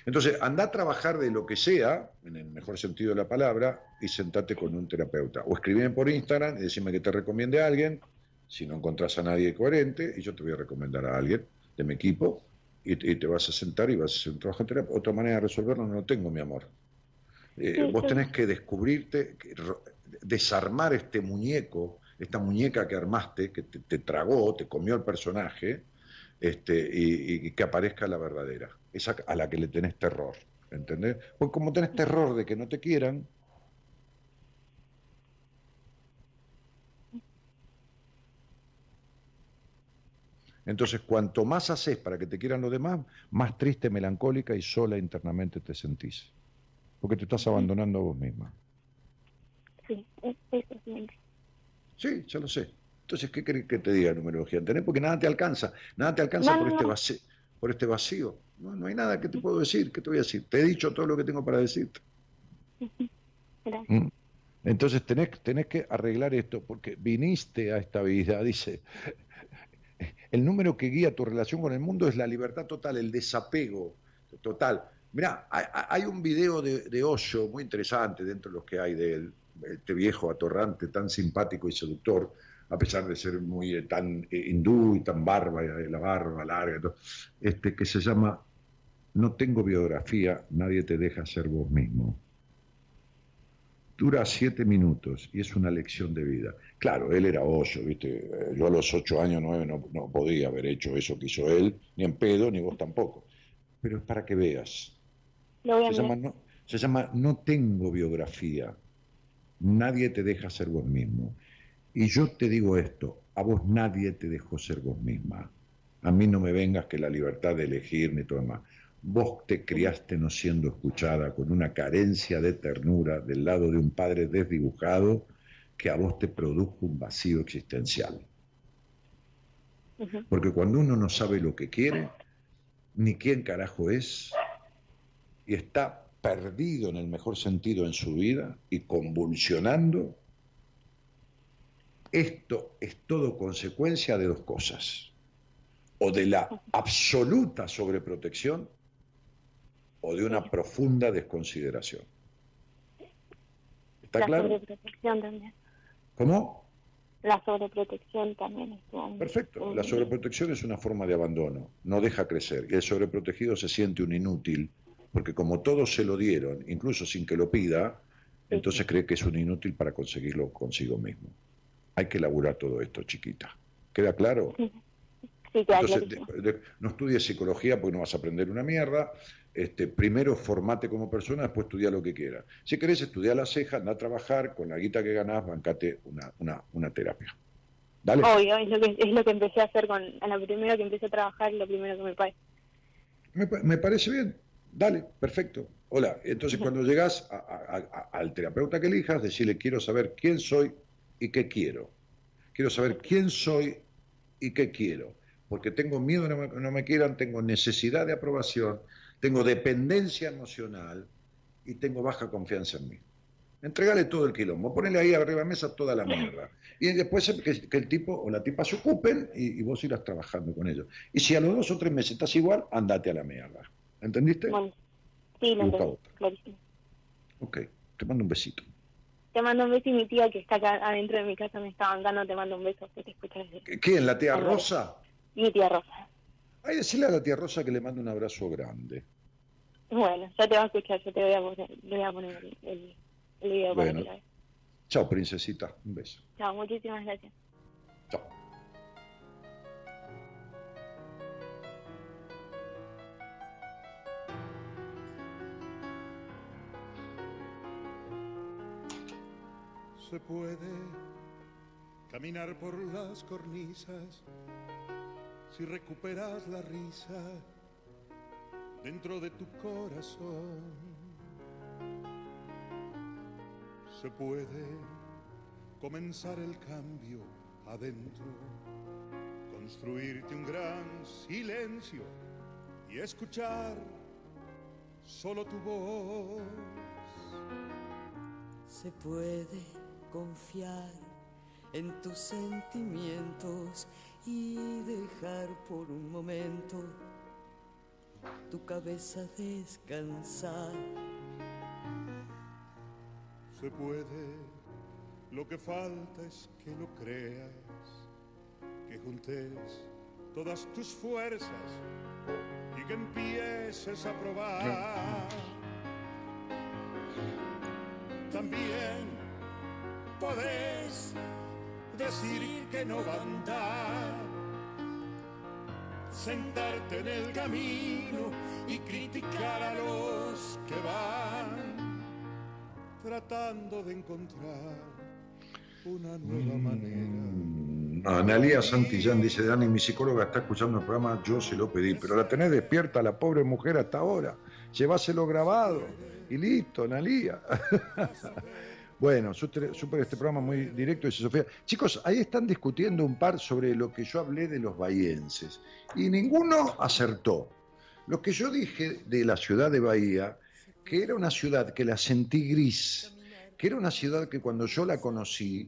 Entonces, anda a trabajar de lo que sea, en el mejor sentido de la palabra, y sentate con un terapeuta. O escribime por Instagram y decime que te recomiende a alguien, si no encontrás a nadie coherente, y yo te voy a recomendar a alguien de mi equipo, y, te vas a sentar y vas a hacer un trabajo en terapia. Otra manera de resolverlo no lo tengo, mi amor. Eh, Sí, vos tenés que descubrirte, desarmar este muñeco, esta muñeca que armaste, que te, te tragó, te comió el personaje, este, y, y que aparezca la verdadera, esa a la que le tenés terror, ¿entendés? Porque como tenés terror de que no te quieran, entonces cuanto más haces para que te quieran los demás, más triste, melancólica y sola internamente te sentís. Porque te estás abandonando a vos misma. Sí, es- sí. Sí, ya lo sé. Entonces, ¿qué querés que te diga numerología? ¿Entendés? Porque nada te alcanza. Nada te alcanza No, por, no, este vacío, por este vacío. No, no hay nada que te puedo decir. ¿Qué te voy a decir? Te he dicho todo lo que tengo para decirte. Gracias. Mm. Entonces tenés, tenés que arreglar esto, porque viniste a esta vida, dice, el número que guía tu relación con el mundo es la libertad total, el desapego total. Mirá, hay, un video de, de Osho muy interesante dentro de los que hay de él, este viejo atorrante, tan simpático y seductor, a pesar de ser muy eh, tan eh, hindú y tan barba, eh, la barba larga, este, que se llama No tengo biografía, nadie te deja ser vos mismo dura siete minutos y es una lección de vida. Claro, él era oso, ¿viste? Yo a los ocho años, nueve, no, no podía haber hecho eso que hizo él, ni en pedo, ni vos tampoco. Pero es para que veas. Lo voy a Se llama, no, se llama No tengo biografía. Nadie te deja ser vos mismo. Y yo te digo esto, a vos nadie te dejó ser vos misma. A mí no me vengas que la libertad de elegir ni todo demás. Vos te criaste no siendo escuchada, con una carencia de ternura del lado de un padre desdibujado que a vos te produjo un vacío existencial. Porque cuando uno no sabe lo que quiere, ni quién carajo es, y está perdido en el mejor sentido en su vida y convulsionando, esto es todo consecuencia de dos cosas. O de la absoluta sobreprotección o de una profunda desconsideración. ¿Está la claro? sobreprotección también. ¿Cómo? La sobreprotección también estuvo muy- Perfecto. La sobreprotección es una forma de abandono, no deja crecer. Y el sobreprotegido se siente un inútil, porque como todos se lo dieron, incluso sin que lo pida, entonces cree que es un inútil para conseguirlo consigo mismo. Hay que elaborar todo esto, chiquita. ¿Queda claro? Sí, queda Entonces, clarísimo. de- de- no estudies psicología porque no vas a aprender una mierda. Este, primero formate como persona, después estudia lo que quieras. Si querés estudiar las cejas, anda a trabajar, con la guita que ganás, bancate una, una, una terapia. Dale. Obvio, es lo, que, es lo que empecé a hacer con, a lo primero que empecé a trabajar, lo primero que me pague. Me, pa- me parece bien. Dale, perfecto. Hola, entonces cuando llegas a- a- a- al terapeuta que elijas, decirle quiero saber quién soy y qué quiero. Quiero saber quién soy y qué quiero. Porque tengo miedo de no me, no me quieran, tengo necesidad de aprobación, tengo dependencia emocional y tengo baja confianza en mí. Entregale todo el quilombo, ponele ahí arriba de la mesa toda la mierda. Y después que, que el tipo o la tipa se ocupen y, y vos irás trabajando con ellos. Y si a los dos o tres meses estás igual, andate a la mierda. ¿Entendiste? Bueno, sí, lo entendí, clarísimo. Ok, te mando un besito. Te mando un beso y mi tía que está acá adentro de mi casa me está mandando, te mando un beso, que te escucha desde ¿Qué- ¿Quién? ¿La tía. Rosa? mi tía Rosa. Ay, decirle a la tía Rosa que le mando un abrazo grande. Bueno, ya te va a escuchar, yo te voy a poner, voy a poner el, el, el video para que la. Chao, princesita. Un beso. Chao, muchísimas gracias. Se puede caminar por las cornisas si recuperas la risa dentro de tu corazón. Se puede comenzar el cambio adentro, construirte un gran silencio y escuchar solo tu voz. Se puede confiar en tus sentimientos y dejar por un momento tu cabeza descansar. Se puede, lo que falta es que lo creas, que juntes todas tus fuerzas y que empieces a probar. También podés decir que no va a andar, sentarte en el camino y criticar a los que van tratando de encontrar una nueva manera. Analía Santillán dice, Dani, mi psicóloga está escuchando el programa, yo se lo pedí, pero la tenés despierta la pobre mujer hasta ahora. Lleváselo grabado y listo, Analía. Bueno, súper este programa muy directo, dice Sofía. Chicos, ahí están discutiendo un par sobre lo que yo hablé de los bahienses y ninguno acertó. Lo que yo dije de la ciudad de Bahía, que era una ciudad que la sentí gris, que era una ciudad que cuando yo la conocí,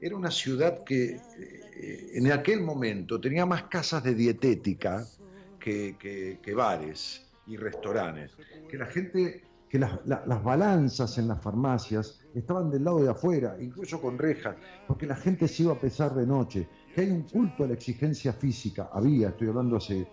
era una ciudad que eh, en aquel momento tenía más casas de dietética que, bares y restaurantes, que la gente, que las, la- las balanzas en las farmacias estaban del lado de afuera, incluso con rejas, porque la gente se iba a pesar de noche, que hay un culto a la exigencia física, había, estoy hablando hace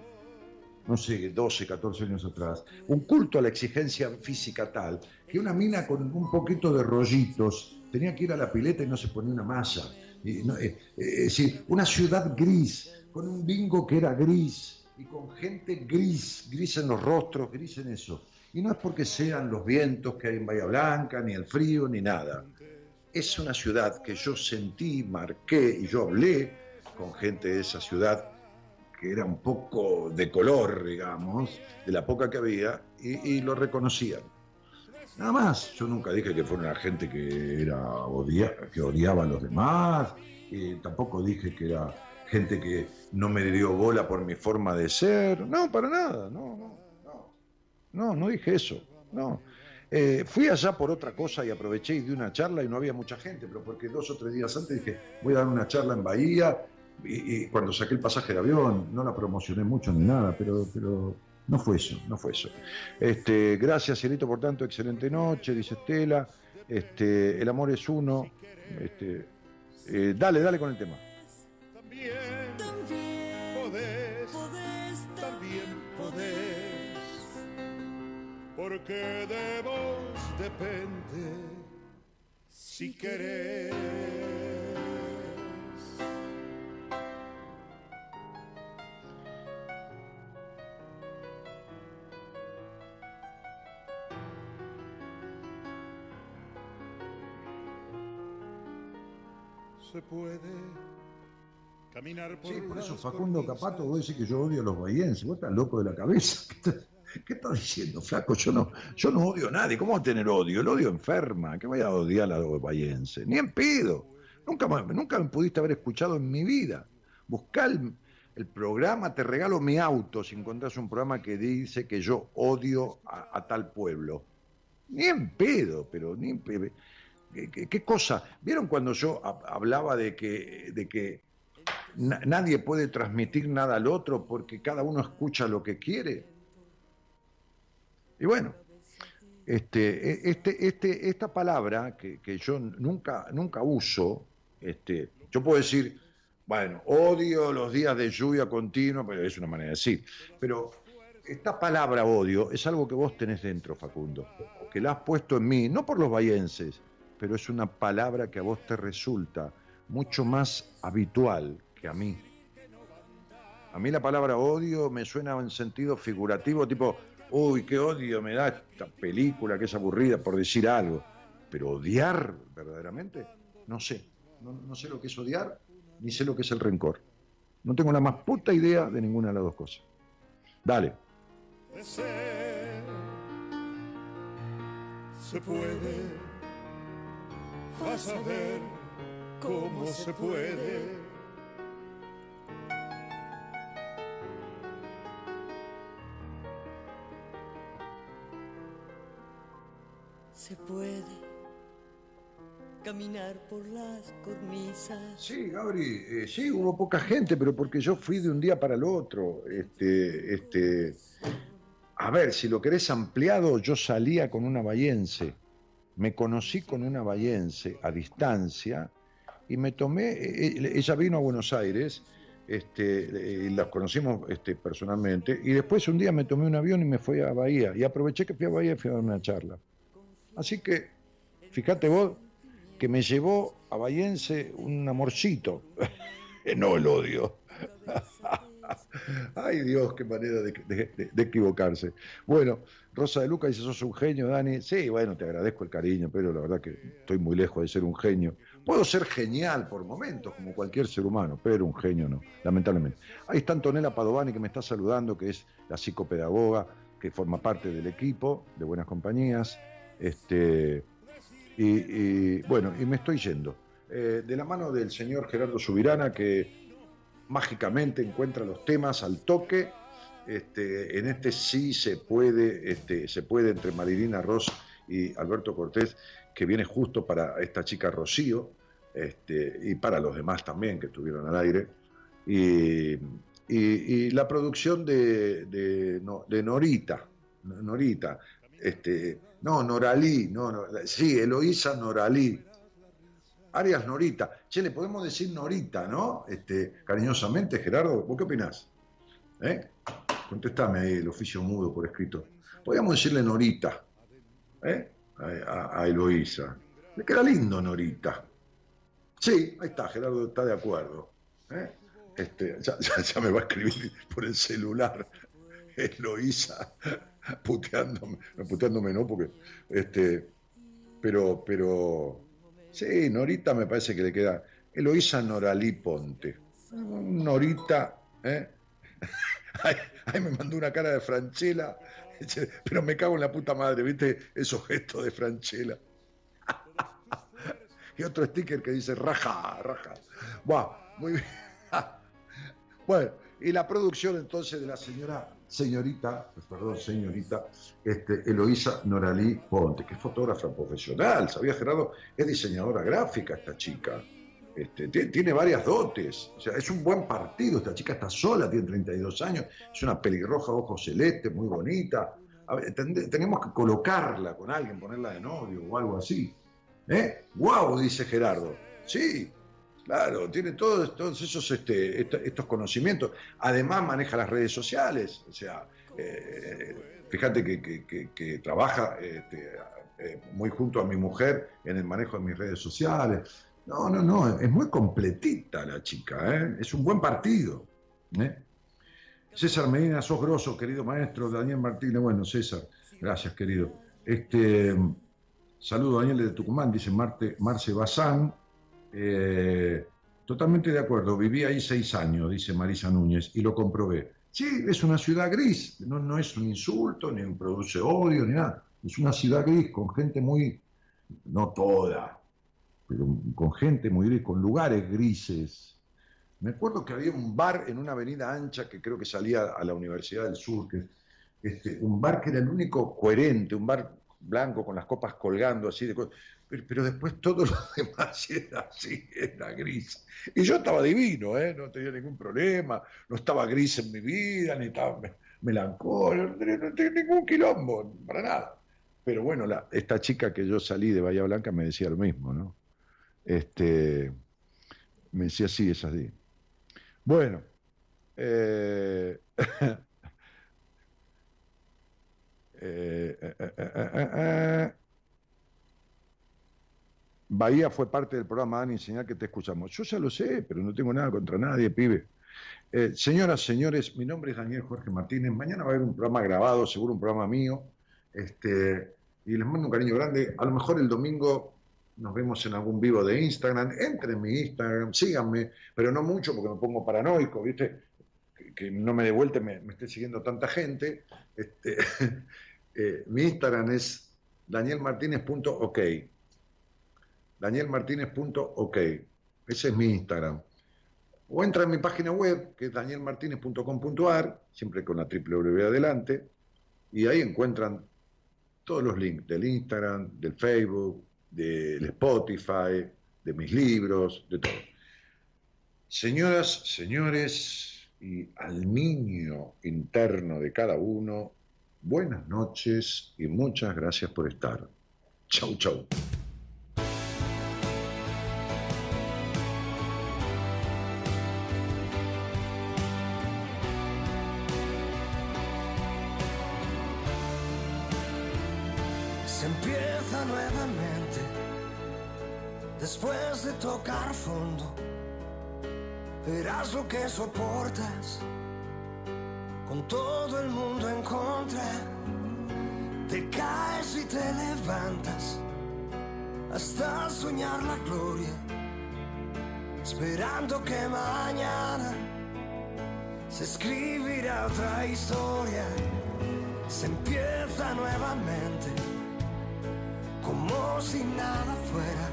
no sé, 12, 14 años atrás, un culto a la exigencia física tal que una mina con un poquito de rollitos tenía que ir a la pileta y no se ponía una malla. Y eh, eh, es decir, una ciudad gris, con un bingo que era gris y con gente gris, gris en los rostros, gris en eso. Y no es porque sean los vientos que hay en Bahía Blanca, ni el frío, ni nada. Es una ciudad que yo sentí, marqué y yo hablé con gente de esa ciudad que era un poco de color, digamos, de la poca que había, y, y lo reconocían. Nada más, yo nunca dije que fuera una gente que, era odia, que odiaba a los demás, tampoco dije que era gente que no me dio bola por mi forma de ser, no, para nada, no, no, no, no, dije eso, no. Eh, fui allá por otra cosa y aproveché y di una charla y no había mucha gente, pero porque dos o tres días antes dije, voy a dar una charla en Bahía, y, y cuando saqué el pasaje de avión, no la promocioné mucho ni nada, pero, pero No fue eso, no fue eso. Este, gracias, Cielito, por tanto, excelente noche, dice Estela. Este, el amor es uno. Este, eh, dale, dale con el tema. Porque de vos depende si querés. Se puede caminar por Sí, por eso Facundo. Capato, vos decís que yo odio a los bahienses. Vos estás loco de la cabeza. ¿Qué estás, diciendo, flaco? Yo no, yo no odio a nadie. ¿Cómo voy a tener odio? El odio enferma. ¿Qué voy a odiar a los bahienses? Ni en pedo. Nunca, nunca me pudiste haber escuchado en mi vida. Buscá el, programa, te regalo mi auto si encontrás un programa que dice que yo odio a, tal pueblo. Ni en pedo, pero ni en pedo. ¿Qué, cosa? ¿Vieron cuando yo hab- hablaba de que, de que na- nadie puede transmitir nada al otro porque cada uno escucha lo que quiere? Y bueno, este, e- este, este, esta palabra que, que yo nunca, nunca uso, este, yo puedo decir, bueno, odio los días de lluvia continua, pero es una manera de decir. Pero esta palabra odio es algo que vos tenés dentro, Facundo, que la has puesto en mí, no por los bayenses, pero es una palabra que a vos te resulta mucho más habitual que a mí. A mí la palabra odio me suena en sentido figurativo, tipo, uy, qué odio me da esta película que es aburrida, por decir algo. Pero odiar, verdaderamente, no sé. No, sé lo que es odiar, ni sé lo que es el rencor. No tengo la más puta idea de ninguna de las dos cosas. Dale. Se puede, vas a ver cómo se puede. Se puede caminar por las cornisas. Sí, Gabri, eh, sí, hubo poca gente, pero porque yo fui de un día para el otro. Este, este, a ver, si lo querés ampliado, yo salía con una bayense. Me conocí con una bayense a distancia y me tomé, eh, ella vino a Buenos Aires, este, y las conocimos este, personalmente, y después un día me tomé un avión y me fui a Bahía, y aproveché que fui a Bahía y fui a dar una charla. Así que, fíjate vos, que me llevó a Bayense un amorcito, no el odio. Ay Dios, qué manera de, equivocarse. Bueno, Rosa de Luca dice, sos un genio, Dani. Sí, bueno, te agradezco el cariño, pero la verdad que estoy muy lejos de ser un genio. Puedo ser genial por momentos, como cualquier ser humano, pero un genio no, lamentablemente. Ahí está Antonella Padovani que me está saludando, que es la psicopedagoga, que forma parte del equipo de Buenas Compañías. Este, y, bueno, y me estoy yendo. Eh, de la mano del señor Gerardo Subirana, que mágicamente encuentra los temas al toque. Este, en este sí se puede, este, se puede entre Marilina Ross y Alberto Cortés, que viene justo para esta chica Rocío, este, y para los demás también que estuvieron al aire. Y, y- la producción de, de Norita, Norita, este, no, Noralí, no, no, sí, Eloísa Noralí, Arias Norita. Che, le podemos decir Norita, ¿no? Este, cariñosamente, Gerardo, ¿vos qué opinás? ¿Eh? Contestame ahí el oficio mudo por escrito. Podríamos decirle Norita, ¿eh? A, Eloísa. Le queda lindo Norita. Sí, ahí está, Gerardo está de acuerdo. ¿eh? Este, ya, ya- ya me va a escribir por el celular. Eloísa, puteándome, puteándome no, porque, este, pero, pero, sí, Norita me parece que le queda, Eloísa Noralí Ponte, Norita, ¿eh? Ay, me mandó una cara de Franchella, pero me cago en la puta madre, ¿viste? Esos gestos de Franchella. Y otro sticker que dice raja, raja. Buah, muy bien. Bueno, y la producción entonces de la señora, señorita, perdón, señorita, este, Eloísa Noralí Ponte, que es fotógrafa profesional, ¿sabía Gerardo? Es diseñadora gráfica esta chica. Este, ti- tiene varias dotes. O sea, es un buen partido. Esta chica está sola, tiene 32 años. Es una pelirroja, ojos celestes, muy bonita. Tenemos que colocarla con alguien, ponerla de novio o algo así. ¿Eh? ¡Wow! Dice Gerardo. Sí, claro, tiene todos, esos este, est- estos conocimientos. Además, maneja las redes sociales. O sea, eh, fíjate que, trabaja este, eh, muy junto a mi mujer en el manejo de mis redes sociales. No, no, no, es muy completita la chica, ¿eh? es un buen partido. César Medina, sos grosso, querido maestro. Daniel Martínez, bueno, César, gracias, querido. Este, saludo Daniel de Tucumán, dice Marte, Marce Bazán. Eh, totalmente de acuerdo, viví ahí seis años, dice Marisa Núñez, y lo comprobé. Sí, es una ciudad gris, no, no es un insulto, ni produce odio, ni nada. Es una ciudad gris con gente muy, no toda, pero con gente muy gris, con lugares grises. Me acuerdo que había un bar en una avenida ancha que creo que salía a la Universidad del Sur, que este, un bar que era el único coherente, un bar blanco con las copas colgando así de. Pero, después todo lo demás era así, era gris. Y yo estaba divino, ¿eh? no tenía ningún problema, no estaba gris en mi vida, ni estaba me- melancólico, no tenía, ningún quilombo, para nada. Pero bueno, esta chica que yo salí de Bahía Blanca me decía lo mismo, ¿no? Este, me decía, sí, es así. Bueno, eh, eh, eh, eh, eh, eh, eh. Bahía fue parte del programa Dani, enseñar que te escuchamos. Yo ya lo sé, pero no tengo nada contra nadie, pibe. Eh, señoras, señores, mi nombre es Daniel Jorge Martínez. Mañana va a haber un programa grabado, seguro un programa mío. Este, y les mando un cariño grande. A lo mejor el domingo nos vemos en algún vivo de Instagram. Entren en mi Instagram, síganme, pero no mucho porque me pongo paranoico, ¿viste? Que, no me de vuelta me, me esté siguiendo tanta gente. Este, eh, mi Instagram es danielmartinez.ok. Danielmartinez.ok. Ese es mi Instagram. O entra en mi página web, que es danielmartinez.com.ar, siempre con la www adelante, y ahí encuentran todos los links del Instagram, del Facebook, del Spotify, de mis libros, de todo. Señoras, señores, y al niño interno de cada uno, buenas noches y muchas gracias por estar. Chau, chau. Se empieza nuevamente después de tocar fondo. Verás lo que soportas con todo el mundo en contra. Te caes y te levantas hasta soñar la gloria, esperando que mañana se escribirá otra historia. Se empieza nuevamente como si nada fuera,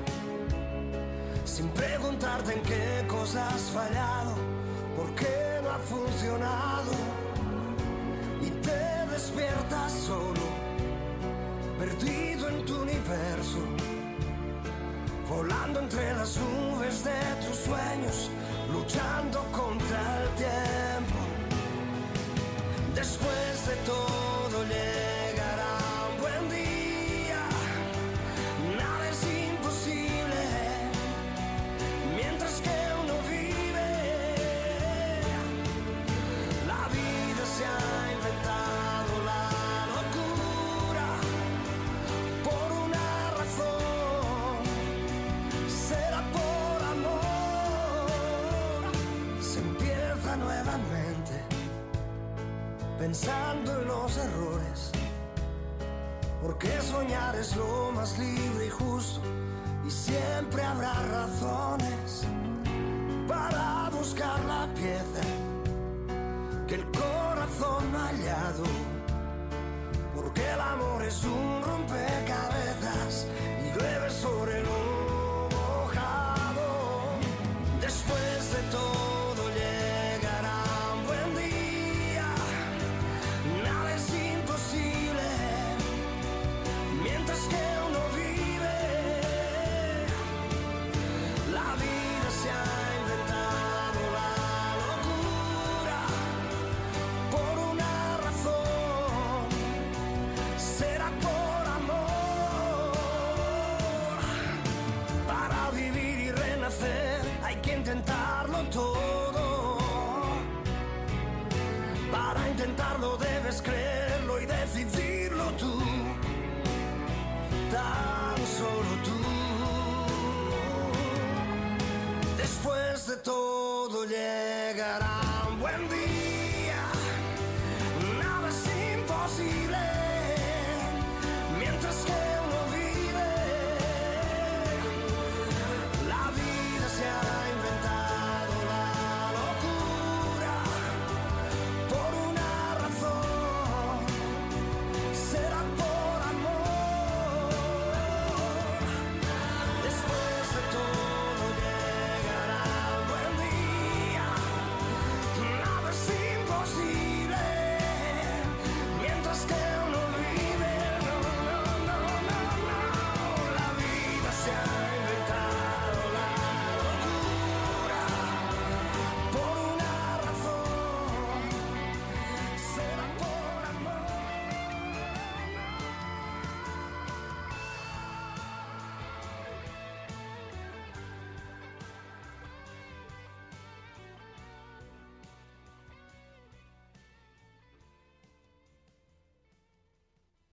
sin preguntarte en qué cosas has fallado, por qué no ha funcionado, despiertas solo, perdido en tu universo, volando entre las nubes de tus sueños, luchando contra el tiempo. Después de todo llegará